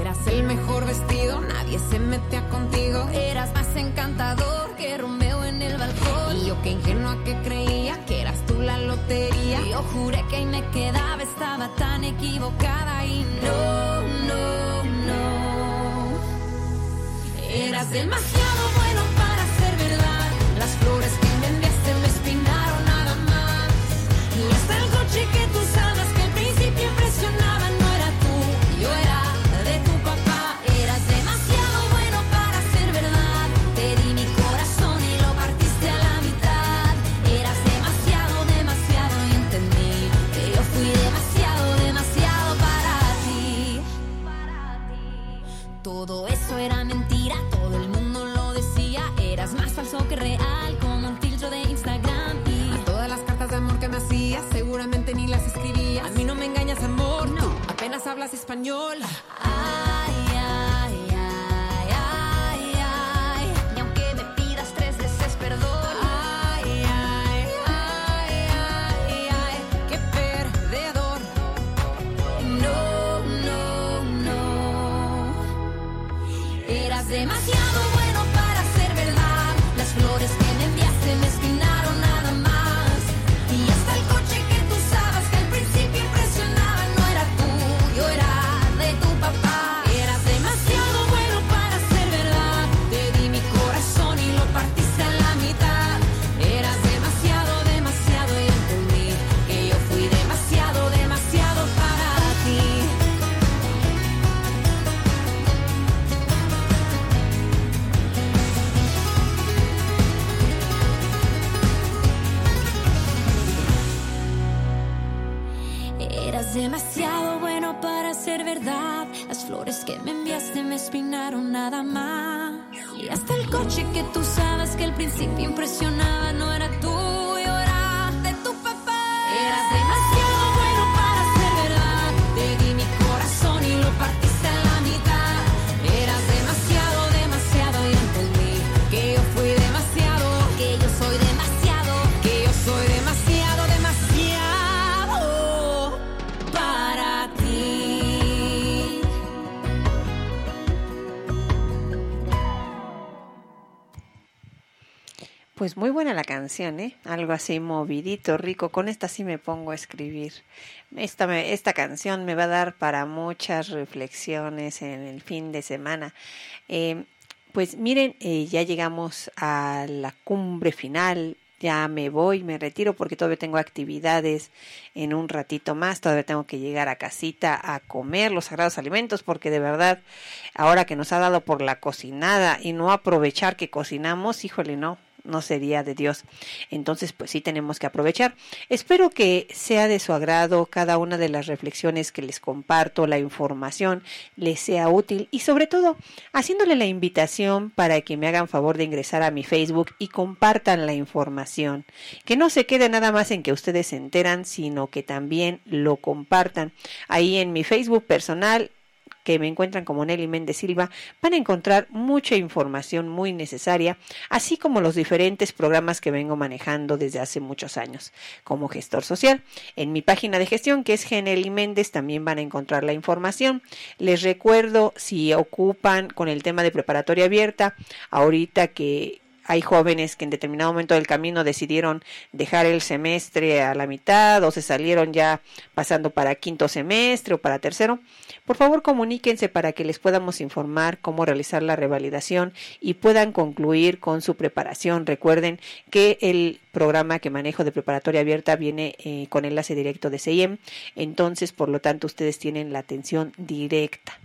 eras el mejor vestido, nadie se metía contigo. Eras más encantador que Romeo en el balcón. Y yo que ingenua que creía que eras tú la lotería. Yo juré que ahí me quedaba, estaba tan equivocada y no, no. Eras demasiado bueno canción, ¿eh? Algo así movidito, rico. Con esta sí me pongo a escribir. Esta, me- esta canción me va a dar para muchas reflexiones en el fin de semana. Eh, pues miren, eh, ya llegamos a la cumbre final. Ya me voy, me retiro porque todavía tengo actividades en un ratito más. Todavía tengo que llegar a casita a comer los sagrados alimentos porque de verdad, ahora que nos ha dado por la cocinada y no aprovechar que cocinamos, híjole, no no sería de Dios. Entonces, pues sí tenemos que aprovechar. Espero que sea de su agrado cada una de las reflexiones que les comparto, la información les sea útil y sobre todo haciéndole la invitación para que me hagan favor de ingresar a mi Facebook y compartan la información. Que no se quede nada más en que ustedes se enteran, sino que también lo compartan. Ahí en mi Facebook personal que me encuentran como Nelly Méndez Silva, van a encontrar mucha información muy necesaria, así como los diferentes programas que vengo manejando desde hace muchos años como gestor social. En mi página de gestión, que es Geneli Méndez, también van a encontrar la información. Les recuerdo, si ocupan con el tema de preparatoria abierta, ahorita que hay jóvenes que en determinado momento del camino decidieron dejar el semestre a la mitad o se salieron ya pasando para quinto semestre o para tercero. Por favor, comuníquense para que les podamos informar cómo realizar la revalidación y puedan concluir con su preparación. Recuerden que el programa que manejo de preparatoria abierta viene eh, con enlace directo de CIEM, entonces, por lo tanto, ustedes tienen la atención directa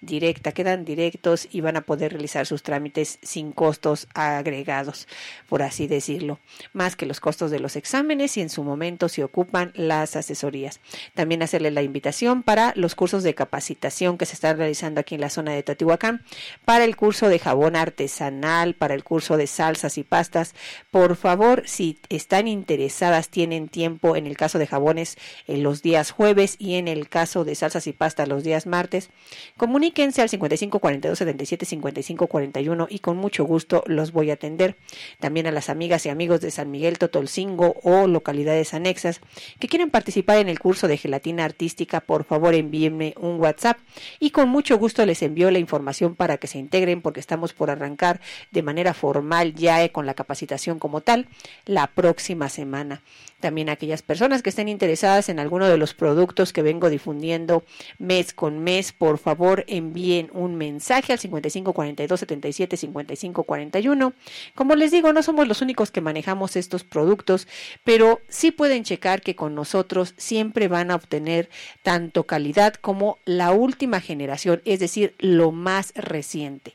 directa, quedan directos y van a poder realizar sus trámites sin costos agregados, por así decirlo, más que los costos de los exámenes y en su momento se ocupan las asesorías. También hacerle la invitación para los cursos de capacitación que se están realizando aquí en la zona de Teotihuacán, para el curso de jabón artesanal, para el curso de salsas y pastas. Por favor, si están interesadas, tienen tiempo en el caso de jabones en los días jueves y en el caso de salsas y pastas los días martes, Comuníquense al 55 42 77 55 41 y con mucho gusto los voy a atender. También a las amigas y amigos de San Miguel Totolcingo o localidades anexas que quieren participar en el curso de gelatina artística, por favor envíenme un WhatsApp y con mucho gusto les envío la información para que se integren porque estamos por arrancar de manera formal ya con la capacitación como tal la próxima semana. También aquellas personas que estén interesadas en alguno de los productos que vengo difundiendo mes con mes, por favor envíen un mensaje al 55 42 77 55 41. Como les digo, no somos los únicos que manejamos estos productos, pero sí pueden checar que con nosotros siempre van a obtener tanto calidad como la última generación, es decir, lo más reciente.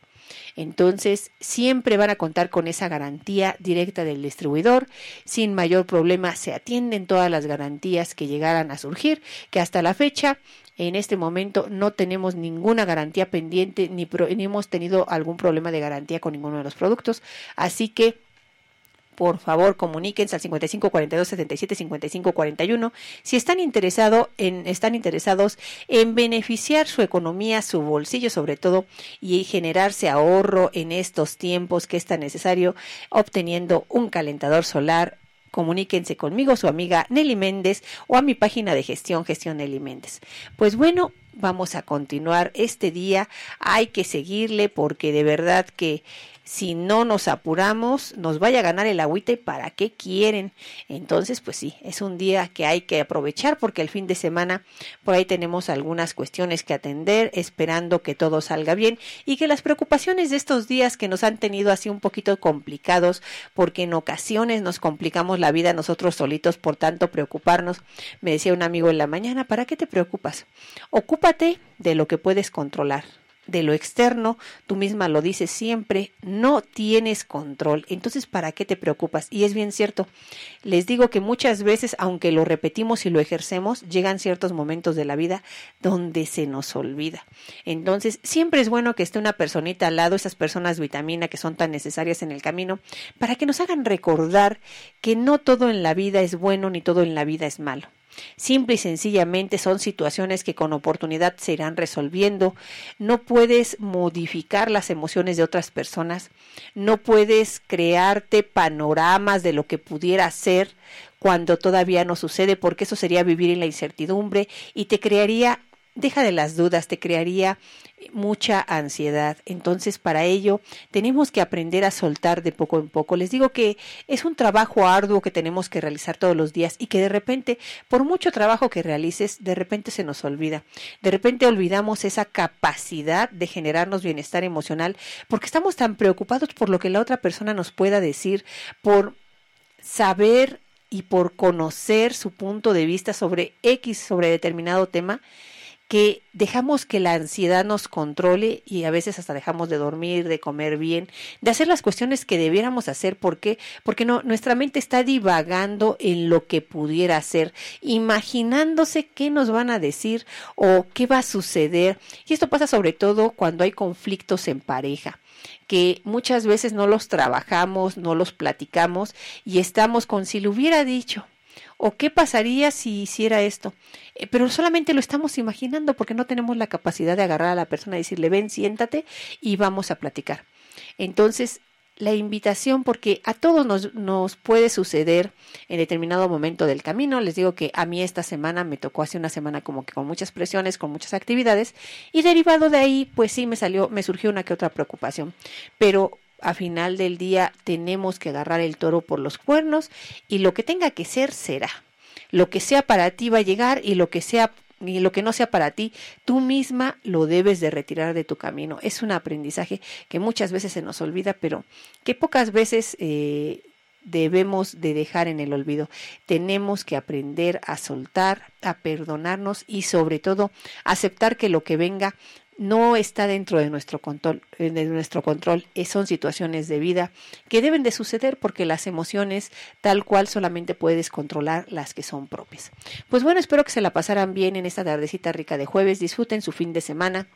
Entonces, siempre van a contar con esa garantía directa del distribuidor. Sin mayor problema, se atienden todas las garantías que llegaran a surgir, que hasta la fecha en este momento no tenemos ninguna garantía pendiente ni, ni, hemos tenido algún problema de garantía con ninguno de los productos. Así que por favor comuníquense al 55 42 77 55 41 si están interesado en están interesados en beneficiar su economía, su bolsillo sobre todo y generarse ahorro en estos tiempos que es tan necesario obteniendo un calentador solar comuníquense conmigo, su amiga Nelly Méndez o a mi página de gestión, gestión Nelly Méndez. Pues bueno, vamos a continuar este día, hay que seguirle porque de verdad que si no nos apuramos, nos vaya a ganar el agüite, ¿para qué quieren? Entonces, pues sí, es un día que hay que aprovechar porque el fin de semana por ahí tenemos algunas cuestiones que atender, esperando que todo salga bien y que las preocupaciones de estos días que nos han tenido así un poquito complicados, porque en ocasiones nos complicamos la vida nosotros solitos por tanto preocuparnos. Me decía un amigo en la mañana, ¿para qué te preocupas? Ocúpate de lo que puedes controlar de lo externo, tú misma lo dices siempre, no tienes control. Entonces, ¿para qué te preocupas? Y es bien cierto. Les digo que muchas veces, aunque lo repetimos y lo ejercemos, llegan ciertos momentos de la vida donde se nos olvida. Entonces, siempre es bueno que esté una personita al lado, esas personas vitamina que son tan necesarias en el camino, para que nos hagan recordar que no todo en la vida es bueno ni todo en la vida es malo. Simple y sencillamente son situaciones que con oportunidad se irán resolviendo. No puedes modificar las emociones de otras personas. No puedes crearte panoramas de lo que pudiera ser cuando todavía no sucede, porque eso sería vivir en la incertidumbre y te crearía deja de las dudas, te crearía mucha ansiedad. Entonces, para ello, tenemos que aprender a soltar de poco en poco. Les digo que es un trabajo arduo que tenemos que realizar todos los días y que de repente, por mucho trabajo que realices, de repente se nos olvida. De repente olvidamos esa capacidad de generarnos bienestar emocional porque estamos tan preocupados por lo que la otra persona nos pueda decir, por saber y por conocer su punto de vista sobre X, sobre determinado tema, que dejamos que la ansiedad nos controle y a veces hasta dejamos de dormir, de comer bien, de hacer las cuestiones que debiéramos hacer. ¿Por qué? Porque no, nuestra mente está divagando en lo que pudiera ser, imaginándose qué nos van a decir o qué va a suceder. Y esto pasa sobre todo cuando hay conflictos en pareja que muchas veces no los trabajamos, no los platicamos y estamos con si lo hubiera dicho, ¿O qué pasaría si hiciera esto? Eh, pero solamente lo estamos imaginando porque no tenemos la capacidad de agarrar a la persona y decirle, ven, siéntate y vamos a platicar. Entonces, la invitación, porque a todos nos, nos puede suceder en determinado momento del camino. Les digo que a mí esta semana me tocó hace una semana como que con muchas presiones, con muchas actividades, y derivado de ahí, pues sí me salió, me surgió una que otra preocupación. Pero a final del día tenemos que agarrar el toro por los cuernos y lo que tenga que ser será. Lo que sea para ti va a llegar y lo que sea y lo que no sea para ti, tú misma lo debes de retirar de tu camino. Es un aprendizaje que muchas veces se nos olvida, pero que pocas veces eh, debemos de dejar en el olvido. Tenemos que aprender a soltar, a perdonarnos y sobre todo aceptar que lo que venga no está dentro de nuestro control, eh, de nuestro control. Eh, son situaciones de vida que deben de suceder porque las emociones tal cual solamente puedes controlar las que son propias. Pues bueno, espero que se la pasaran bien en esta tardecita rica de jueves. Disfruten su fin de semana.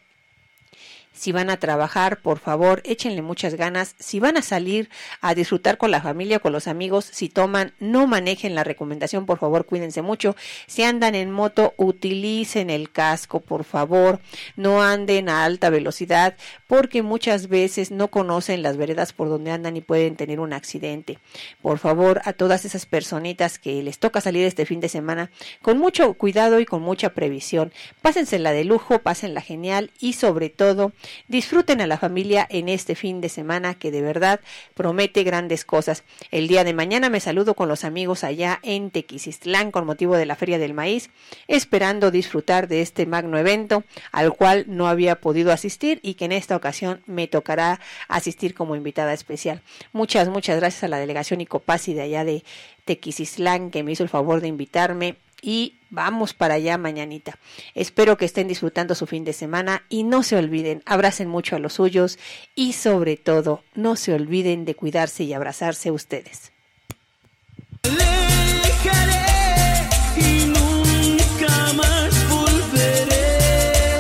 Si van a trabajar, por favor, échenle muchas ganas. Si van a salir a disfrutar con la familia con los amigos, si toman, no manejen la recomendación, por favor, cuídense mucho. Si andan en moto, utilicen el casco, por favor. No anden a alta velocidad porque muchas veces no conocen las veredas por donde andan y pueden tener un accidente. Por favor, a todas esas personitas que les toca salir este fin de semana, con mucho cuidado y con mucha previsión. Pásensela de lujo, pásenla genial y sobre todo, Disfruten a la familia en este fin de semana que de verdad promete grandes cosas. El día de mañana me saludo con los amigos allá en Tequisistlán con motivo de la Feria del Maíz, esperando disfrutar de este magno evento al cual no había podido asistir y que en esta ocasión me tocará asistir como invitada especial. Muchas, muchas gracias a la delegación Icopasi de allá de Tequisistlán que me hizo el favor de invitarme y vamos para allá mañanita. Espero que estén disfrutando su fin de semana y no se olviden, abracen mucho a los suyos y sobre todo no se olviden de cuidarse y abrazarse ustedes.